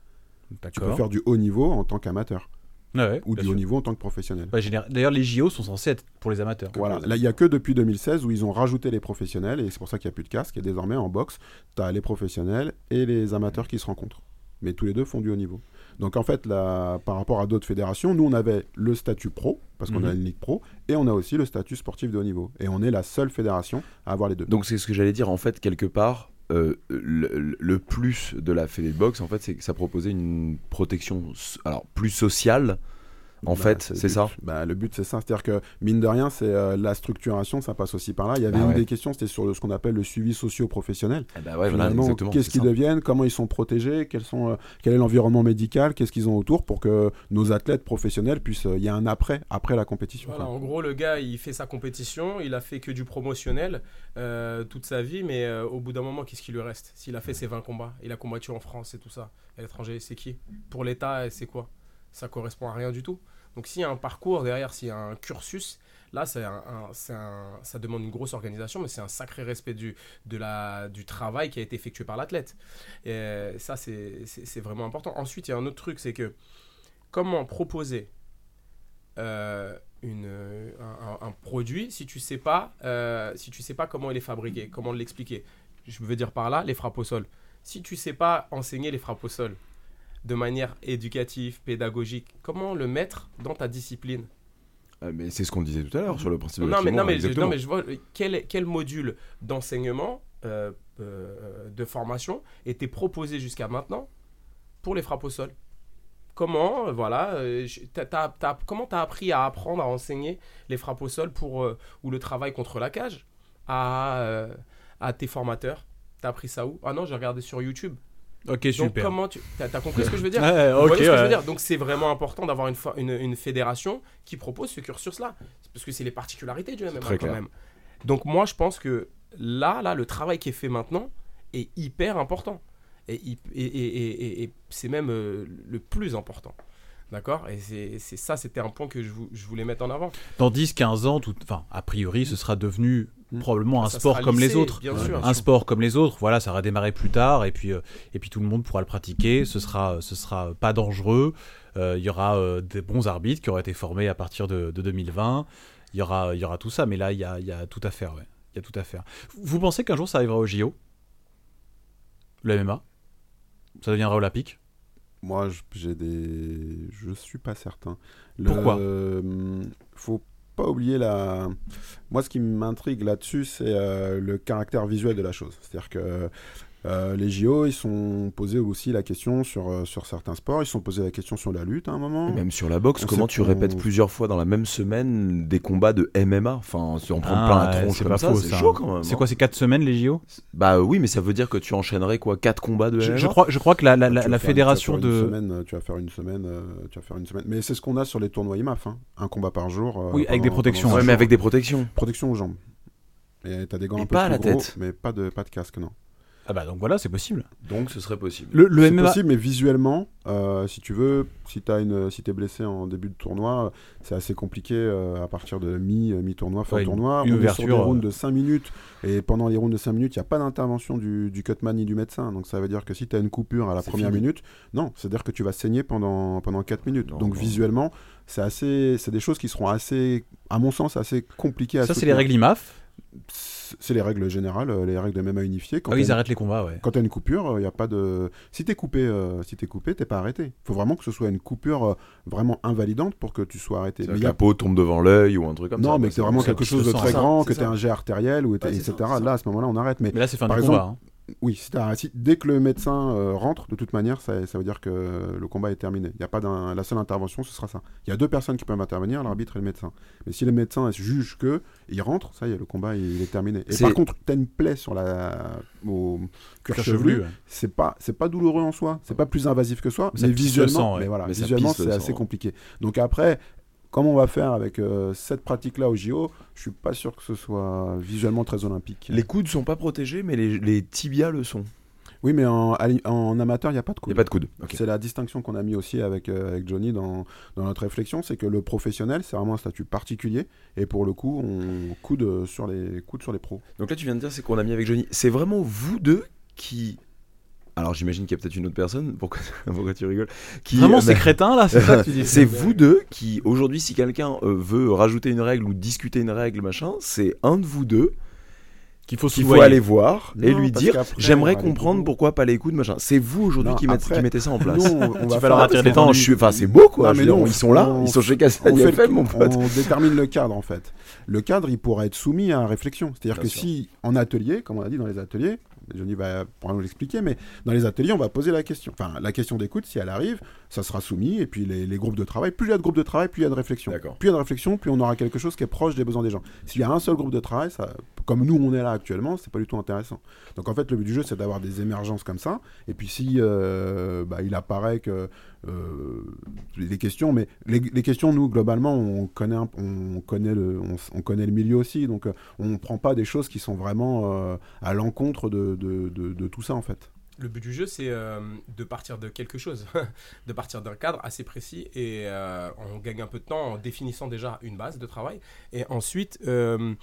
Speaker 3: Tu peux faire du haut niveau en tant qu'amateur
Speaker 4: ouais,
Speaker 3: ou du
Speaker 4: sûr.
Speaker 3: haut niveau en tant que professionnel.
Speaker 4: D'ailleurs, les JO sont censés être pour les amateurs.
Speaker 3: Voilà, là il n'y a que depuis 2016 où ils ont rajouté les professionnels et c'est pour ça qu'il n'y a plus de casque. Et désormais en boxe, tu as les professionnels et les amateurs qui se rencontrent. Mais tous les deux font du haut niveau. Donc en fait, là, par rapport à d'autres fédérations, nous on avait le statut pro, parce qu'on
Speaker 4: Mhm.
Speaker 3: a une ligue pro, et on a aussi le statut sportif de haut niveau. Et on est la seule fédération à avoir les deux.
Speaker 2: Donc c'est ce que j'allais dire en fait quelque part. Euh, le, plus de la Fédé de boxe en fait c'est que ça proposait une protection alors plus sociale en
Speaker 3: Bah,
Speaker 2: fait c'est ça
Speaker 3: Bah, le but c'est ça, c'est-à-dire que mine de rien, c'est euh, la structuration, ça passe aussi par là. Il y avait
Speaker 2: Bah
Speaker 3: une
Speaker 2: ouais.
Speaker 3: des questions, c'était sur le- ce qu'on appelle le suivi socio-professionnel.
Speaker 2: Eh ben ouais,
Speaker 3: Finalement, qu'est-ce qu'ils deviennent, comment ils sont protégés, quels sont, euh, quel est l'environnement médical, qu'est-ce qu'ils ont autour pour que nos athlètes professionnels puissent. euh, Il y a un après, après la compétition.
Speaker 5: Voilà, en gros, le gars, il fait sa compétition, il a fait que du promotionnel euh, toute sa vie, mais euh, au bout d'un moment, qu'est-ce qui lui reste? S'il a fait ses 20 combats, il a combattu en France et tout ça, à l'étranger, c'est qui? Pour l'État, c'est quoi? Ça correspond à rien du tout. Donc s'il y a un parcours derrière, s'il y a un cursus, là, c'est un, ça demande une grosse organisation, mais c'est un sacré respect du, travail qui a été effectué par l'athlète. Ça, c'est vraiment important. Ensuite, il y a un autre truc, c'est que comment proposer euh, un, produit si tu sais pas euh, si tu sais pas comment il est fabriqué, comment l'expliquer? Je veux dire par là les frappes au sol. Si tu sais pas enseigner les frappes au sol de manière éducative, pédagogique, comment le mettre dans ta discipline
Speaker 2: Ah, mais c'est ce qu'on disait tout à l'heure sur le principe de
Speaker 5: non mais, non, mais, non, mais je vois euh, quel, quel module d'enseignement, euh, euh, de formation était proposé jusqu'à maintenant pour les frappes au sol? Comment, voilà, t'as- t'as- t'as- comment tu as appris à apprendre à enseigner les frappes au sol pour, ou le travail contre la cage à, à tes formateurs? Tu as appris ça où? Ah non, j'ai regardé sur YouTube.
Speaker 4: Ok,
Speaker 5: Donc
Speaker 4: super.
Speaker 5: comment tu... As compris ce que je veux dire <laughs>
Speaker 4: Ouais,
Speaker 5: vous
Speaker 4: ok,
Speaker 5: voyez ce que je veux
Speaker 4: ouais.
Speaker 5: dire Donc c'est vraiment important d'avoir une, une, une fédération qui propose ce cursus-là. Parce que c'est les particularités du MMA quand
Speaker 2: clair.
Speaker 5: même. Donc moi je pense que là, là, le travail qui est fait maintenant est hyper important. Et- et- et- et c'est même euh, le plus important. D'accord? Et c'est ça, c'était un point que je, vou- je voulais mettre en avant.
Speaker 4: Dans 10-15 ans, tout... enfin, a priori, ce sera devenu
Speaker 3: Mm.
Speaker 4: probablement un
Speaker 5: Ça
Speaker 4: sport comme les autres.
Speaker 5: Bien sûr.
Speaker 4: un sport comme les autres, voilà, ça va démarrer plus tard et puis euh, et puis tout le monde pourra le pratiquer. Ce sera ce sera pas dangereux. Euh, Il y aura euh, des bons arbitres qui auraient été formés à partir de, de 2020. Il y aura il y aura tout ça, mais là il y a, il y a tout à faire. ouais. Il y a tout à faire. Vous pensez qu'un jour ça arrivera au JO Le MMA Ça deviendra olympique?
Speaker 3: Moi, j'ai des. Je suis pas certain. Le-
Speaker 4: Pourquoi?
Speaker 3: euh, Faut pas oublier la. Moi, ce qui m'intrigue là-dessus, c'est euh, le caractère visuel de la chose. C'est-à-dire que euh, les JO, ils sont posés aussi la question sur, euh, sur certains sports. Ils se sont posés la question sur la lutte à un moment.
Speaker 2: Et même sur la boxe,
Speaker 3: On
Speaker 2: comment tu répètes plusieurs fois dans la même semaine des combats de MMA Enfin, si on prend
Speaker 4: Ah,
Speaker 2: plein la tronche
Speaker 4: c'est
Speaker 2: comme
Speaker 4: pas
Speaker 2: ça,
Speaker 4: faux,
Speaker 2: c'est chaud quand même.
Speaker 4: C'est
Speaker 2: hein.
Speaker 4: quoi, c'est 4 semaines les JO
Speaker 2: Bah oui, mais ça veut dire que tu enchaînerais quoi 4 combats de
Speaker 4: je,
Speaker 2: MMA
Speaker 4: je crois, je crois que la, la, la- fédération de.
Speaker 3: semaine, euh, tu vas faire une semaine, euh, tu vas faire une semaine. Mais c'est ce qu'on a sur les tournois IMAF, hein. un combat par jour. euh,
Speaker 4: Oui, avec des protections.
Speaker 2: Ouais, mais avec des protections.
Speaker 3: protection aux jambes. Et t'as des gants
Speaker 2: Mais
Speaker 3: un peu
Speaker 2: pas à
Speaker 3: plus
Speaker 2: la
Speaker 3: gros,
Speaker 2: tête.
Speaker 3: mais pas de pas de casque, non.
Speaker 4: Ah bah donc voilà, c'est possible.
Speaker 2: Donc ce serait possible.
Speaker 4: Le, le
Speaker 3: C'est
Speaker 4: MMA.
Speaker 3: possible, mais visuellement, euh, si tu veux, si t'as une, si t'es blessé en début de tournoi, c'est assez compliqué euh, à partir de mi, mi tournoi, fin
Speaker 4: Ouais, une-
Speaker 3: tournoi.
Speaker 4: une
Speaker 3: On est sur
Speaker 4: ouverture,
Speaker 3: des rounds
Speaker 4: euh.
Speaker 3: de 5 minutes, et pendant les rounds de 5 minutes, il n'y a pas d'intervention du, du cutman ni du médecin. Donc ça veut dire que si tu as une coupure à la
Speaker 2: C'est
Speaker 3: première
Speaker 2: fini.
Speaker 3: minute, non, c'est-à-dire que tu vas saigner pendant, pendant 4 minutes.
Speaker 2: Non,
Speaker 3: Donc
Speaker 2: non.
Speaker 3: visuellement, c'est assez, c'est des choses qui seront assez, à mon sens, assez compliquées à
Speaker 4: Ça, c'est les règles IMAF.
Speaker 3: C'est les règles générales, euh, les règles de MMA unifiées. Quand
Speaker 4: Ah oui, ils arrêtent les combats, ouais.
Speaker 3: quand t'as une coupure, il y a pas de. Si t'es coupé, euh, si t'es coupé, t'es pas arrêté. Faut vraiment que ce soit une coupure euh, vraiment invalidante pour que tu sois arrêté. Mais
Speaker 2: que
Speaker 3: il y a-
Speaker 2: la peau tombe devant l'œil ou un truc comme ça.
Speaker 3: Non, mais que c'est vraiment quelque chose de très
Speaker 5: Ça,
Speaker 3: grand, que
Speaker 5: ça.
Speaker 3: un jet artériel, ou t'es-
Speaker 5: Ouais,
Speaker 3: etc.
Speaker 5: ça.
Speaker 3: Là, à ce moment-là, on arrête. Mais
Speaker 4: Mais là, c'est fin
Speaker 3: Par
Speaker 4: du
Speaker 3: exemple,
Speaker 4: combat. hein.
Speaker 3: Oui, si dès que le médecin euh, rentre, de toute manière, ça, ça veut dire que le combat est terminé. Il y a pas d'un- la seule intervention, ce sera ça. Il y a deux personnes qui peuvent intervenir, l'arbitre et le médecin. Mais si le médecin juge que il rentre, ça y est, le combat il, il est terminé. Et
Speaker 2: C'est-
Speaker 3: par contre, t'as une plaie sur la au cuir chevelu,
Speaker 4: ouais.
Speaker 3: c'est pas c'est pas douloureux en soi, c'est pas plus invasif que soi,
Speaker 4: Mais
Speaker 3: visuellement,
Speaker 4: sang, ouais.
Speaker 3: mais voilà,
Speaker 2: Mais
Speaker 3: visuellement
Speaker 2: pisse
Speaker 3: c'est assez compliqué. Donc après, comme on va faire avec euh, cette pratique-là au JO, je suis pas sûr que ce soit visuellement très olympique.
Speaker 2: Les coudes sont pas protégés, mais les, les tibias le sont.
Speaker 3: Oui, mais en, amateur, il n'y a pas de
Speaker 2: Il
Speaker 3: coude.
Speaker 2: n'y a pas de coude.
Speaker 3: C'est la distinction qu'on a mis aussi avec, euh, avec Johnny dans, dans notre réflexion, c'est que le professionnel, c'est vraiment un statut particulier, et pour le coup, on coude sur les, coude sur les pros.
Speaker 2: Donc là, tu viens de dire, c'est qu'on a mis avec Johnny. C'est vraiment vous deux qui. Alors j'imagine qu'il y a peut-être une autre personne. Pourquoi, <laughs> pourquoi tu rigoles qui,
Speaker 4: Vraiment,
Speaker 2: euh,
Speaker 4: c'est crétin, là, c'est ça que tu dis <laughs>
Speaker 2: C'est vous deux qui, aujourd'hui, si quelqu'un euh, veut rajouter une règle ou discuter une règle, machin, c'est un de vous deux
Speaker 4: qu'il faut
Speaker 2: qu'il faut aller voir et
Speaker 3: Non,
Speaker 2: lui dire j'aimerais comprendre pourquoi pas les coudes, machin. C'est vous aujourd'hui
Speaker 3: Non,
Speaker 2: qui, mettez-
Speaker 3: après,
Speaker 2: qui mettez ça en place.
Speaker 3: Nous, on, on va
Speaker 4: attirer des temps.
Speaker 2: je suis... enfin, c'est beau quoi.
Speaker 3: Non, mais
Speaker 2: dire,
Speaker 3: non,
Speaker 2: ils sont là,
Speaker 3: on-
Speaker 2: ils sont chez
Speaker 3: on,
Speaker 2: Cassel
Speaker 3: fait
Speaker 2: mon pote.
Speaker 3: on détermine le cadre en fait. Le cadre, il pourrait être soumis à réflexion. C'est-à-dire
Speaker 2: Bien
Speaker 3: que
Speaker 2: sûr.
Speaker 3: si en atelier, comme on a dit dans les ateliers, Johnny va nous l'expliquer, mais dans les ateliers, on va poser la question. Enfin, la question d'écoute, si elle arrive, ça sera soumis, et puis les, les groupes de travail, plus il y a de groupes de travail, plus il y a de réflexion. Plus il y a de réflexion, plus on aura quelque chose qui est proche des besoins des gens. S'il y a un seul groupe de travail, ça, comme nous on est là actuellement, c'est pas du tout intéressant. Donc en fait, le but du jeu, c'est d'avoir des émergences comme ça. Et puis si euh, bah, il apparaît que les questions, mais les, questions, nous globalement, on connaît, on connaît le, on, connaît le milieu aussi, donc euh, on prend pas des choses qui sont vraiment euh, à l'encontre de, de, tout ça en fait.
Speaker 5: Le but du jeu, c'est euh, de partir de quelque chose, <laughs> de partir d'un cadre assez précis et euh, on gagne un peu de temps en définissant déjà une base de travail et ensuite euh,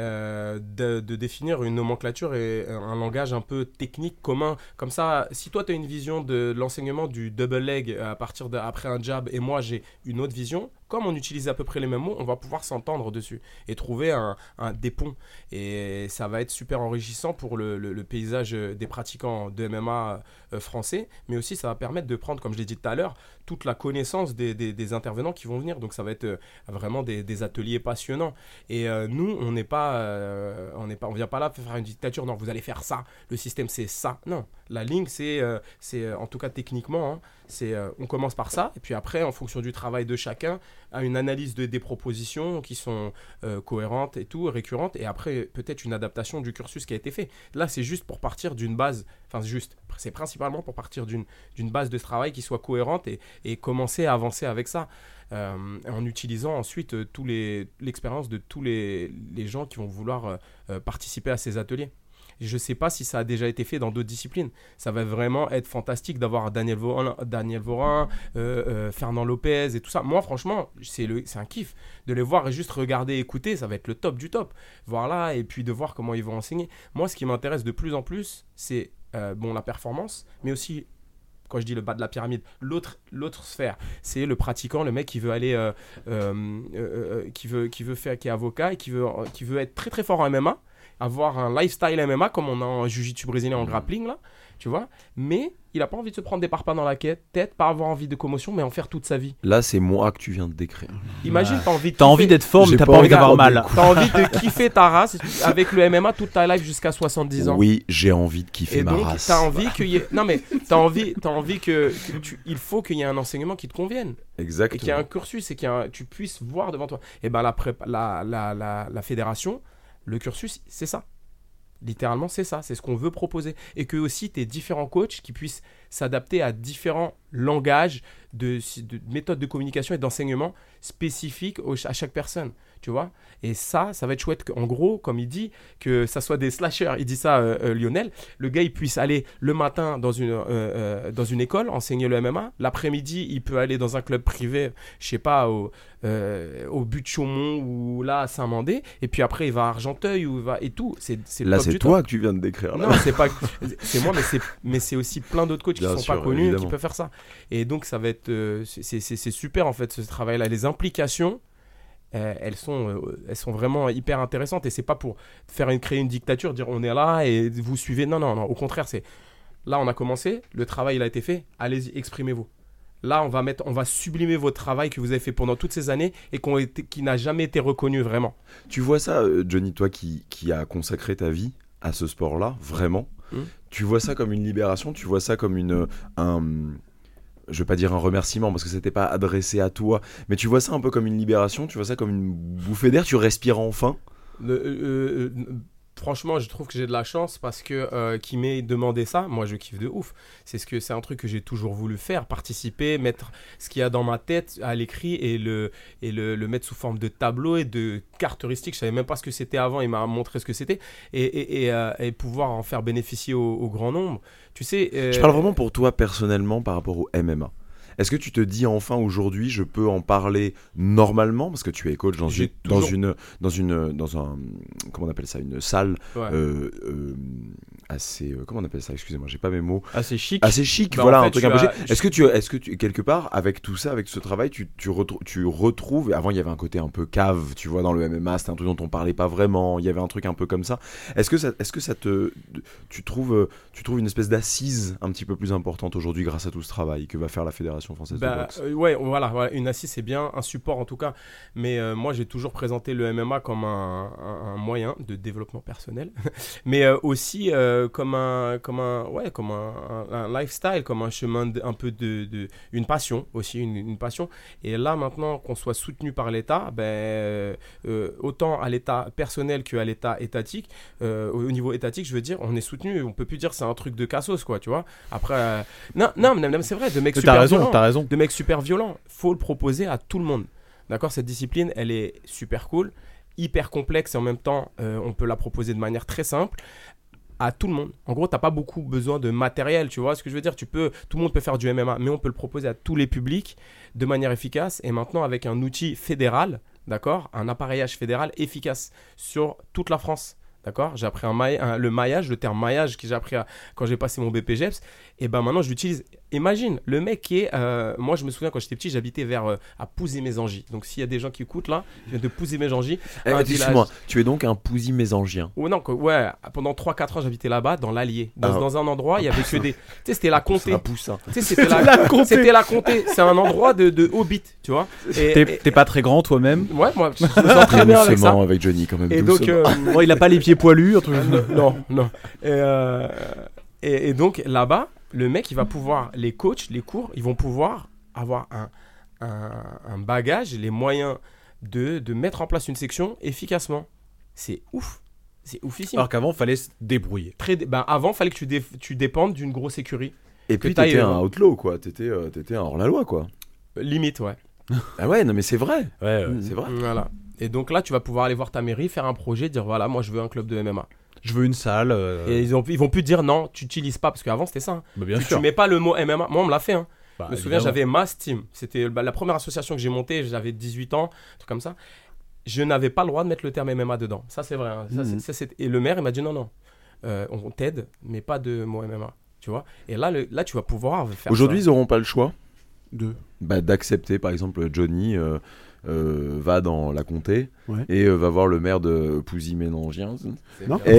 Speaker 5: euh, de, définir une nomenclature et un langage un peu technique commun. Comme ça, si toi tu as une vision de l'enseignement du double leg à partir de, après un jab et moi j'ai une autre vision, comme on utilise à peu près les mêmes mots, on va pouvoir s'entendre dessus et trouver un, un- des ponts. Et ça va être super enrichissant pour le, le- paysage euh, des pratiquants de MMA euh, français, mais aussi ça va permettre de prendre, comme je l'ai dit tout à l'heure, toute la connaissance des, des- intervenants qui vont venir. Donc ça va être euh, vraiment des, des ateliers passionnants. Et euh, nous, on n'est pas, euh, on n'est pas, on vient pas là pour faire une dictature. Non, vous allez faire ça. Le système c'est ça. Non, la ligne c'est, euh, c'est euh, en tout cas techniquement, hein, euh, on commence par ça, et puis après, en fonction du travail de chacun, à une analyse de, des propositions qui sont euh, cohérentes et tout, récurrentes, et après peut-être une adaptation du cursus qui a été fait. Là, c'est juste pour partir d'une base, enfin juste, c'est principalement pour partir d'une base de travail qui soit cohérente et, commencer à avancer avec ça. euh, en utilisant ensuite tous les l'expérience de tous les, les gens qui vont vouloir participer à ces ateliers. Je ne sais pas si ça a déjà été fait dans d'autres disciplines. Ça va vraiment être fantastique d'avoir Daniel Vorin, euh, euh, Fernand Lopez et tout ça. Moi, franchement, c'est un kiff de les voir et juste regarder, écouter. Ça va être le top du top. Voir là et puis de voir comment ils vont enseigner. Moi, ce qui m'intéresse de plus en plus, c'est euh, bon la performance, mais aussi quand je dis le bas de la pyramide, l'autre sphère, c'est le pratiquant, le mec qui veut aller, qui veut faire, qui est avocat et qui veut qui veut être très très fort en MMA, avoir un lifestyle MMA comme on a en jiu-jitsu brésilien en grappling là, tu vois, mais il a pas envie de se prendre des parpaings dans la quête, tête, pas avoir envie de commotion, mais en faire toute sa vie.
Speaker 2: Là, c'est moi que tu viens de décrire.
Speaker 5: Imagine, t'as envie de
Speaker 4: T'as envie d'être fort, mais t'as
Speaker 2: pas
Speaker 4: pas envie d'avoir mal.
Speaker 5: T'as envie de kiffer ta race avec le MMA toute ta life jusqu'à 70 ans.
Speaker 2: Oui, j'ai envie de kiffer
Speaker 5: Et
Speaker 2: ma
Speaker 5: donc,
Speaker 2: race.
Speaker 5: t'as envie qu'il y ait... Non, mais t'as envie, t'as envie que... que tu- Il faut qu'il y ait un enseignement qui te convienne. Et
Speaker 2: Exactement.
Speaker 5: qu'il y ait un cursus et que tu puisses voir devant toi. Et ben la, prépa- la, la, la, la fédération, le cursus, c'est ça. Littéralement, c'est ça. C'est ce qu'on veut proposer. Et que aussi, tu différents coachs qui puissent s'adapter à différents langages, de, de méthodes de communication et d'enseignement spécifiques au- à chaque personne. Tu vois Et ça, ça va être chouette. En gros, comme il dit, que ça soit des slashers. Il dit ça, euh, euh, Lionel. Le gars, il puisse aller le matin dans une, euh, dans une école, enseigner le MMA. L'après-midi, il peut aller dans un club privé, je sais pas, au, au but de Chaumont ou là à Saint-Mandé. Et puis après, il va à Argenteuil ou il va et tout. C'est
Speaker 2: Là, c'est toi que tu viens de décrire. Là.
Speaker 5: Non, c'est pas c'est moi, mais c'est mais c'est aussi plein d'autres coachs qui sont
Speaker 2: sûr,
Speaker 5: pas connus qui peuvent faire ça. Et donc ça va être euh, c'est super en fait ce travail-là, les implications euh, elles sont, euh, elles sont vraiment hyper intéressantes et c'est pas pour faire une, créer une dictature, dire on est là et vous suivez. Non, non, non. Au contraire, c'est là on a commencé, le travail il a été fait. Allez-y, exprimez-vous. Là, on va mettre, on va sublimer votre travail que vous avez fait pendant toutes ces années et été- qui n'a jamais été reconnu vraiment.
Speaker 2: Tu vois ça, Johnny, toi qui, qui a consacré ta vie à ce sport-là, vraiment?
Speaker 5: Hmm.
Speaker 2: Tu vois ça comme une libération? Tu vois ça comme une un je vais pas dire un remerciement parce que c'était pas adressé à toi, mais tu vois ça un peu comme une libération, tu vois ça comme une bouffée d'air, tu respires enfin?
Speaker 5: Euh, euh, euh, franchement, je trouve que j'ai de la chance parce que euh, qui m'ait demandé ça, moi je kiffe de ouf. C'est ce que c'est un truc que j'ai toujours voulu faire, participer, mettre ce qu'il y a dans ma tête à l'écrit et le et le, mettre sous forme de tableau et de carte heuristique. Je savais même pas ce que c'était avant, il m'a montré ce que c'était et, et, et, euh, pouvoir en faire bénéficier au, au grand nombre. Tu sais, euh,
Speaker 2: Je parle vraiment pour toi personnellement par rapport au MMA. Est-ce que tu te dis enfin aujourd'hui je peux en parler normalement? Parce que tu es coach dans une dans une dans une dans un comment on appelle ça? Une salle
Speaker 5: ouais.
Speaker 2: euh, euh, assez euh, comment on appelle ça? Excusez-moi j'ai pas mes mots
Speaker 4: Assez chic.
Speaker 2: assez chic
Speaker 5: Bah,
Speaker 2: voilà
Speaker 5: en fait,
Speaker 2: un truc un peu
Speaker 5: as-
Speaker 2: chic. est-ce que tu est-ce que tu quelque part avec tout ça avec ce travail tu tu, retrou- tu retrouves avant il y avait un côté un peu cave tu vois dans le MMA c'était un truc dont on parlait pas vraiment il y avait un truc un peu comme ça est-ce que ça est-ce que ça te tu trouves euh, tu trouves une espèce d'assise un petit peu plus importante aujourd'hui grâce à tout ce travail que va faire la fédération? Française de
Speaker 5: Bah,
Speaker 2: boxe
Speaker 5: euh, ouais, voilà, voilà, une assise c'est bien, un support en tout cas. Mais euh, moi j'ai toujours présenté le MMA comme un, un- un moyen de développement personnel, <laughs> mais euh, aussi comme un, comme un, ouais, comme un, lifestyle, comme un chemin, de- un peu de, de- une passion aussi, une, une passion. Et là maintenant qu'on soit soutenu par l'État, ben autant à l'État personnel qu'à l'État étatique, au au niveau étatique, je veux dire, on est soutenu. On peut plus dire c'est un truc de cassos quoi, tu vois. Après, non, non, non, c'est vrai, de mecs super
Speaker 4: raison,
Speaker 5: violents
Speaker 4: raison.
Speaker 5: de mecs super violents. Faut le proposer à tout le monde. D'accord? Cette discipline, elle est super cool, hyper complexe et en même temps, euh, on peut la proposer de manière très simple à tout le monde. En gros, t'as pas beaucoup besoin de matériel, tu vois ce que je veux dire? Tu peux, tout le monde peut faire du MMA, mais on peut le proposer à tous les publics de manière efficace et maintenant avec un outil fédéral, d'accord? Un appareillage fédéral efficace sur toute la France. D'accord? J'ai appris le maillage, le terme maillage que j'ai appris quand j'ai passé mon BPGEPS. Et ben maintenant, je l'utilise. Imagine, le mec qui est. euh, moi, je me souviens quand j'étais petit, j'habitais vers euh, à Pouzé-Mésangy. Donc, s'il y a des gens qui écoutent là, je viens de Pouzé-Mésangy.
Speaker 2: Eh, excuse-moi
Speaker 5: village.
Speaker 2: tu es donc un pousi mésangien
Speaker 5: Oh non, que- ouais, pendant 3-4 ans, j'habitais là-bas, dans l'Allier. Dans,
Speaker 2: Ah.
Speaker 5: dans un endroit, il y avait que des. Tu sais, c'était la comté.
Speaker 2: un poussin
Speaker 5: Tu sais, c'était la, <laughs> c'était la comté. C'est un endroit de, de hobbit, tu vois.
Speaker 4: T'es pas très grand toi-même?
Speaker 5: ouais, moi, je <laughs> me sens très bien avec ça.
Speaker 2: avec Johnny quand même
Speaker 5: Et donc,
Speaker 2: doucement.
Speaker 5: euh,
Speaker 4: Bon, il a pas les pieds poilus. <laughs>
Speaker 5: non, non. Et, euh, et, et donc là-bas, le mec, il va pouvoir, les coachs, les cours, ils vont pouvoir avoir un, un, un bagage, les moyens de, de mettre en place une section efficacement. C'est ouf. C'est oufissime.
Speaker 4: Alors qu'avant, fallait se débrouiller.
Speaker 5: Très, dé- ben, avant, fallait que tu, dé- tu dépendes d'une grosse écurie.
Speaker 2: et puis t'étais
Speaker 5: euh,
Speaker 2: un outlaw quoi t'étais euh, t'étais un hors la loi quoi
Speaker 5: Limite, ouais.
Speaker 2: ah ouais non mais c'est vrai
Speaker 4: Ouais, ouais.
Speaker 2: c'est vrai
Speaker 5: Voilà. Et donc là, tu vas pouvoir aller voir ta mairie, faire un projet, dire voilà, moi je veux un club de MMA.
Speaker 4: Je veux une salle. euh,
Speaker 5: Et ils, ont, ils vont plus te dire non, tu n'utilises pas, parce qu'avant c'était ça. hein.
Speaker 4: bah, bien
Speaker 5: tu,
Speaker 4: sûr.
Speaker 5: tu mets pas le mot MMA. Moi, on me l'a fait. Hein.
Speaker 4: Bah,
Speaker 5: Je me souviens, j'avais Mass Team. C'était bah, la première association que j'ai montée. J'avais 18 ans, un truc comme ça. Je n'avais pas le droit de mettre le terme MMA dedans. Ça, c'est vrai. hein. Ça, c'est- ça, c'est- Et le maire, il m'a dit non, non. Euh, on t'aide, mais pas de mot MMA. Tu vois? Et là, le- là, tu vas pouvoir faire.
Speaker 2: aujourd'hui
Speaker 5: ça.
Speaker 2: ils auront pas le choix bah, d'accepter par exemple Johnny euh, euh, va dans la comté
Speaker 3: Ouais.
Speaker 2: et euh, va voir le maire de Pouzy Ménangien
Speaker 3: Non.
Speaker 5: bien.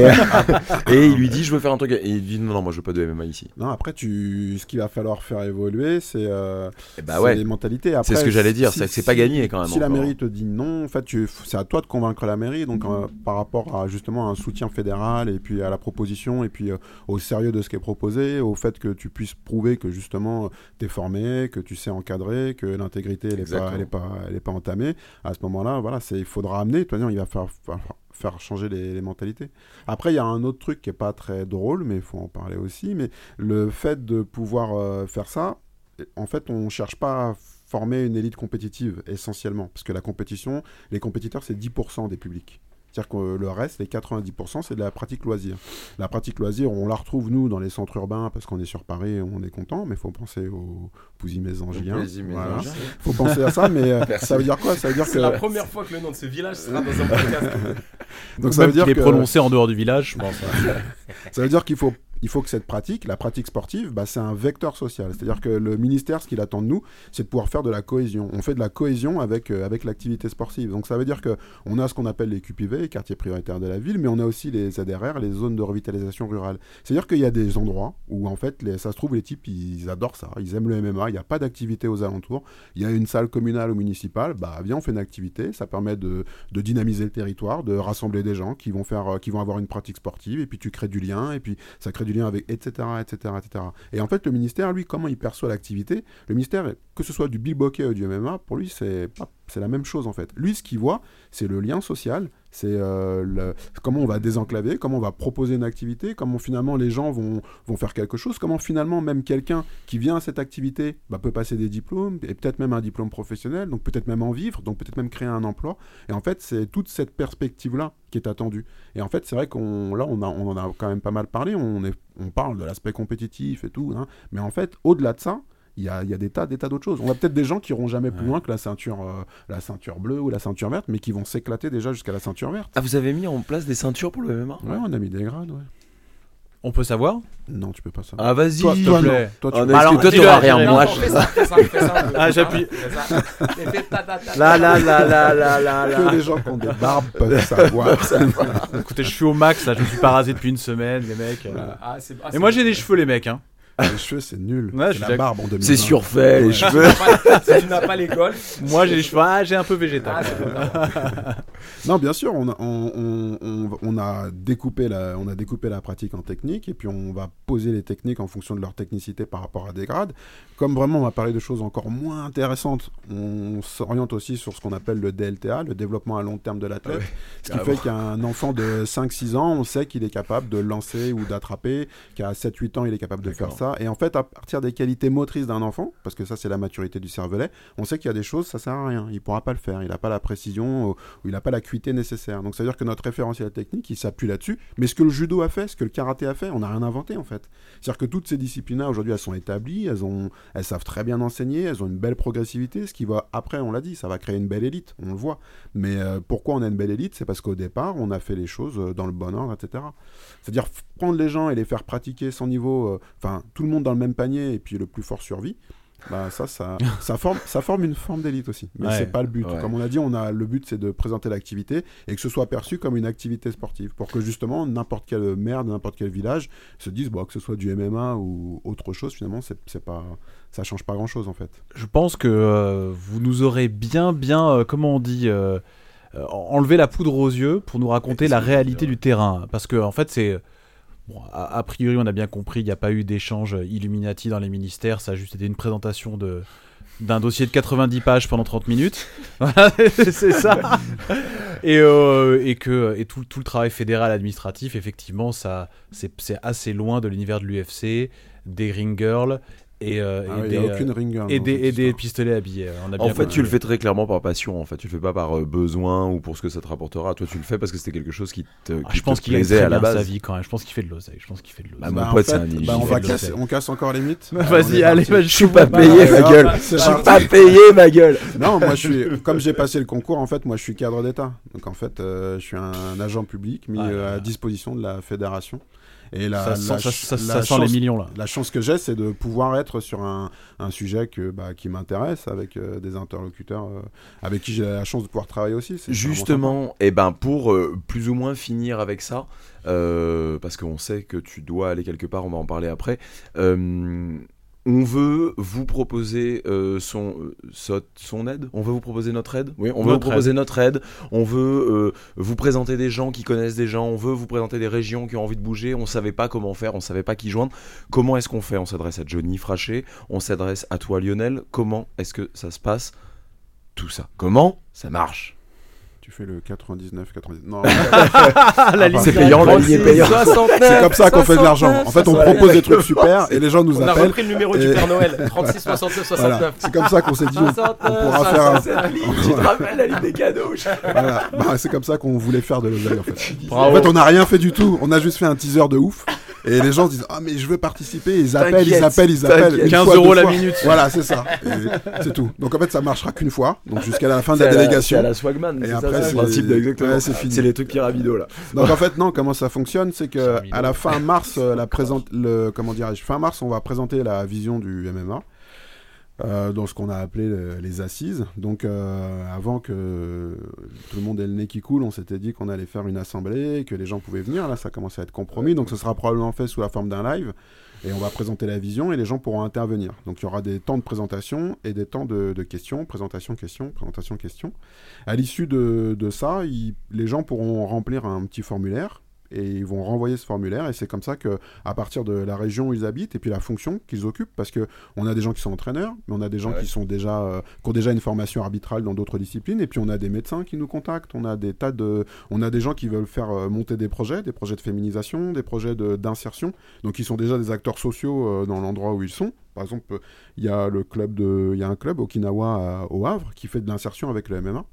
Speaker 2: et, <laughs> et il lui dit je veux faire un truc et il dit non non moi je veux pas de MMA ici
Speaker 3: Non, après, tu... ce qu'il va falloir faire évoluer, c'est euh,
Speaker 2: et bah ouais
Speaker 3: les mentalités.
Speaker 2: C'est ce que j'allais dire
Speaker 3: si-
Speaker 2: c'est c'est pas gagné quand même
Speaker 3: Si la mairie te dit non, en fait, tu... c'est à toi de convaincre la mairie. Donc, euh, par rapport à justement un soutien fédéral et puis à la proposition et puis euh, au sérieux de ce qui est proposé, au fait que tu puisses prouver que justement tu es formé, que tu sais encadrer, que l'intégrité elle est pas,
Speaker 2: Exactement.
Speaker 3: elle est pas, elle est pas entamée. À ce moment-là, voilà, il faudra amener. De toute façon, il va faire, changer les, mentalités. Après, il y a un autre truc qui est pas très drôle, mais il faut en parler aussi. Mais le fait de pouvoir euh, faire ça, en fait, on cherche pas à former une élite compétitive essentiellement, parce que la compétition, les compétiteurs, c'est 10% des publics. C'est-à-dire que le reste, les 90%, c'est de la pratique loisir. La pratique loisir, on la retrouve, nous, dans les centres urbains, parce qu'on est sur Paris, on est content, mais il faut penser aux Pouzy-Mésangien.
Speaker 2: Pouzy
Speaker 3: Voilà.
Speaker 2: Mésangien.
Speaker 3: faut penser à ça, mais euh, <laughs> ça veut dire quoi? Ça veut dire
Speaker 5: C'est la
Speaker 3: que...
Speaker 5: première fois que le nom de ce village sera dans un <laughs> podcast.
Speaker 3: Donc ça
Speaker 4: Même
Speaker 3: veut dire
Speaker 4: qu'il est
Speaker 3: que...
Speaker 4: prononcé en dehors du village, je pense. <laughs>
Speaker 3: Ça veut dire qu'il faut, il faut que cette pratique, la pratique sportive, bah, c'est un vecteur social. C'est-à-dire que le ministère, ce qu'il attend de nous, c'est de pouvoir faire de la cohésion. On fait de la cohésion avec, euh, avec l'activité sportive. Donc ça veut dire qu'on a ce qu'on appelle les QPV, les quartiers prioritaires de la ville, mais on a aussi les ZRR, les zones de revitalisation rurale. C'est-à-dire qu'il y a des endroits où, en fait, ça se trouve, les types, ils adorent ça. Ils aiment le MMA, il n'y a pas d'activité aux alentours. Il y a une salle communale ou municipale, bah viens, on fait une activité. Ça permet de, dynamiser le territoire, de rassembler des gens qui vont, faire, euh, qui vont avoir une pratique sportive, et puis tu crées du lien, et puis ça crée du lien avec, etc., etc., etc. Et en fait, le ministère, lui, comment il perçoit l'activité? Le ministère, que ce soit du billboquet ou du MMA, pour lui, c'est pas- c'est la même chose en fait. Lui, ce qu'il voit, c'est le lien social, c'est euh, comment on va désenclaver, comment on va proposer une activité, comment finalement les gens vont, vont faire quelque chose, comment finalement même quelqu'un qui vient à cette activité bah, peut passer des diplômes, et peut-être même un diplôme professionnel, donc peut-être même en vivre, donc peut-être même créer un emploi. Et en fait, c'est toute cette perspective-là qui est attendue. Et en fait, c'est vrai qu'on là, on, on en a quand même pas mal parlé, on parle de l'aspect compétitif et tout, hein, mais en fait, au-delà de ça, il y a, il y a des tas, des tas d'autres choses. On a peut-être des gens qui iront jamais plus
Speaker 4: Ouais.
Speaker 3: loin que la ceinture, euh, la ceinture bleue ou la ceinture verte, mais qui vont s'éclater déjà jusqu'à la ceinture verte.
Speaker 2: Ah, vous avez mis en place des ceintures pour le MMA
Speaker 3: Ouais, on a mis des grades, ouais.
Speaker 4: On peut savoir?
Speaker 3: Non, tu peux pas savoir.
Speaker 2: Ah, vas-y.
Speaker 3: toi,
Speaker 4: s'il
Speaker 3: toi,
Speaker 4: plaît.
Speaker 3: Toi, tu
Speaker 2: Ah,
Speaker 4: Alors,
Speaker 2: que toi, t'auras rien. Moi,
Speaker 5: Non,
Speaker 2: je.
Speaker 5: fais ça, fais ça, fais ça. <laughs>
Speaker 4: Ah, j'appuie.
Speaker 2: Là, là, là, là, là, là,
Speaker 3: que les gens qui ont des barbes peuvent <laughs> savoir.
Speaker 4: Écoutez, je suis au max, là, je me suis pas rasé depuis une semaine, les mecs.
Speaker 5: Ah, c'est- ah,
Speaker 4: Et moi, j'ai des cheveux, les mecs. Hein.
Speaker 3: Les cheveux, c'est nul.
Speaker 4: Ouais,
Speaker 3: c'est la barbe en 2020.
Speaker 2: C'est surfait, les cheveux. <laughs>
Speaker 5: Si tu n'as pas l'école.
Speaker 4: Moi, j'ai. Ah, j'ai un peu
Speaker 5: Ah,
Speaker 4: végétal. <laughs>
Speaker 5: d'accord.
Speaker 3: Non, bien sûr, on a, on, on- on- on a découpé la, on a découpé la pratique en techniques et puis on va poser les techniques en fonction de leur technicité par rapport à des grades. Comme vraiment on va parler de choses encore moins intéressantes, on s'oriente aussi sur ce qu'on appelle le DLTA, le développement à long terme de l'athlète.
Speaker 2: Ouais,
Speaker 3: ce qui fait qu'un enfant de 5-6 ans, on sait qu'il est capable de lancer ou d'attraper, qu'à 7-8 ans, il est capable de faire
Speaker 2: D'accord.
Speaker 3: Et en fait, à partir des qualités motrices d'un enfant, parce que ça c'est la maturité du cervelet, on sait qu'il y a des choses, ça sert à rien. Il pourra pas le faire. Il n'a pas la précision ou il n'a pas l'acuité nécessaire. Donc ça veut dire que notre référentiel technique, il s'appuie là-dessus. Mais ce que le judo a fait, ce que le karaté a fait, on n'a rien inventé en fait. C'est-à-dire que toutes ces disciplines-là, aujourd'hui, elles sont établies, elles, ont, elles savent très bien enseigner, elles ont une belle progressivité, ce qui va, après, on l'a dit, ça va créer une belle élite, on le voit. Mais euh, pourquoi on a une belle élite? C'est parce qu'au départ, on a fait les choses euh, dans le bon ordre, etc. C'est-à-dire prendre les gens et les faire pratiquer sans niveau, euh, enfin, tout le monde dans le même panier et puis le plus fort survit. Bah ça, ça, <laughs> ça, forme, ça forme une forme d'élite aussi. Mais
Speaker 4: Ouais.
Speaker 3: c'est pas le but.
Speaker 2: Ouais.
Speaker 3: Comme on a dit, on a, le but c'est de présenter l'activité et que ce soit perçu comme une activité sportive. Pour que justement n'importe quelle maire de n'importe quel village se dise bon, que ce soit du MMA ou autre chose, finalement, c'est pas, ça change pas grand-chose en fait.
Speaker 4: Je pense que euh, vous nous aurez bien, bien, euh, comment on dit, euh, enlevé la poudre aux yeux pour nous raconter la réalité du terrain. Parce que, en fait, c'est. Bon, a, priori, on a bien compris, il n'y a pas eu d'échange Illuminati dans les ministères, ça a juste été une présentation de d'un dossier de 90 pages pendant 30 minutes. <laughs> <laughs> C'est ça. Et, euh, et que et tout, tout le travail fédéral administratif, effectivement, ça c'est assez loin de l'univers de l'UFC, des ring girls et, euh,
Speaker 3: Ah
Speaker 4: et
Speaker 3: ouais, il
Speaker 4: des,
Speaker 3: aucune
Speaker 4: et et pistolets habillés. euh, On a bien
Speaker 2: En fait,
Speaker 4: compris.
Speaker 2: tu le fais très clairement par passion. En fait, tu le fais pas par euh, besoin ou pour ce que ça te rapportera. Toi, tu le fais parce que c'était quelque chose qui te,
Speaker 4: Ah,
Speaker 2: qui
Speaker 4: je pense
Speaker 2: te plaisait à la
Speaker 4: bien sa
Speaker 2: base.
Speaker 4: vie quand même. Je pense qu'il fait de l'oseille. Je pense qu'il fait de l'oseille.
Speaker 2: Bah, mon
Speaker 3: Bah, en
Speaker 2: pote,
Speaker 3: fait,
Speaker 2: c'est un
Speaker 3: bah, on, va casser, casse encore les mythes. <laughs>
Speaker 4: Vas-y, allez.
Speaker 2: Je suis pas payé, ma gueule. Je suis
Speaker 3: pas-
Speaker 2: payé, ma gueule.
Speaker 3: Non, moi je suis, <laughs> comme j'ai passé le concours, en fait, moi je suis cadre d'État. Donc en fait, euh, je suis un agent public mis
Speaker 4: Ah,
Speaker 3: à disposition de la fédération. Et la,
Speaker 4: ça,
Speaker 3: la
Speaker 4: sent, ça,
Speaker 3: ch-
Speaker 4: ça- ça
Speaker 3: la
Speaker 4: sent les
Speaker 3: chance-
Speaker 4: millions là.
Speaker 3: La chance que j'ai, c'est de pouvoir être sur un, un sujet que, bah, qui m'intéresse, avec euh, des interlocuteurs euh, avec qui j'ai la chance de pouvoir travailler aussi.
Speaker 2: Justement, et ben pour euh, plus ou moins finir avec ça, euh, parce qu'on sait que tu dois aller quelque part, on va en parler après. On veut vous proposer euh, son, euh, so- son aide On veut vous proposer notre aide Oui, on veut
Speaker 4: Notre
Speaker 2: vous proposer notre aide. On veut euh, vous présenter des gens qui connaissent des gens. On veut vous présenter des régions qui ont envie de bouger. On savait pas comment faire, on savait pas qui joindre. Comment est-ce qu'on fait? On s'adresse à Johnny Fraché, on s'adresse à toi Lionel. Comment est-ce que ça se passe Tout ça? Comment ça marche?
Speaker 3: Tu fais le 99, 99. Non, <laughs>
Speaker 4: Ah, la ligne
Speaker 2: c'est payant, la ligne est payante.
Speaker 3: c'est comme ça qu'on fait de l'argent. En fait, on propose des trucs super et les gens nous
Speaker 5: On a
Speaker 3: appellent.
Speaker 5: repris le numéro du
Speaker 3: Et-
Speaker 5: Père Noël. 36, 69, 69.
Speaker 3: Voilà. C'est comme ça qu'on s'est dit, on, on pourra faire un- <laughs>
Speaker 2: Tu te rappelles la ligne des cadeaux
Speaker 3: Voilà. Bah, c'est comme ça qu'on voulait faire de l'oseille en fait.
Speaker 4: Bravo.
Speaker 3: En fait, on n'a rien fait du tout. On a juste fait un teaser de ouf. Et les gens se disent Ah, mais je veux participer. Ils appellent, ils appellent, ils appellent.
Speaker 2: t'inquiète.
Speaker 3: Une
Speaker 4: 15
Speaker 3: fois,
Speaker 4: euros la
Speaker 3: fois.
Speaker 4: minute.
Speaker 3: Voilà, c'est ça. C'est tout. Donc en fait, ça marchera qu'une fois. Donc jusqu'à la fin de la délégation.
Speaker 2: C'est à la Swagman.
Speaker 3: Et après,
Speaker 2: c'est le principe de- exactement.
Speaker 3: ouais, c'est fini.
Speaker 2: C'est les trucs pyramidos là.
Speaker 3: Donc en fait non, comment ça fonctionne, c'est que à la fin mars, euh, la présente, le comment dirais-je, fin mars, on va présenter la vision du MMA. Euh, dans ce qu'on a appelé le- les assises. Donc euh, avant que tout le monde ait le nez qui coule, on s'était dit qu'on allait faire une assemblée, que les gens pouvaient venir. Là, ça commence à être compromis. Donc ce sera probablement fait sous la forme d'un live. Et on va présenter la vision et les gens pourront intervenir. Donc il y aura des temps de présentation et des temps de, questions, présentation, question, présentation, question. À l'issue de, ça, les gens pourront remplir un petit formulaire et ils vont renvoyer ce formulaire et c'est comme ça que à partir de la région où ils habitent et puis la fonction qu'ils occupent parce que on a des gens qui sont entraîneurs mais on a des gens
Speaker 2: Ouais.
Speaker 3: qui sont déjà euh, qui ont déjà une formation arbitrale dans d'autres disciplines et puis on a des médecins qui nous contactent on a des tas de on a des gens qui veulent faire euh, monter des projets des projets de féminisation des projets de- d'insertion. Donc ils sont déjà des acteurs sociaux euh, dans l'endroit où ils sont. Par exemple il y a le club de il y a un club Okinawa à- au Havre qui fait de l'insertion avec le MMA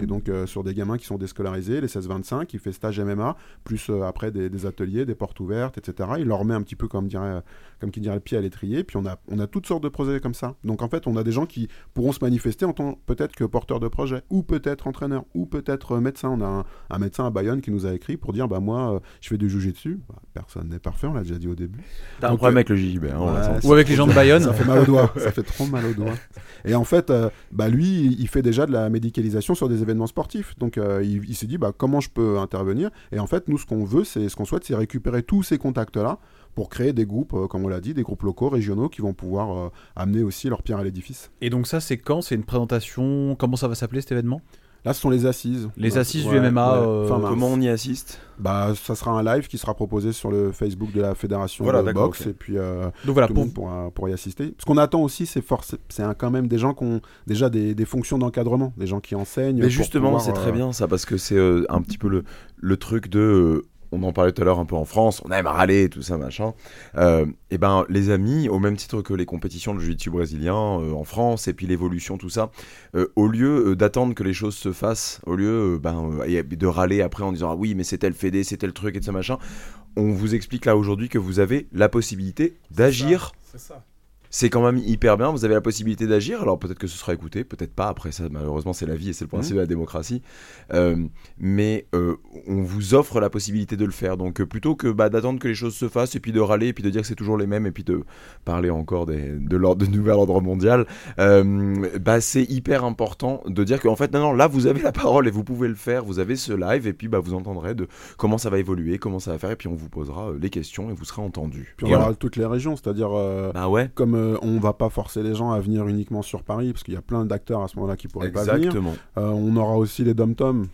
Speaker 3: et donc euh, sur des gamins qui sont déscolarisés, les 16-25, qui fait stage MMA, plus euh, après des, des ateliers, des portes ouvertes, etc. Il leur met un petit peu comme dirait, comme qui dirait le pied à l'étrier. Puis on a, on a toutes sortes de projets comme ça. Donc en fait, on a des gens qui pourront se manifester en tant peut-être que porteurs de projet, ou peut-être entraîneurs, ou peut-être euh, médecins. On a un, un médecin à Bayonne qui nous a écrit pour dire bah moi euh, je fais du jujitsu. Bah, personne n'est parfait, on l'a déjà dit au début.
Speaker 2: T'as un problème
Speaker 3: euh,
Speaker 2: avec le JJB. hein,
Speaker 4: Ou avec les gens de Bayonne.
Speaker 3: Ça fait mal aux doigts, <laughs> ça fait trop mal aux doigts. Et en fait, euh, bah lui, il fait déjà de la médicalisation sur des événements sportifs. Donc euh, il, il s'est dit, bah, comment je peux intervenir? Et en fait, nous, ce qu'on veut, c'est ce qu'on souhaite, c'est récupérer tous ces contacts-là pour créer des groupes, euh, comme on l'a dit, des groupes locaux, régionaux, qui vont pouvoir euh, amener aussi leur pierre à l'édifice.
Speaker 4: Et donc ça, c'est quand? C'est une présentation? Comment ça va s'appeler cet événement?
Speaker 3: Là, ce sont les assises.
Speaker 4: Les
Speaker 3: Ouais,
Speaker 4: assises du MMA,
Speaker 3: ouais,
Speaker 4: euh.
Speaker 2: Comment on y assiste?
Speaker 3: Bah, ça sera un live qui sera proposé sur le Facebook de la fédération
Speaker 2: Voilà,
Speaker 3: de boxe et puis euh,
Speaker 4: Donc voilà,
Speaker 3: tout le
Speaker 4: pour,
Speaker 3: monde pourra, pourra y assister. Ce qu'on attend aussi, c'est force, c'est quand même des gens qui ont déjà des, des fonctions d'encadrement, des gens qui enseignent.
Speaker 2: Mais
Speaker 3: pour
Speaker 2: justement, c'est très
Speaker 3: euh,
Speaker 2: bien ça, parce que c'est euh, un petit peu le, le truc de. On en parlait tout à l'heure un peu en France, on aime râler, tout ça, machin. Euh, et ben, les amis, au même titre que les compétitions de jiu-jitsu brésilien euh, en France, et puis l'évolution, tout ça, euh, au lieu euh, d'attendre que les choses se fassent, au lieu ben, de râler après en disant ah oui, mais c'est tel fédé, c'est tel truc et tout ça, machin, on vous explique là aujourd'hui que vous avez la possibilité d'agir
Speaker 5: C'est ça.
Speaker 2: C'est quand même hyper bien. Vous avez la possibilité d'agir. Alors peut-être que ce sera écouté, peut-être pas. Après ça, malheureusement, c'est la vie et c'est le principe de la démocratie. Euh, mais euh, on vous offre la possibilité de le faire. Donc euh, plutôt que bah, d'attendre que les choses se fassent et puis de râler et puis de dire que c'est toujours les mêmes et puis de parler encore des, de l'ordre de nouvel ordre mondial, bah, c'est hyper important de dire qu'en fait non non là vous avez la parole et vous pouvez le faire. Vous avez ce live et puis bah, vous entendrez de comment ça va évoluer, comment ça va faire et puis on vous posera les questions et vous serez entendu.
Speaker 3: Puis on aura
Speaker 2: voilà.
Speaker 3: toutes les régions, c'est-à-dire
Speaker 2: Bah ouais.
Speaker 3: comme euh, on va pas forcer les gens à venir uniquement sur Paris, parce qu'il y a plein d'acteurs à ce moment-là qui pourraient pas venir.
Speaker 2: Exactement.
Speaker 3: Euh, on aura aussi les dom-toms.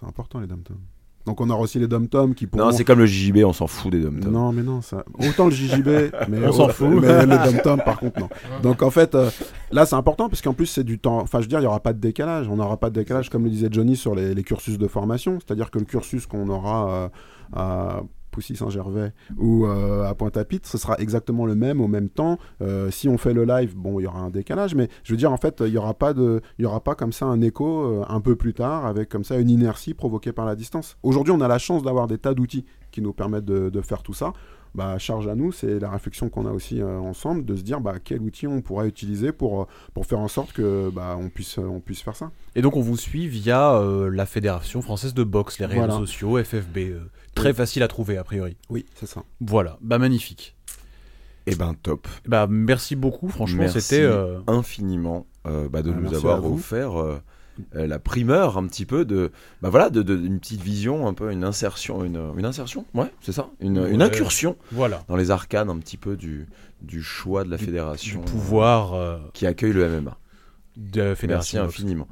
Speaker 3: C'est important les dom-toms. Donc on aura aussi les dom-toms qui pourront.
Speaker 2: Non, c'est comme le JJB, on s'en fout des dom
Speaker 3: Non, mais non, ça. Autant le JJB, <laughs> mais
Speaker 4: On s'en fout.
Speaker 3: Mais les dom-toms, par contre, non. Donc en fait, euh, là, c'est important parce qu'en plus, c'est du temps. Enfin, je veux dire, il n'y aura pas de décalage. On n'aura pas de décalage, comme le disait Johnny, sur les, les cursus de formation. C'est-à-dire que le cursus qu'on aura euh, à Poussy-Saint-Gervais ou euh, à Pointe-à-Pitre, ce sera exactement le même au même temps. Euh, si on fait le live, bon, il y aura un décalage, mais je veux dire, en fait, il n'y aura pas y aura pas comme ça un écho euh, un peu plus tard avec comme ça une inertie provoquée par la distance. Aujourd'hui, on a la chance d'avoir des tas d'outils qui nous permettent de faire tout ça. Bah, charge à nous, c'est la réflexion qu'on a aussi euh, ensemble de se dire bah, quel outil on pourrait utiliser pour, euh, pour faire en sorte que bah, on, puisse, on puisse faire ça.
Speaker 4: Et donc on vous suit via euh, la Fédération française de boxe, les réseaux
Speaker 3: Voilà.
Speaker 4: sociaux, FFB. euh, très
Speaker 3: Oui.
Speaker 4: facile à trouver a priori.
Speaker 3: Oui, c'est ça.
Speaker 4: Voilà, bah magnifique.
Speaker 2: Et ben top.
Speaker 4: Bah merci beaucoup, franchement c'était... euh,
Speaker 2: infiniment euh, bah, de
Speaker 3: Ah,
Speaker 2: nous avoir offert euh, la primeur un petit peu de bah voilà de, de- une petite vision un peu une insertion une, une insertion ouais c'est ça une, une incursion
Speaker 4: Voilà,
Speaker 2: dans les arcanes un petit peu du, du choix de la
Speaker 4: du
Speaker 2: fédération
Speaker 4: pouvoir euh,
Speaker 2: qui accueille le MMA
Speaker 4: de la
Speaker 2: Merci
Speaker 4: Fédération
Speaker 2: infiniment.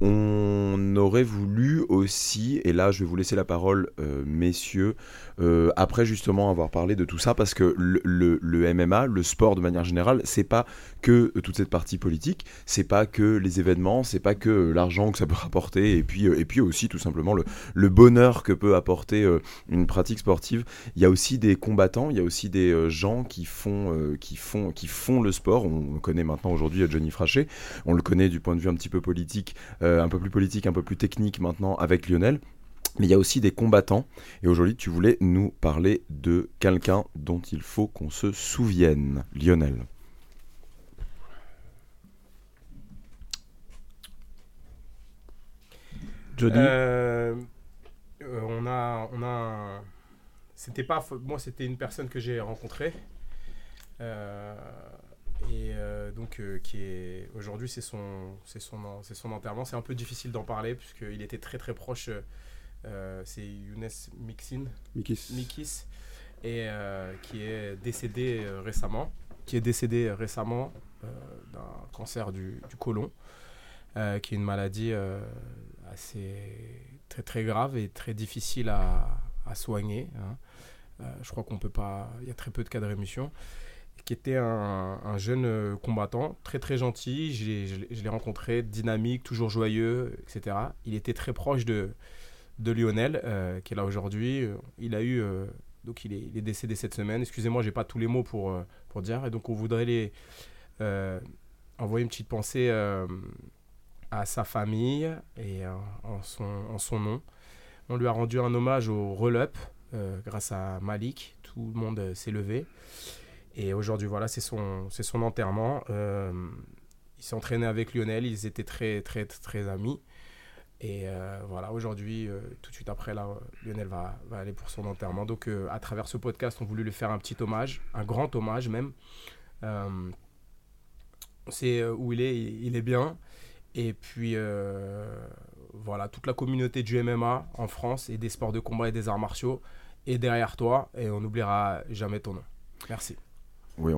Speaker 2: On aurait voulu aussi, et là je vais vous laisser la parole, euh, messieurs, euh, après justement avoir parlé de tout ça, parce que le, MMA, le sport de manière générale, c'est pas que toute cette partie politique, c'est pas que les événements, c'est pas que euh, l'argent que ça peut rapporter, et puis, euh, et puis aussi tout simplement le, bonheur que peut apporter une pratique sportive. Il y a aussi des combattants, il y a aussi des gens qui font, qui, font, qui font le sport. On connaît maintenant aujourd'hui Johnny Frachet, on le connaît du point de vue un petit peu politique, un peu plus politique, un peu plus technique maintenant avec Lionel. Mais il y a aussi des combattants. Et aujourd'hui, tu voulais nous parler de quelqu'un dont il faut qu'on se souvienne. Lionel.
Speaker 4: Jody.
Speaker 5: Euh, euh, on a, C'était pas. Moi, c'était une personne que j'ai rencontrée. Euh, et donc, qui est. Aujourd'hui, c'est son, son, son enterrement. C'est un peu difficile d'en parler, puisqu'il était très très proche. Euh, c'est Younes Mixin.
Speaker 3: Mikis.
Speaker 5: Mikis, et euh, qui est décédé euh, récemment, qui est décédé récemment d'un cancer du, du côlon, qui est une maladie assez très très grave et très difficile à, à soigner. hein. Euh, je crois qu'on peut pas, il y a très peu de cas de rémission. Qui était un, un jeune combattant, très très gentil. J'ai- Je l'ai- je l'ai rencontré, dynamique, toujours joyeux, etc. Il était très proche de, de Lionel, euh, qui est là aujourd'hui. Euh, Il a eu, euh, donc il est, décédé cette semaine. Excusez-moi, j'ai pas tous les mots pour, pour dire. Et donc on voudrait les envoyer une petite pensée à sa famille et en, son, en son nom. On lui a rendu un hommage au euh, grâce à Malik. Tout le monde s'est levé. Et aujourd'hui, voilà, c'est son, son enterrement. Il s'est entraîné avec Lionel. Ils étaient très, très, très amis. Et euh, voilà, aujourd'hui, euh, tout de suite après, Lionel va, aller pour son enterrement. Donc, euh, à travers ce podcast, on voulu lui faire un petit hommage, un grand hommage même. Euh, où il est, il, est bien. Et puis, voilà, toute la communauté du MMA en France et des sports de combat et des arts martiaux est derrière toi. Et on n'oubliera jamais ton nom. Merci.
Speaker 2: Oui,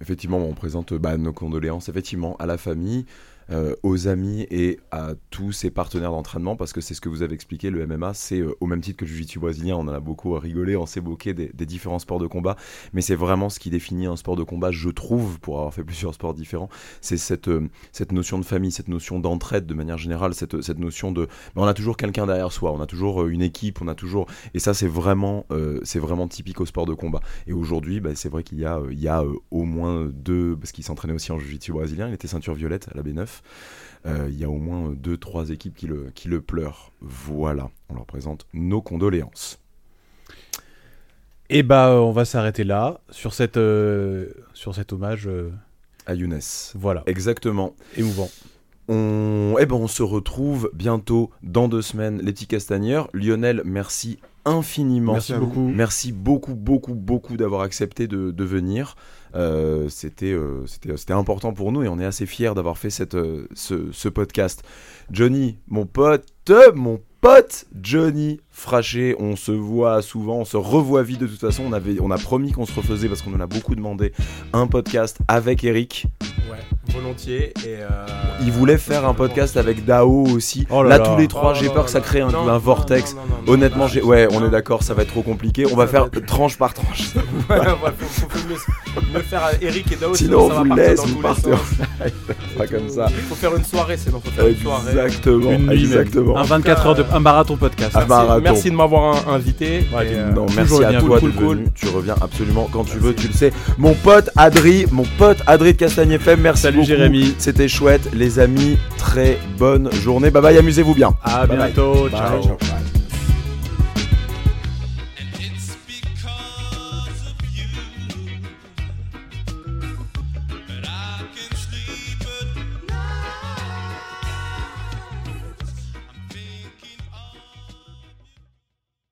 Speaker 2: effectivement, on présente bah, nos condoléances effectivement à la famille, euh, aux amis et à tous ses partenaires d'entraînement, parce que c'est ce que vous avez expliqué, le MMA, c'est euh, au même titre que le jiu-jitsu brésilien, on en a beaucoup rigolé, on s'est moqué des, différents sports de combat, mais c'est vraiment ce qui définit un sport de combat, je trouve, pour avoir fait plusieurs sports différents, c'est cette, euh, cette notion de famille, cette notion d'entraide de manière générale, cette, cette notion de... on a toujours quelqu'un derrière soi, on a toujours une équipe, on a toujours... Et ça, c'est vraiment, c'est vraiment typique au sport de combat. Et aujourd'hui, bah, c'est vrai qu'il y a, il y a au moins deux, parce qu'il s'entraînait aussi en jiu-jitsu brésilien, il était ceinture violette à la B9. Euh, il y a au moins deux, trois équipes qui le, qui le pleurent. Voilà, on leur présente nos condoléances.
Speaker 4: Et bah, on va s'arrêter là sur cette euh, sur cet hommage. euh,
Speaker 2: À Younes.
Speaker 4: voilà,
Speaker 2: Exactement.
Speaker 4: émouvant.
Speaker 2: On, eh ben, on se retrouve bientôt dans deux semaines, les petits castagneurs. Lionel, merci infiniment.
Speaker 3: Merci
Speaker 4: beaucoup.
Speaker 2: Merci beaucoup, beaucoup, beaucoup d'avoir accepté de, de venir. Euh, c'était, euh, c'était, c'était important pour nous et on est assez fiers d'avoir fait cette, euh, ce, ce podcast. Johnny, mon pote, mon pote Johnny Fraché, on se voit souvent, on se revoit vite de toute façon. On, avait, on a promis qu'on se refaisait parce qu'on en a beaucoup demandé un podcast avec Eric.
Speaker 5: Ouais, volontiers. Et, euh,
Speaker 2: Il voulait faire un podcast avec Dao aussi.
Speaker 4: Oh là
Speaker 2: là,
Speaker 4: là.
Speaker 2: tous les trois,
Speaker 5: Oh
Speaker 2: j'ai peur
Speaker 5: là
Speaker 2: que ça crée un,
Speaker 5: Non,
Speaker 2: un vortex.
Speaker 5: non, non, non, non,
Speaker 2: Honnêtement,
Speaker 5: non,
Speaker 2: j'ai...
Speaker 5: non,
Speaker 2: ouais, on est d'accord, ça va être trop compliqué. On va faire
Speaker 5: être- <laughs>
Speaker 2: tranche par tranche. <laughs>
Speaker 5: Ouais, ouais, faut, faut mieux, mieux faire à Eric et Dao.
Speaker 2: Sinon,
Speaker 5: ça
Speaker 2: on
Speaker 5: va
Speaker 2: vous laisse, vous partez en <laughs> Pas comme ça.
Speaker 5: Faut faire une soirée, sinon faut faire une soirée.
Speaker 2: Exactement.
Speaker 4: Une nuit
Speaker 2: exactement.
Speaker 4: Un 24 heures de un marathon podcast.
Speaker 5: Merci,
Speaker 2: marathon.
Speaker 5: Merci de m'avoir invité.
Speaker 4: Ouais,
Speaker 5: Et,
Speaker 4: tu-
Speaker 5: euh,
Speaker 2: Non,
Speaker 4: toujours
Speaker 2: merci à
Speaker 4: bienvenu.
Speaker 2: toi
Speaker 5: Cool,
Speaker 2: de
Speaker 5: cool,
Speaker 2: venir. Tu reviens absolument quand tu
Speaker 5: Merci.
Speaker 2: veux, tu le sais. Mon pote Adri, mon pote Adri de Castagne FM, merci
Speaker 4: Salut
Speaker 2: beaucoup.
Speaker 4: Jérémy.
Speaker 2: C'était chouette, les amis. Très bonne journée. Bye bye, amusez-vous bien.
Speaker 4: À
Speaker 2: Bye
Speaker 4: bientôt.
Speaker 2: Bye.
Speaker 4: Ciao.
Speaker 2: Ciao.